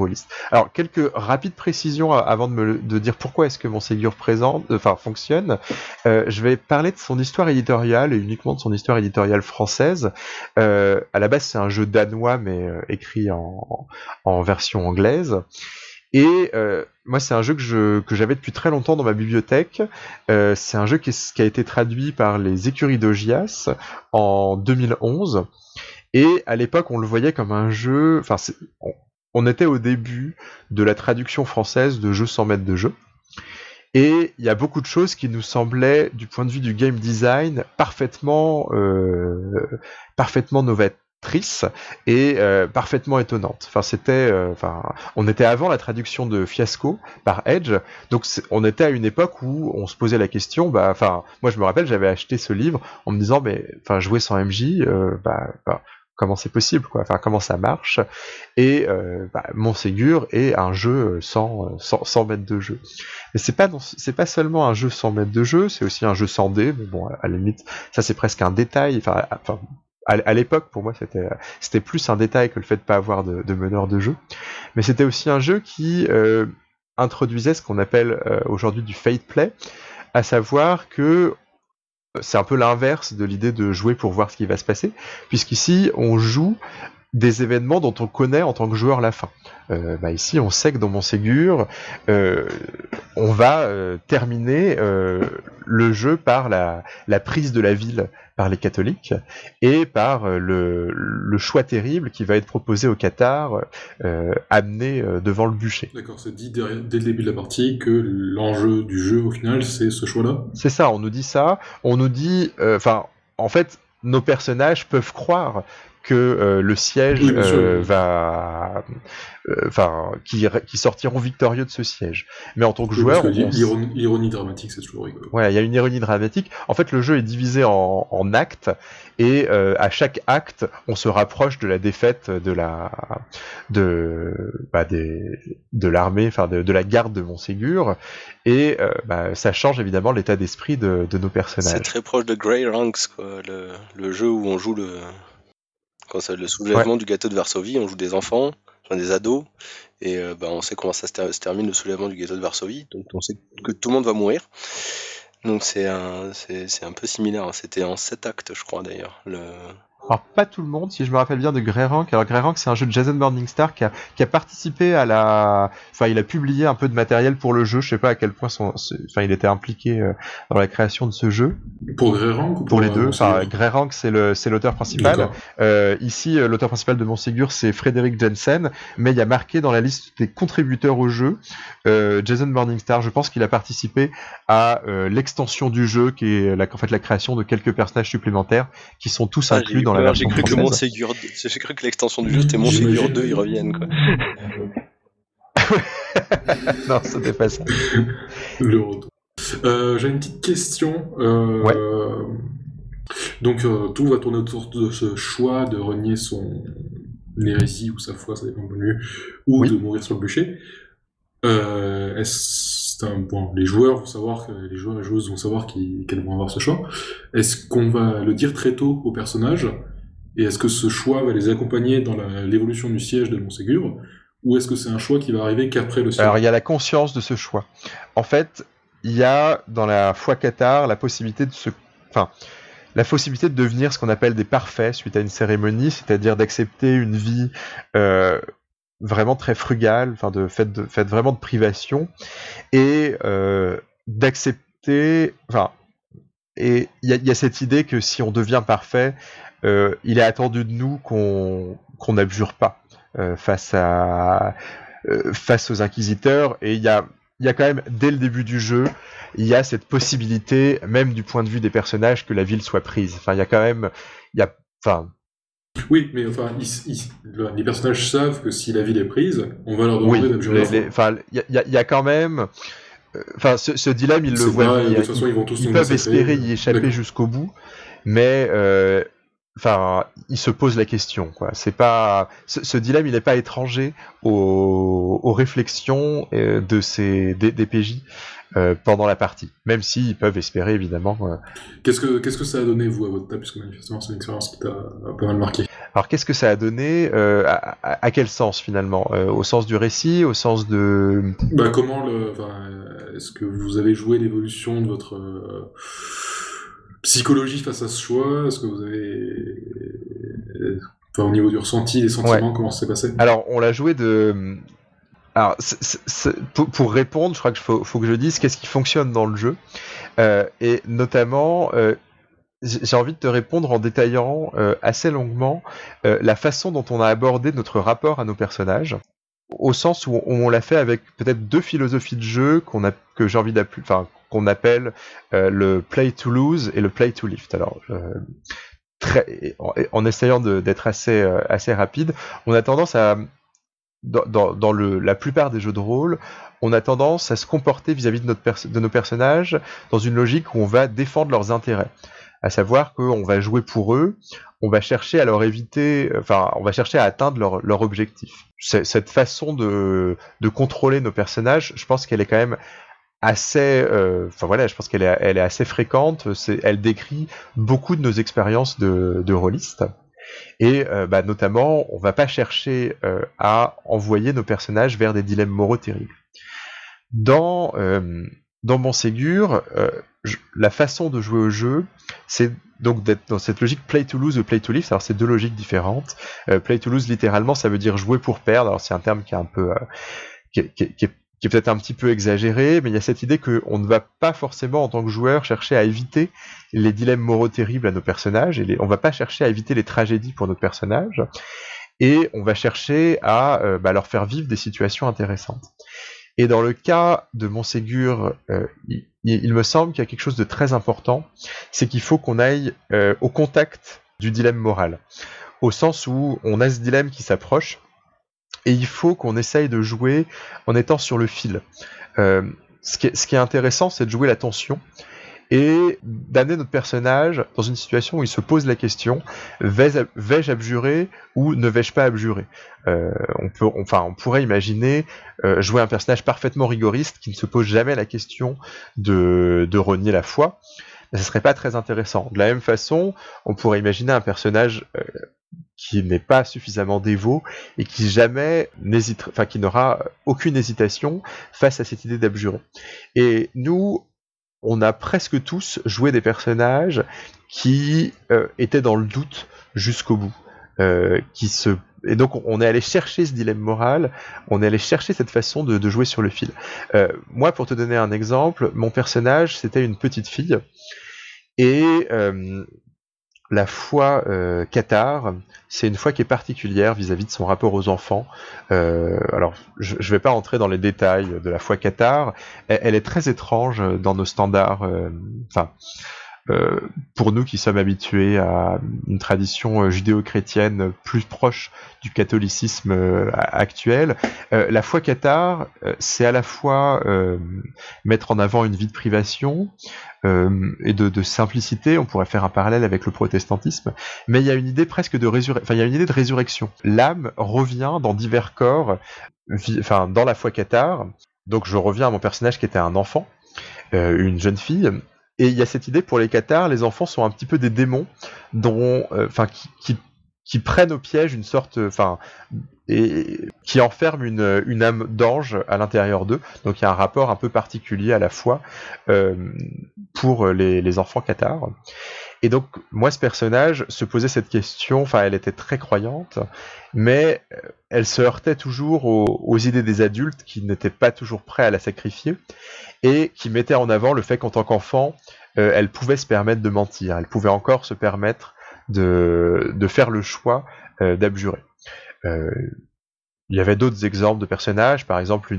Alors, quelques rapides précisions avant de, me, de dire pourquoi est-ce que mon Ségur présente, enfin, fonctionne. Euh, je vais parler de son histoire éditoriale et uniquement de son histoire éditoriale française. Euh, à la base, c'est un jeu danois, mais euh, écrit en, en, version anglaise. Et euh, moi, c'est un jeu que, que j'avais depuis très longtemps dans ma bibliothèque. Euh, c'est un jeu qui, qui, a été traduit par les écuries d'Ogias en 2011. Et à l'époque, on le voyait comme un jeu. Enfin, on, était au début de la traduction française de jeux sans mètres de jeu. Et il y a beaucoup de choses qui nous semblaient, du point de vue du game design, parfaitement, euh, parfaitement novatrices et euh, parfaitement étonnantes. Enfin, c'était, euh, enfin, on était avant la traduction de Fiasco par Edge, donc on était à une époque où on se posait la question. Bah, enfin, moi je me rappelle, j'avais acheté ce livre en me disant, mais, enfin, jouer sans MJ, euh, bah, bah comment c'est possible, quoi, enfin comment ça marche. Et euh, bah, est un jeu sans, sans, sans de jeu. Mais c'est pas c'est pas seulement un jeu sans mètres de jeu, c'est aussi un jeu sans dés. Mais bon, à la limite, ça c'est presque un détail. Enfin, enfin à, l'époque, pour moi, c'était c'était plus un détail que le fait de pas avoir de, de meneur de jeu. Mais c'était aussi un jeu qui euh, introduisait ce qu'on appelle euh, aujourd'hui du fate play, à savoir que c'est un peu l'inverse de l'idée de jouer pour voir ce qui va se passer, puisqu'ici on joue des événements dont on connaît en tant que joueur la fin. Euh, bah ici, on sait que dans Montségur, euh, on va euh, terminer le jeu par la, la, prise de la ville par les catholiques et par le, le, choix terrible qui va être proposé au Qatar, amené devant le bûcher. D'accord, c'est dit dès, dès, le début de la partie que l'enjeu du jeu, au final, c'est ce choix-là? C'est ça, on nous dit ça. On nous dit, enfin, en fait, nos personnages peuvent croire que euh, le siège euh, va, euh, enfin, qui, qui, sortiront victorieux de ce siège. Mais en tant que joueur, l'ironie dramatique, c'est toujours rigolo. Ouais, il y a une ironie dramatique. En fait, le jeu est divisé en, en actes et à chaque acte, on se rapproche de la défaite de la, de, bah, des, de l'armée, enfin de, de, la garde de Montségur, et bah, ça change évidemment l'état d'esprit de, de, nos personnages. C'est très proche de Grey Ranks, quoi, le, le jeu où on joue le quand c'est le soulèvement du gâteau de Varsovie, on joue des enfants, des ados, et euh, bah, on sait comment ça se, termine le soulèvement du gâteau de Varsovie, donc on sait que tout le monde va mourir. Donc c'est un, c'est, un peu similaire. Hein. C'était en sept actes, je crois d'ailleurs. Le... alors pas tout le monde, si je me rappelle bien de Greyrank. Alors Greyrank, c'est un jeu de Jason Morningstar qui a, qui a participé à la, enfin il a publié un peu de matériel pour le jeu. Je sais pas à quel point son, enfin il était impliqué euh, dans la création de ce jeu. Pour Greyrank ou Pour pour les euh, deux. Enfin Montségur Greyrank c'est le, c'est l'auteur principal. Euh, ici, euh, l'auteur principal de Montségur, c'est Frédéric Jensen, mais il y a marqué dans la liste des contributeurs au jeu euh, Jason Morningstar. Je pense qu'il a participé à euh, l'extension du jeu, qui est la, en fait la création de quelques personnages supplémentaires qui sont tous Ah, inclus dans la peur, version J'ai cru que française. Montségur, j'ai cru que l'extension du jeu c'était J'imagine. 2, ils reviennent quoi. non, c'était pas ça. Le retour. Euh, J'ai une petite question. Euh, Donc, euh, tout va tourner autour de ce choix de renier son hérésie ou sa foi, ça dépend de lui, ou Oui. de mourir sur le bûcher. Euh, Est-ce un bon, les joueurs vont savoir, les joueurs et joueuses vont savoir qu'elles vont avoir ce choix. Est-ce qu'on va le dire très tôt au personnage? Et est-ce que ce choix va les accompagner dans l'évolution du siège de Montségur Ou est-ce que c'est un choix qui va arriver qu'après le siège? Alors il y a la conscience de ce choix. En fait, il y a dans la foi Qatar la possibilité de se, enfin, la possibilité de devenir ce qu'on appelle des parfaits suite à une cérémonie, c'est-à-dire d'accepter une vie euh, vraiment très frugale, enfin de faite de faite vraiment de privation. Et euh, d'accepter, enfin, et il y, y a cette idée que si on devient parfait, euh, il est attendu de nous qu'on qu'on n'abjure pas euh, face à euh, face aux inquisiteurs. Et il y a il y a quand même dès le début du jeu il y a cette possibilité même du point de vue des personnages que la ville soit prise. Enfin il y a quand même il y a enfin Oui, mais enfin, ils- ils- les personnages savent que si la ville est prise, on va leur demander d'abjurer enfin il y a- il y, il quand même euh, enfin ce, ce dilemme ils le voient pas- venir. de toute façon, ils vont tous ils nous peuvent espérer y échapper jusqu'au bout, mais euh, enfin, ils se posent la question. Quoi. C'est pas ce, ce dilemme, il n'est pas étranger aux, aux réflexions euh, de ces des, des PJ euh, pendant la partie, même s'ils peuvent espérer évidemment. euh. Qu'est-ce que qu'est-ce que ça a donné vous à votre table, puisque manifestement c'est une expérience qui t'a euh, pas mal marqué. Alors, qu'est-ce que ça a donné euh, à, quel sens finalement Au sens du récit, au sens de Bah comment le, enfin, est-ce que vous avez joué l'évolution de votre psychologie face à ce choix? Est-ce que vous avez, enfin, au niveau du ressenti, des sentiments, comment ça s'est passé? Alors, on l'a joué de. Alors, pour, répondre, je crois qu'il faut, faut que je dise qu'est-ce qui fonctionne dans le jeu. Euh, et notamment, euh, j'ai envie de te répondre en détaillant euh, assez longuement la façon dont on a abordé notre rapport à nos personnages. Au sens où on, l'a fait avec peut-être deux philosophies de jeu qu'on a, que j'ai envie d'appeler, enfin, qu'on appelle le play to lose et le play to lift. Alors, très, en, essayant d'être assez, assez rapide, on a tendance à, dans, la plupart des jeux de rôle, on a tendance à se comporter vis-à-vis de, nos personnages dans une logique où on va défendre leurs intérêts. À savoir qu'on va jouer pour eux, on va chercher à leur éviter, enfin, on va chercher à atteindre leur, leur objectif. Cette façon de, contrôler nos personnages, je pense qu'elle est quand même assez, euh, voilà, je pense qu'elle est, assez fréquente. Elle décrit beaucoup de nos expériences de, de rôlistes. Et euh, bah, notamment, on va pas chercher euh, à envoyer nos personnages vers des dilemmes moraux terribles. Dans euh, dans euh, la façon de jouer au jeu, c'est donc d'être dans cette logique play to lose ou play to live. Alors c'est deux logiques différentes. Euh, play to lose littéralement, ça veut dire jouer pour perdre. Alors c'est un terme qui est un peu euh, qui est, qui qui est- qui est peut-être un petit peu exagéré, mais il y a cette idée qu'on ne va pas forcément en tant que joueur chercher à éviter les dilemmes moraux terribles à nos personnages, et on va pas chercher à éviter les tragédies pour nos personnages, et on va chercher à euh, bah, leur faire vivre des situations intéressantes. Et dans le cas de Montségur, euh, il me semble qu'il y a quelque chose de très important, c'est qu'il faut qu'on aille euh, au contact du dilemme moral, au sens où on a ce dilemme qui s'approche, et il faut qu'on essaye de jouer en étant sur le fil. Euh, ce, qui est, ce qui est intéressant, c'est de jouer la tension et d'amener notre personnage dans une situation où il se pose la question vais-je abjurer ou ne vais-je pas abjurer? Euh, on peut, enfin, on pourrait imaginer euh, jouer un personnage parfaitement rigoriste qui ne se pose jamais la question de, de renier la foi. Mais ce serait pas très intéressant. De la même façon, on pourrait imaginer un personnage euh, qui n'est pas suffisamment dévot et qui jamais n'hésite, enfin qui n'aura aucune hésitation face à cette idée d'abjurer. Et nous, on a presque tous joué des personnages qui euh, étaient dans le doute jusqu'au bout. se et donc on est allé chercher ce dilemme moral, on est allé chercher cette façon de, jouer sur le fil. moi, pour te donner un exemple, mon personnage c'était une petite fille et la foi euh, Qatar, c'est une foi qui est particulière vis-à-vis de son rapport aux enfants. Euh, alors, je ne vais pas entrer dans les détails de la foi Qatar. Elle, est très étrange dans nos standards. Euh, enfin, pour nous qui sommes habitués à une tradition judéo-chrétienne plus proche du catholicisme actuel, la foi Qatar, c'est à la fois mettre en avant une vie de privation, euh, et de, simplicité. On pourrait faire un parallèle avec le protestantisme, mais il y a une idée presque de résurrection. Enfin, il y a une idée de résurrection. L'âme revient dans divers corps, enfin dans la foi cathare. Donc je reviens à mon personnage qui était un enfant, euh, une jeune fille, et il y a cette idée pour les cathares, les enfants sont un petit peu des démons, dont, euh, enfin, qui, qui, qui, prennent au piège une sorte, enfin, et qui enferme une, une âme d'ange à l'intérieur d'eux. Donc il y a un rapport un peu particulier à la foi euh, pour les, les enfants cathares. Et donc moi ce personnage se posait cette question, enfin elle était très croyante, mais euh, elle se heurtait toujours aux, idées des adultes qui n'étaient pas toujours prêts à la sacrifier et qui mettaient en avant le fait qu'en tant qu'enfant, euh, elle pouvait se permettre de mentir, elle pouvait encore se permettre de, faire le choix euh, d'abjurer. Il y avait d'autres exemples de personnages, par exemple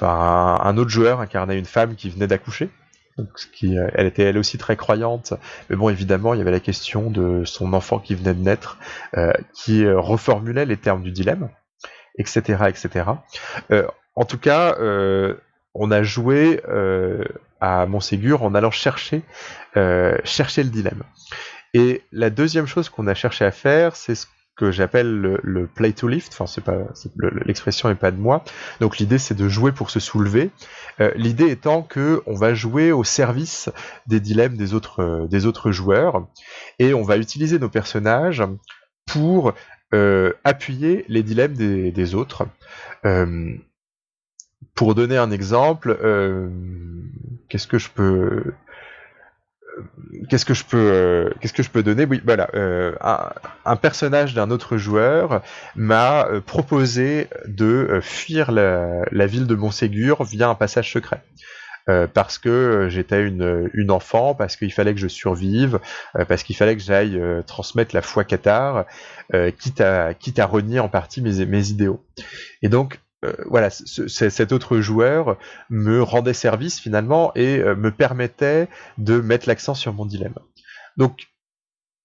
un autre joueur incarnait une femme qui venait d'accoucher. Euh, elle était elle aussi très croyante, mais bon évidemment il y avait la question de son enfant qui venait de naître, euh, qui reformulait les termes du dilemme, etc., etc. Euh, en tout cas, euh, on a joué à Montségur en allant chercher chercher le dilemme. Et la deuxième chose qu'on a cherché à faire, c'est ce que j'appelle le, play to lift. Enfin, c'est pas l'expression est pas de moi. Donc l'idée c'est de jouer pour se soulever. Euh, l'idée étant que on va jouer au service des dilemmes des autres euh, des autres joueurs et on va utiliser nos personnages pour euh, appuyer les dilemmes des autres. pour donner un exemple, qu'est-ce que je peux qu'est-ce que je peux euh, qu'est-ce que je peux donner? Oui voilà euh, un, personnage d'un autre joueur m'a euh, proposé de fuir la, ville de Montségur via un passage secret parce que j'étais une, une enfant, parce qu'il fallait que je survive, parce qu'il fallait que j'aille transmettre la foi cathare, quitte, à, quitte à renier en partie mes, mes idéaux. Et donc, euh, voilà, cet autre joueur me rendait service finalement et euh, me permettait de mettre l'accent sur mon dilemme. Donc,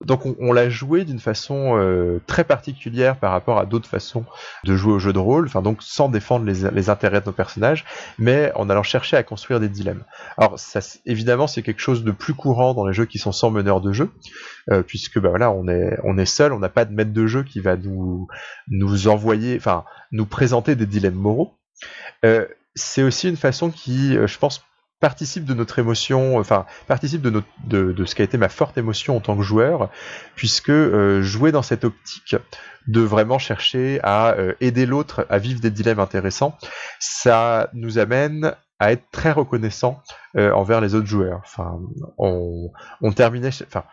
donc on, l'a joué d'une façon euh, très particulière par rapport à d'autres façons de jouer au jeu de rôle, enfin donc sans défendre les, intérêts de nos personnages, mais en allant chercher à construire des dilemmes. Alors évidemment c'est quelque chose de plus courant dans les jeux qui sont sans meneur de jeu, puisque bah voilà on est seul, on n'a pas de maître de jeu qui va nous envoyer, enfin nous présenter des dilemmes moraux. Euh, c'est aussi une façon qui, euh, je pense, participe de notre émotion, enfin participe de, notre, de, ce qui a été ma forte émotion en tant que joueur, puisque euh, jouer dans cette optique de vraiment chercher à aider l'autre à vivre des dilemmes intéressants, ça nous amène à être très reconnaissant envers les autres joueurs. Enfin, on, on enfin,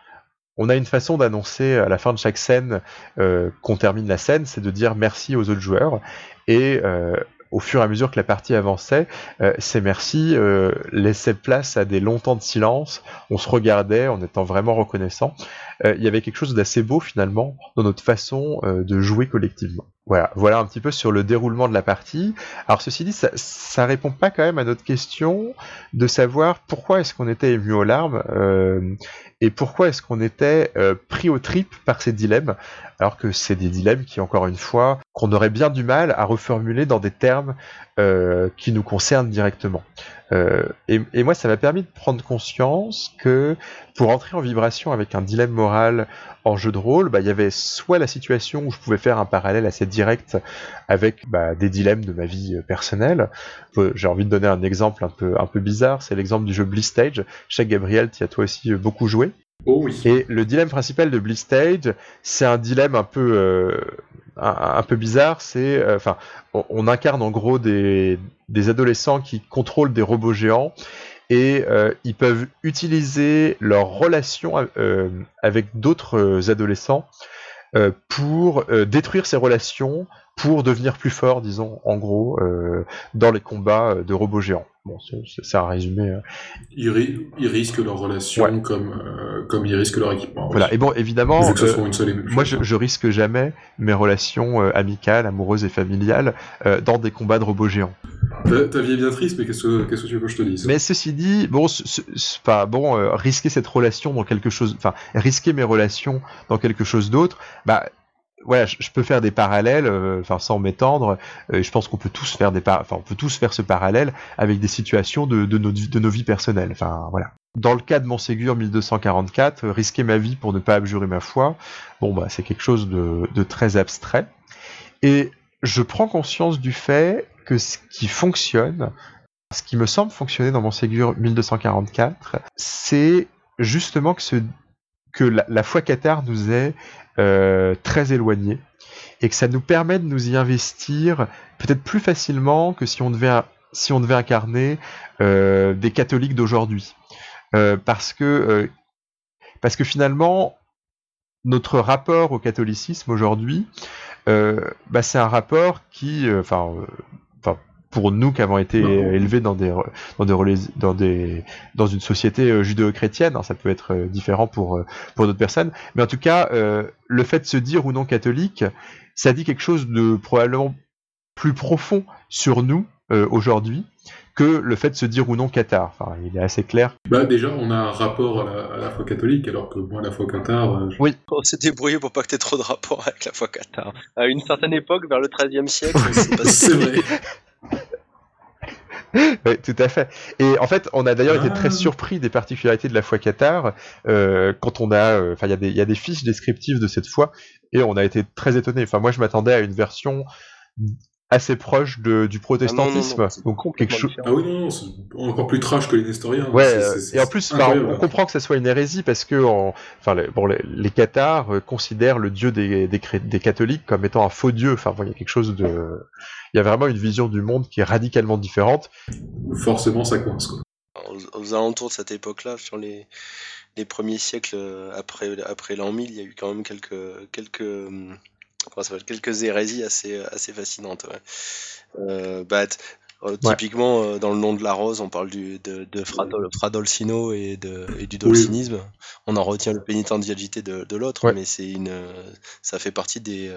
on a une façon d'annoncer à la fin de chaque scène euh, qu'on termine la scène, c'est de dire merci aux autres joueurs. Et euh, au fur et à mesure que la partie avançait, euh, ces merci laissaient place à des longs temps de silence. On se regardait en étant vraiment reconnaissant. Il y avait quelque chose d'assez beau finalement dans notre façon de jouer collectivement. Voilà, voilà un petit peu sur le déroulement de la partie. Alors ceci dit, ça, ça répond pas quand même à notre question de savoir pourquoi est-ce qu'on était ému aux larmes et pourquoi est-ce qu'on était euh, pris au trip par ces dilemmes, alors que c'est des dilemmes qui, encore une fois, qu'on aurait bien du mal à reformuler dans des termes euh, qui nous concernent directement. Euh, et, moi, ça m'a permis de prendre conscience que pour entrer en vibration avec un dilemme moral en jeu de rôle, bah, il y avait soit la situation où je pouvais faire un parallèle assez direct avec bah, des dilemmes de ma vie personnelle. J'ai envie de donner un exemple un peu, un peu bizarre, c'est l'exemple du jeu Bliss Stage. Chez Gabriel, tu as toi aussi beaucoup joué. Oh. Et le dilemme principal de Bliss Stage, c'est un dilemme un peu, euh, un, peu bizarre. C'est, euh, enfin, on, incarne en gros des, des adolescents qui contrôlent des robots géants et ils peuvent utiliser leur relation avec d'autres adolescents pour détruire ces relations, pour devenir plus fort, disons, en gros, dans les combats de robots géants. Bon, c'est un résumé. Euh. Ils, risquent leur relation comme, euh, comme ils risquent leur équipement. Voilà, et bon, évidemment, euh, moi je, je, risque jamais mes relations amicales, amoureuses et familiales dans des combats de robots géants. Ta, vie est bien triste, mais qu'est-ce que, tu veux que je te dise? Mais ceci dit, bon, pas bon, risquer cette relation dans quelque chose, enfin, risquer mes relations dans quelque chose d'autre, bah, voilà, je, peux faire des parallèles, euh, enfin sans m'étendre. Euh, je pense qu'on peut tous faire des, enfin on peut tous faire ce parallèle avec des situations de, de, nos, de nos vies personnelles. Enfin voilà. Dans le cas de mon Ségur 1244, euh, risquer ma vie pour ne pas abjurer ma foi, bon bah c'est quelque chose de, de très abstrait. Et je prends conscience du fait que ce qui fonctionne, ce qui me semble fonctionner dans mon Ségur 1244, c'est justement que, ce, que la, foi cathare nous est euh, très éloigné et que ça nous permet de nous y investir peut-être plus facilement que si on devait, si on devait incarner euh, des catholiques d'aujourd'hui. Euh, parce, que, parce que finalement, notre rapport au catholicisme aujourd'hui, bah, c'est un rapport qui, enfin, pour nous qui avons été élevés dans des dans des dans des dans une société euh, judéo-chrétienne, hein, ça peut être euh, différent pour euh, pour d'autres personnes, mais en tout cas le fait de se dire ou non catholique, ça dit quelque chose de probablement plus profond sur nous aujourd'hui que le fait de se dire ou non cathare. Enfin, il est assez clair. Bah déjà, on a un rapport à la, foi catholique, alors que moi, la foi cathare... Oui. On s'est débrouillé pour pas que tu aies trop de rapport avec la foi cathare. À une certaine époque, vers le XIIIe siècle, c'est vrai. oui, tout à fait. Et en fait, on a d'ailleurs été très ah. surpris des particularités de la foi cathare euh, quand on a, euh, enfin, il y, a des fiches descriptives de cette foi et on a été très étonné. Enfin, moi, je m'attendais à une version assez proche de, du protestantisme. Ah donc quelque chose. Ah oui non, c'est encore plus trash que les nestoriens. Ouais. Et en plus, on comprend que ça soit une hérésie parce que, enfin, les, bon, les, les cathares euh, considèrent le dieu des, des, des, catholiques comme étant un faux dieu. Enfin, il y a quelque chose de, il y a vraiment une vision du monde qui est radicalement différente. Forcément, ça coince quoi. Aux, alentours de cette époque-là, sur les, les premiers siècles euh, après, après l'an 1000, il y a eu quand même quelques, quelques hum, quelques hérésies assez, assez fascinantes. Euh, bah, euh, typiquement, euh, dans le nom de la rose, on parle du, de, de Fradolcino et, de, et du dolcinisme. On en retient le pénitentialité de, de l'autre, mais c'est une, ça fait partie des,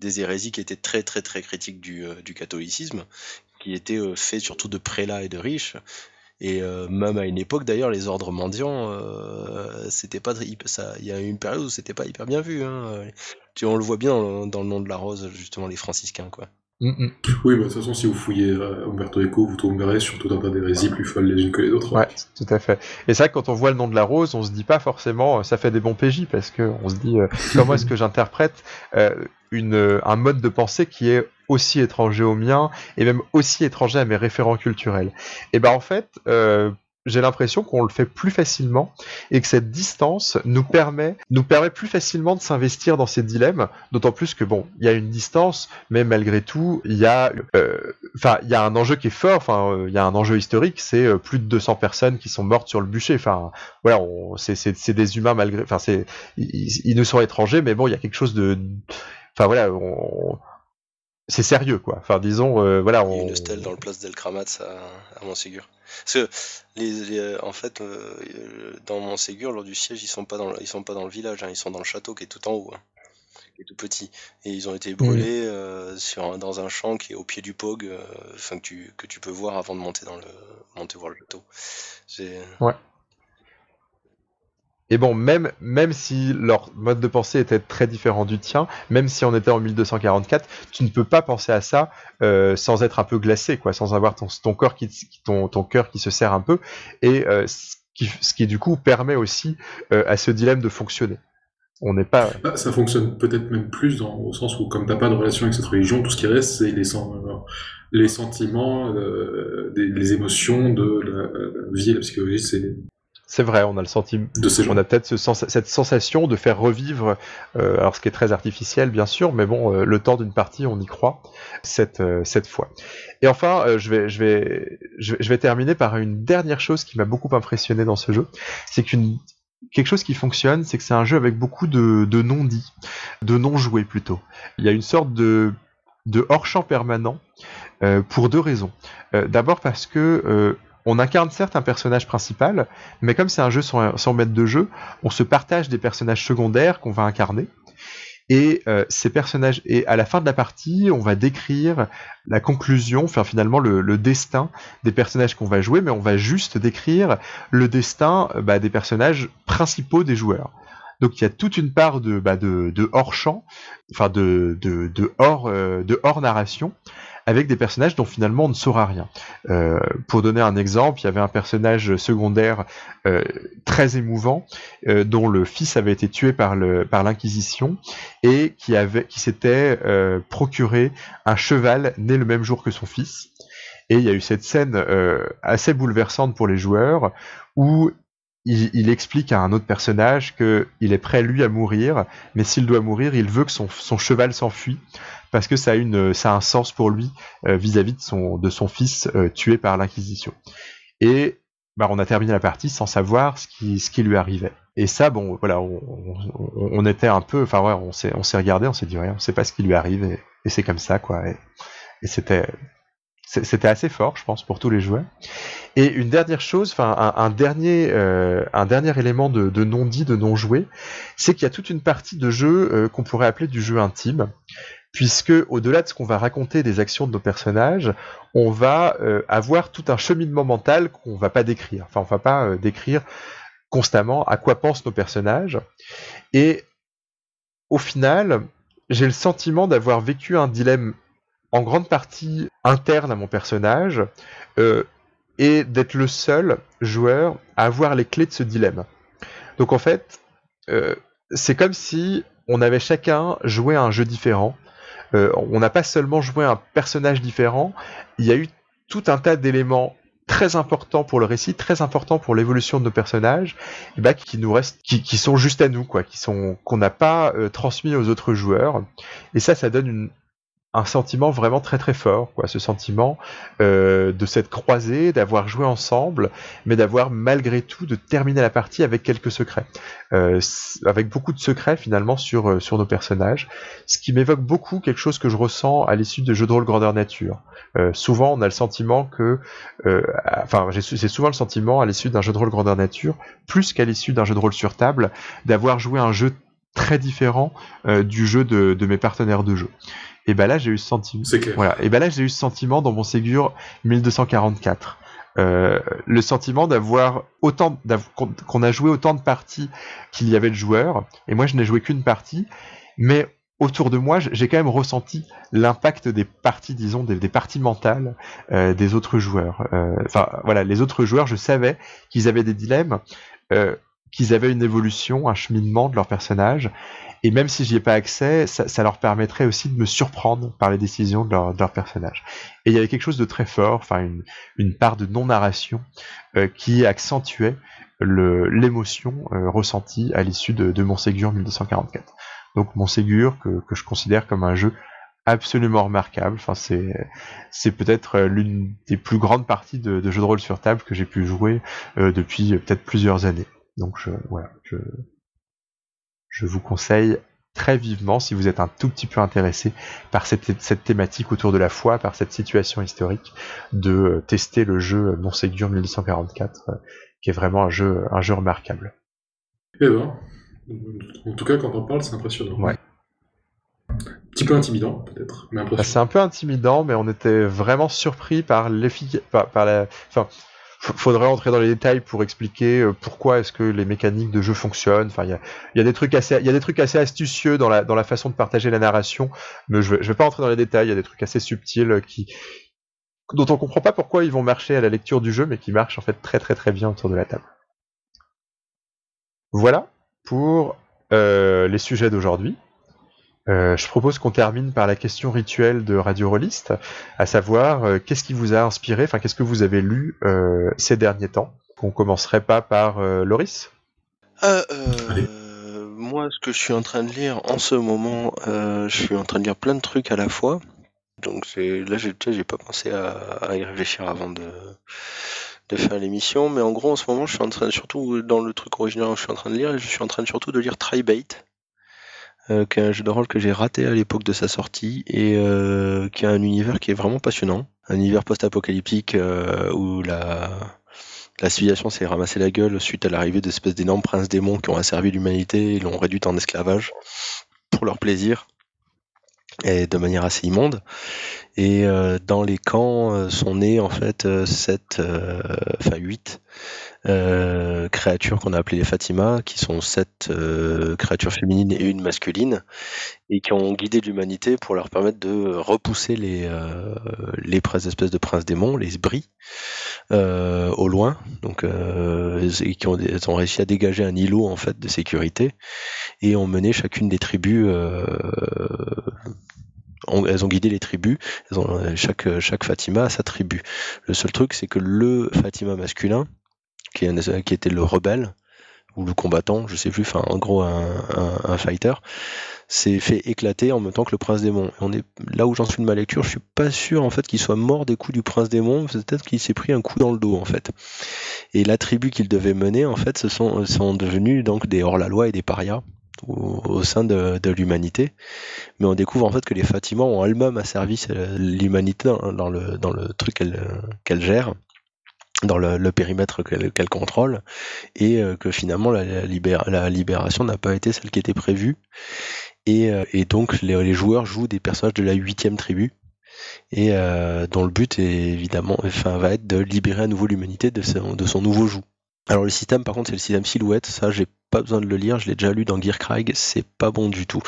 des hérésies qui étaient très très très critiques du, du catholicisme, qui étaient faits surtout de prélats et de riches. Et même à une époque, d'ailleurs, les ordres mendiants, c'était pas ça. Il y a eu une période où c'était pas hyper bien vu. Hein on le voit bien dans, le nom de la rose, justement, les franciscains, quoi. Mm, mm. Oui, bah, de toute façon, si vous fouillez euh, Umberto Eco, vous tomberez sur tout un tas d'hérésies plus folles les unes que les autres. Ouais, tout à fait. Et c'est vrai que quand on voit le nom de la rose, on se dit pas forcément, euh, ça fait des bons PJ, parce que on se dit, euh, comment est-ce que j'interprète une, un mode de pensée qui est aussi étranger au mien, et même aussi étranger à mes référents culturels. Et ben en fait, j'ai l'impression qu'on le fait plus facilement et que cette distance nous permet, nous permet plus facilement de s'investir dans ces dilemmes, d'autant plus que bon, il y a une distance, mais malgré tout, il y a, euh, enfin, il y a un enjeu qui est fort, enfin, euh, il y a un enjeu historique, c'est euh, plus de 200 personnes qui sont mortes sur le bûcher, enfin, voilà, c'est des humains malgré, enfin, c'est, ils, ils, nous sont étrangers, mais bon, il y a quelque chose de, enfin voilà, on, c'est sérieux quoi. Enfin disons euh, voilà. On... Il y a une stèle dans le place d'El Kramat à, à Montségur. Parce que les, en fait euh, dans Montségur lors du siège ils sont pas dans ils sont pas dans le village, hein, ils sont dans le château qui est tout en haut, hein, qui est tout petit. Et ils ont été brûlés mmh. euh, sur dans un champ qui est au pied du Pog, enfin que tu que tu peux voir avant de monter dans le monter voir le château. Ouais. Et bon, même, même si leur mode de pensée était très différent du tien, même si on était en 1244, tu ne peux pas penser à ça euh, sans être un peu glacé, quoi, sans avoir ton, ton corps qui, ton, ton cœur qui se serre un peu, et euh, ce, qui, ce qui du coup permet aussi euh, à ce dilemme de fonctionner. On n'est pas. Bah, ça fonctionne peut-être même plus dans, au sens où, comme t'as pas de relation avec cette religion, tout ce qui reste, c'est les, les sentiments, les émotions de la, la vie et la psychologie, c'est c'est vrai, on a le sentiment, on a peut-être cette sensation de faire revivre, euh, alors ce qui est très artificiel bien sûr, mais bon, euh, le temps d'une partie, on y croit cette euh, cette fois. Et enfin, je vais je vais je vais terminer par une dernière chose qui m'a beaucoup impressionné dans ce jeu, c'est qu'une quelque chose qui fonctionne, c'est que c'est un jeu avec beaucoup de, de non-dits, de non-joués plutôt. Il y a une sorte de de hors-champ permanent pour deux raisons. D'abord parce que on incarne certes un personnage principal, mais comme c'est un jeu sans, sans maître de jeu, on se partage des personnages secondaires qu'on va incarner. Et euh, ces personnages, et à la fin de la partie, on va décrire la conclusion, enfin finalement le, destin des personnages qu'on va jouer, mais on va juste décrire le destin euh, bah, des personnages principaux des joueurs. Donc il y a toute une part de, bah, hors champ, enfin de, hors, euh, de hors narration, avec des personnages dont finalement on ne saura rien. Euh, pour donner un exemple, il y avait un personnage secondaire euh, très émouvant euh, dont le fils avait été tué par par l'inquisition et qui qui s'était procuré un cheval né le même jour que son fils. Et il y a eu cette scène assez bouleversante pour les joueurs où il, explique à un autre personnage qu'il est prêt lui à mourir, mais s'il doit mourir, il veut que son, son cheval s'enfuit parce que ça a, une, ça a un sens pour lui euh, vis-à-vis de, son, de son fils euh, tué par l'Inquisition. Et bah, on a terminé la partie sans savoir ce qui, ce qui lui arrivait. Et ça, bon, voilà, on, on, était un peu, enfin ouais, on s'est, on regardé, on s'est dit, ouais, on sait pas ce qui lui arrive, et, c'est comme ça, quoi. Et, et c'était, c'était assez fort, je pense, pour tous les joueurs. Et une dernière chose, enfin un, dernier, euh, un dernier élément de, non dit, de non joué, c'est qu'il y a toute une partie de jeu qu'on pourrait appeler du jeu intime puisque au-delà de ce qu'on va raconter des actions de nos personnages, on va euh, avoir tout un cheminement mental qu'on va pas décrire. Enfin, on va pas euh, décrire constamment à quoi pensent nos personnages. Et au final, j'ai le sentiment d'avoir vécu un dilemme en grande partie interne à mon personnage euh, et d'être le seul joueur à avoir les clés de ce dilemme. Donc en fait, c'est comme si on avait chacun joué à un jeu différent euh, on n'a pas seulement joué un personnage différent, il y a eu tout un tas d'éléments très importants pour le récit, très importants pour l'évolution de nos personnages, et bah, qui nous restent, qui, sont juste à nous, quoi, qui sont qu'on n'a pas euh, transmis aux autres joueurs. Et ça, ça donne une, un sentiment vraiment très très fort, quoi, ce sentiment euh, de cette croisée, d'avoir joué ensemble, mais d'avoir malgré tout de terminer la partie avec quelques secrets, euh, avec beaucoup de secrets finalement sur euh, sur nos personnages, ce qui m'évoque beaucoup quelque chose que je ressens à l'issue de jeux de rôle grandeur nature. souvent, on a le sentiment que, enfin, j'ai souvent le sentiment à l'issue d'un jeu de rôle grandeur nature, plus qu'à l'issue d'un jeu de rôle sur table, d'avoir joué un jeu très différent du jeu de, de mes partenaires de jeu. Et bah là j'ai eu ce sentiment. Voilà. Et bah là j'ai eu ce sentiment dans mon Ségur 1244. Euh, le sentiment d'avoir autant qu'on a joué autant de parties qu'il y avait de joueurs et moi je n'ai joué qu'une partie mais autour de moi j'ai quand même ressenti l'impact des parties disons des, parties mentales euh, des autres joueurs euh, enfin voilà les autres joueurs je savais qu'ils avaient des dilemmes qu'ils avaient une évolution un cheminement de leur personnage et même si j'y ai pas accès, ça, leur permettrait aussi de me surprendre par les décisions de leur, personnage. Et il y avait quelque chose de très fort, enfin une, part de non-narration euh, qui accentuait l'émotion euh, ressentie à l'issue de, de Ségur 1244. Donc Ségur que, que je considère comme un jeu absolument remarquable. Enfin, c'est c'est peut-être euh, l'une des plus grandes parties de, jeux de rôle sur table que j'ai pu jouer depuis peut-être plusieurs années. Donc voilà, je vous conseille très vivement, si vous êtes un tout petit peu intéressé par cette, thématique autour de la foi, par cette situation historique, de tester le jeu Montségur 1844, euh, qui est vraiment un jeu, un jeu remarquable. Eh ben, en tout cas, quand on parle, c'est impressionnant. Ouais. Un petit peu intimidant, peut-être, impressionnant. C'est un peu intimidant, mais on était vraiment surpris par l'efficacité, par, la, enfin, faudrait entrer dans les détails pour expliquer euh, pourquoi est-ce que les mécaniques de jeu fonctionnent. Enfin, il y a, des trucs assez, il y a des trucs assez astucieux dans la dans la façon de partager la narration, mais je vais, vais pas entrer dans les détails. Il y a des trucs assez subtils qui dont on comprend pas pourquoi ils vont marcher à la lecture du jeu, mais qui marchent en fait très très très bien autour de la table. Voilà pour euh, les sujets d'aujourd'hui. Euh, je propose qu'on termine par la question rituelle de Radio Rollist, à savoir euh, qu'est-ce qui vous a inspiré, enfin qu'est-ce que vous avez lu euh, ces derniers temps? On commencerait pas par Loris? Euh, Moi, ce que je suis en train de lire en ce moment, je suis en train de lire plein de trucs à la fois. Donc là, j'ai j'ai pas pensé à, y réfléchir avant de, de faire l'émission, mais en gros, en ce moment, je suis en train, surtout dans le truc original que je suis en train de lire, je suis en train surtout de lire Tribate, euh, qui est un jeu de rôle que j'ai raté à l'époque de sa sortie et euh, qui a un univers qui est vraiment passionnant, un univers post-apocalyptique euh, où la la civilisation s'est ramassée la gueule suite à l'arrivée d'espèces d'énormes princes démons qui ont asservi l'humanité et l'ont réduite en esclavage pour leur plaisir et de manière assez immonde. Et euh, dans les camps sont nés en fait sept, enfin huit créatures qu'on a appelées les Fatima, qui sont sept créatures féminines et une masculine, et qui ont guidé l'humanité pour leur permettre de repousser les, les espèces de princes démons, les bris, au loin. Donc, et qui ont, réussi à dégager un îlot en fait de sécurité et ont mené chacune des tribus elles ont guidé les tribus, euh, chaque, chaque Fatima a sa tribu. Le seul truc, c'est que le Fatima masculin, qui, était le rebelle, ou le combattant, je sais plus, enfin en gros un, fighter, s'est fait éclater en même temps que le prince démon. Là où j'en suis de ma lecture, je suis pas sûr en fait qu'il soit mort des coups du prince démon, peut-être qu'il s'est pris un coup dans le dos en fait. Et la tribu qu'il devait mener en fait, ce sont, devenus donc des hors-la-loi et des parias au, sein de, l'humanité. Mais on découvre en fait que les Fatima ont elles-mêmes asservi l'humanité dans, le, dans le truc qu'elles gèrent dans le, périmètre qu'elle contrôle et euh, que finalement la, libération n'a pas été celle qui était prévue. Et, euh, donc les, joueurs jouent des personnages de la huitième tribu et euh, dont le but est évidemment enfin va être de libérer à nouveau l'humanité de de son nouveau joug alors le système par contre c'est le système silhouette, ça j'ai pas besoin de le lire, je l'ai déjà lu dans Gear Craig, c'est pas bon du tout.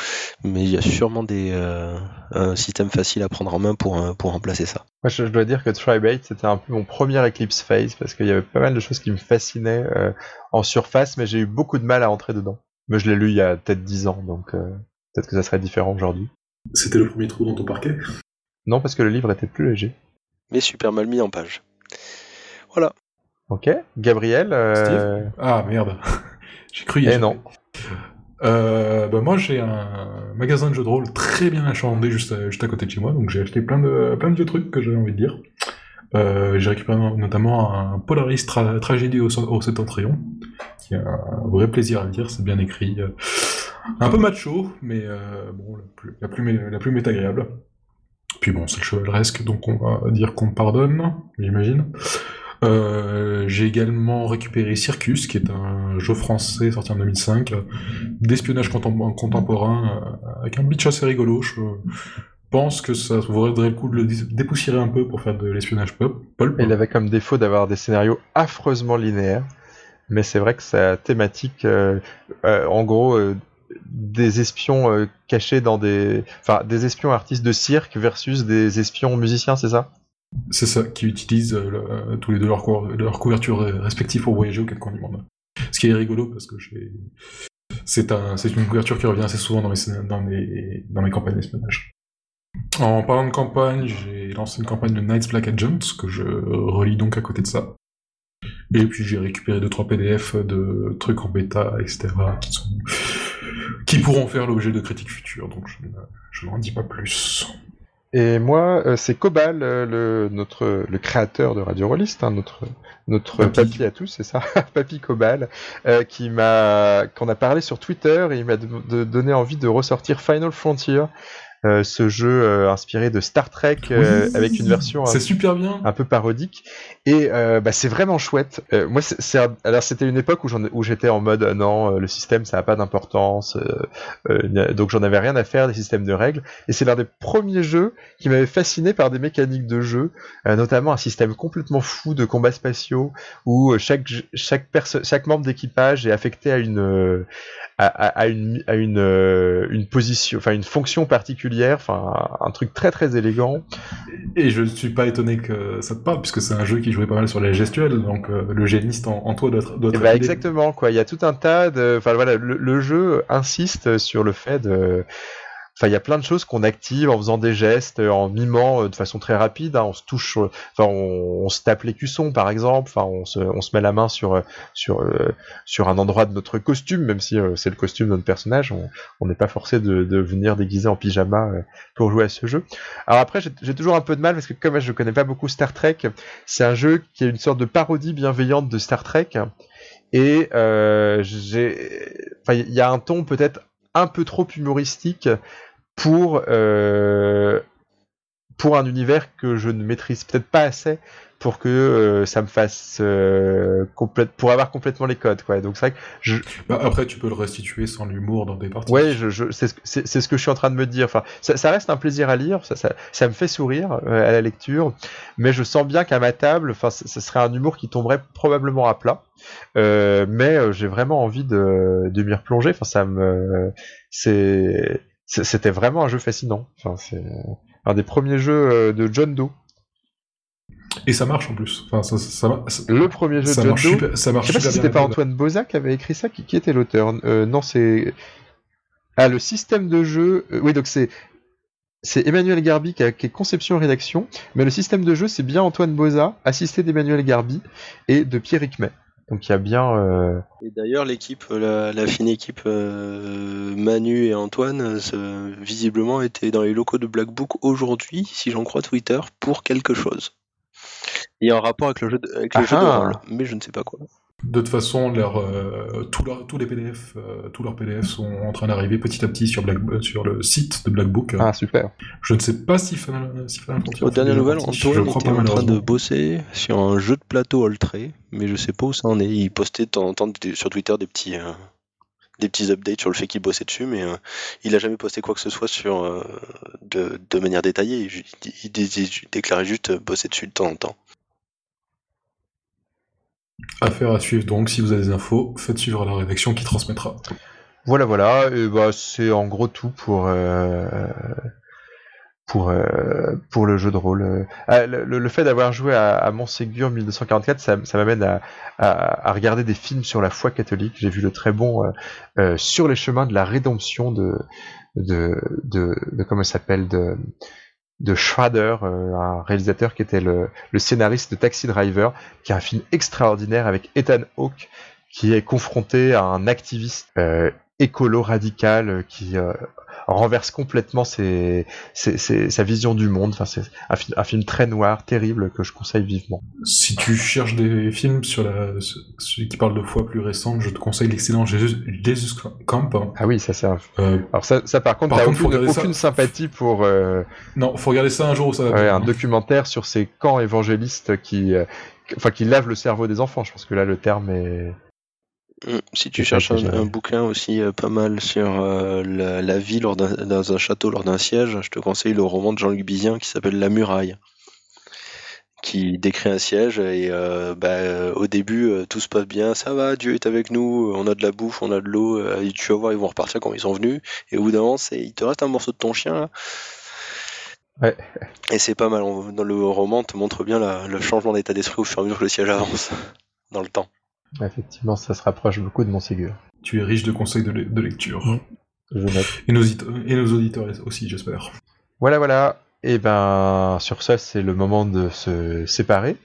Mais il y a sûrement des euh, un système facile à prendre en main pour, euh, pour remplacer ça. Moi je, dois dire que Tribate c'était un peu mon premier Eclipse Phase parce qu'il y avait pas mal de choses qui me fascinaient euh, en surface mais j'ai eu beaucoup de mal à entrer dedans. Mais je l'ai lu il y a peut-être 10 ans donc peut-être que ça serait différent aujourd'hui. C'était le premier trou dans ton parquet? Non parce que le livre était plus léger. Mais super mal mis en page. Voilà. Ok, Gabriel. Euh... Ah merde, j'ai cru. Eh non. Euh, bah moi j'ai un magasin de jeux de rôle très bien achalandé juste à, juste à côté de chez moi, donc j'ai acheté plein de plein de vieux trucs que j'avais envie de dire. Euh, j'ai récupéré notamment un Polaris Tragédie au, au Septentrion, qui a un vrai plaisir à lire, c'est bien écrit. Euh, un peu macho, mais euh, bon, la, plus, la, plus, la plus agréable. Puis bon, c'est le chevaleresque, donc on va dire qu'on pardonne, j'imagine. Euh, j'ai également récupéré Circus, qui est un jeu français sorti en 2005, d'espionnage contemporain, euh, avec un bitch assez rigolo. Je pense que ça vaudrait le coup de le dépoussiérer un peu pour faire de l'espionnage pop. Il avait comme défaut d'avoir des scénarios affreusement linéaires, mais c'est vrai que sa thématique, euh, en gros, des espions cachés dans des, enfin, des espions artistes de cirque versus des espions musiciens, c'est ça? C'est ça, qui utilisent euh, tous les deux leur, leur couverture respective pour voyager au du monde. Ce qui est rigolo parce que c'est un, une couverture qui revient assez souvent dans mes, dans mes, dans mes campagnes d'espionnage. En parlant de campagne, j'ai lancé une campagne de Knights Black Agents que je relis donc à côté de ça. Et puis j'ai récupéré 2-3 PDF de trucs en bêta, etc. qui, qui pourront faire l'objet de critiques futures, donc je n'en dis pas plus. Et moi, euh, c'est Cobal, euh, le, notre, le créateur de Radio Rollist, hein, notre, notre papy. à tous, c'est ça, papy Cobal, euh, qui m'a, qu'on a parlé sur Twitter et il m'a donné envie de ressortir Final Frontier, euh, ce jeu euh, inspiré de Star Trek euh, avec une version un, super bien. un peu parodique et bah, c'est vraiment chouette. moi, c'est alors c'était une époque où, j'étais en mode non, le système ça a pas d'importance, donc j'en avais rien à faire des systèmes de règles. Et c'est l'un des premiers jeux qui m'avait fasciné par des mécaniques de jeu, notamment un système complètement fou de combats spatiaux où chaque membre d'équipage est affecté à une euh, position, enfin une fonction particulière, enfin un truc très très élégant. Et je ne suis pas étonné que ça te parle, puisque c'est un jeu qui jouait pas mal sur les gestuels, donc euh, le géniste en, toi doit être. Doit bah exactement, quoi. Il y a tout un tas de. Enfin voilà, le, jeu insiste sur le fait de Enfin, il y a plein de choses qu'on active en faisant des gestes, en mimant de façon très rapide. Hein. on se touche, enfin, on, se tape les cuissons, par exemple. Enfin, on se, on se met la main sur sur sur un endroit de notre costume, même si c'est le costume de notre personnage. On n'est pas forcé de, de, venir déguisé en pyjama pour jouer à ce jeu. Alors après, j'ai toujours un peu de mal parce que comme je connais pas beaucoup Star Trek, c'est un jeu qui est une sorte de parodie bienveillante de Star Trek. Et euh, il y a un ton peut-être un peu trop humoristique pour euh, pour un univers que je ne maîtrise peut-être pas assez pour que euh, ça me fasse euh, complète pour avoir complètement les codes quoi. Donc c'est vrai que je... Bah, après tu peux le restituer sans l'humour dans des parties. Ouais, je, je c'est ce, ce que je suis en train de me dire. Enfin, ça, ça reste un plaisir à lire, ça, ça, ça me fait sourire euh, à la lecture, mais je sens bien qu'à ma table, enfin, ce serait un humour qui tomberait probablement à plat. Mais j'ai vraiment envie de, de m'y replonger. Enfin, ça me, c'est, c'était vraiment un jeu fascinant. Enfin, c'est un des premiers jeux de John Doe et ça marche en plus. Enfin, ça, ça, le premier jeu de John Doe. ça marche je sais pas si c'était pas Antoine Boza qui avait écrit ça. Qui, qui était l'auteur euh, Non, c'est. Ah, le système de jeu. Euh, oui, donc c'est. C'est Emmanuel Garbi qui, a, qui est conception et rédaction, mais le système de jeu c'est bien Antoine Boza, assisté d'Emmanuel Garbi et de Pierre May. Donc il y a bien. Euh... Et d'ailleurs l'équipe, la, la, fine équipe euh, Manu et Antoine, visiblement étaient dans les locaux de Black Book aujourd'hui, si j'en crois Twitter, pour quelque chose. Il y a un rapport avec le jeu de, avec le jeu de ah. rôle, mais je ne sais pas quoi. De toute façon, leur, euh, tous les PDF, euh, tous leurs PDF sont en train d'arriver petit à petit sur, Black, euh, sur le site de Blackbook. Ah super. Je ne sais pas si Final, si Final Fantasy. Aux dernières nouvelles, Antoine était en train de bosser sur un jeu de plateau Oltré, mais je sais pas où ça en est. Il postait de temps en temps sur Twitter des petits, des petits updates sur le fait qu'il bossait dessus, mais il a jamais posté quoi que ce soit sur de, de, manière détaillée. Il, il, déclarait juste bosser dessus de temps en temps. Affaire à suivre donc, si vous avez des infos, faites suivre à la rédaction qui transmettra. Voilà, voilà, et bah c'est en gros tout pour euh, pour euh, pour le jeu de rôle. Ah, le, fait d'avoir joué à, à Montségur 1244, ça, ça m'amène à, à, regarder des films sur la foi catholique. J'ai vu le très bon euh, Sur les chemins de la rédemption de de de, de comment s'appelle de de Schrader, euh, un réalisateur qui était le, scénariste de Taxi Driver, qui est un film extraordinaire avec Ethan Hawke, qui est confronté à un activiste euh, écolo radical euh, qui renverse complètement ses, sa vision du monde. Enfin, c'est un, film très noir, terrible, que je conseille vivement. Si tu cherches des films sur la, celui qui parle de foi plus récente, je te conseille l'excellent Jesus, Jesus Camp. Ah oui, ça c'est un... Euh, Alors ça, ça par contre, t'as aucune, aucune sympathie pour... Euh... Non, faut regarder ça un jour. Ça ouais, un documentaire sur ces camps évangélistes qui... Euh, enfin, qui lavent le cerveau des enfants. Je pense que là, le terme est... Mm. Si tu cherches un, bouquin aussi euh, pas mal sur euh, la, vie lors dans un château lors d'un siège, je te conseille le roman de Jean-Luc Bizien qui s'appelle La Muraille, qui décrit un siège et euh, bah, au début tout se passe bien, ça va, Dieu est avec nous, on a de la bouffe, on a de l'eau, tu vas voir ils vont repartir quand ils sont venus, et au bout d'un moment il te reste un morceau de ton chien Ouais. Et c'est pas mal, dans le roman te montre bien le changement d'état d'esprit au fur et à mesure que le siège avance dans le temps. Effectivement, ça se rapproche beaucoup de mon Ségur. Tu es riche de conseils de, lecture. Je note. Et nos, et nos auditeurs aussi, j'espère. Voilà, voilà. Et ben, sur ça, c'est le moment de se séparer,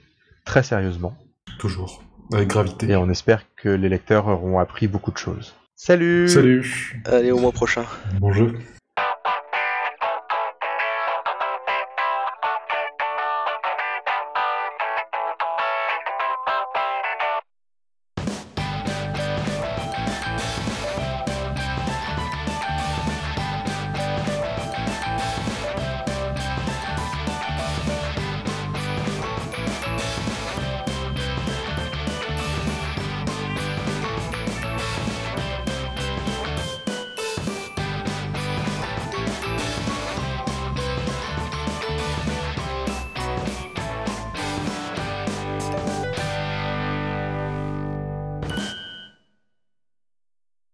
très sérieusement. Toujours, avec gravité. Et on espère que les lecteurs auront appris beaucoup de choses. Salut Salut Allez, au mois prochain. Bon jeu.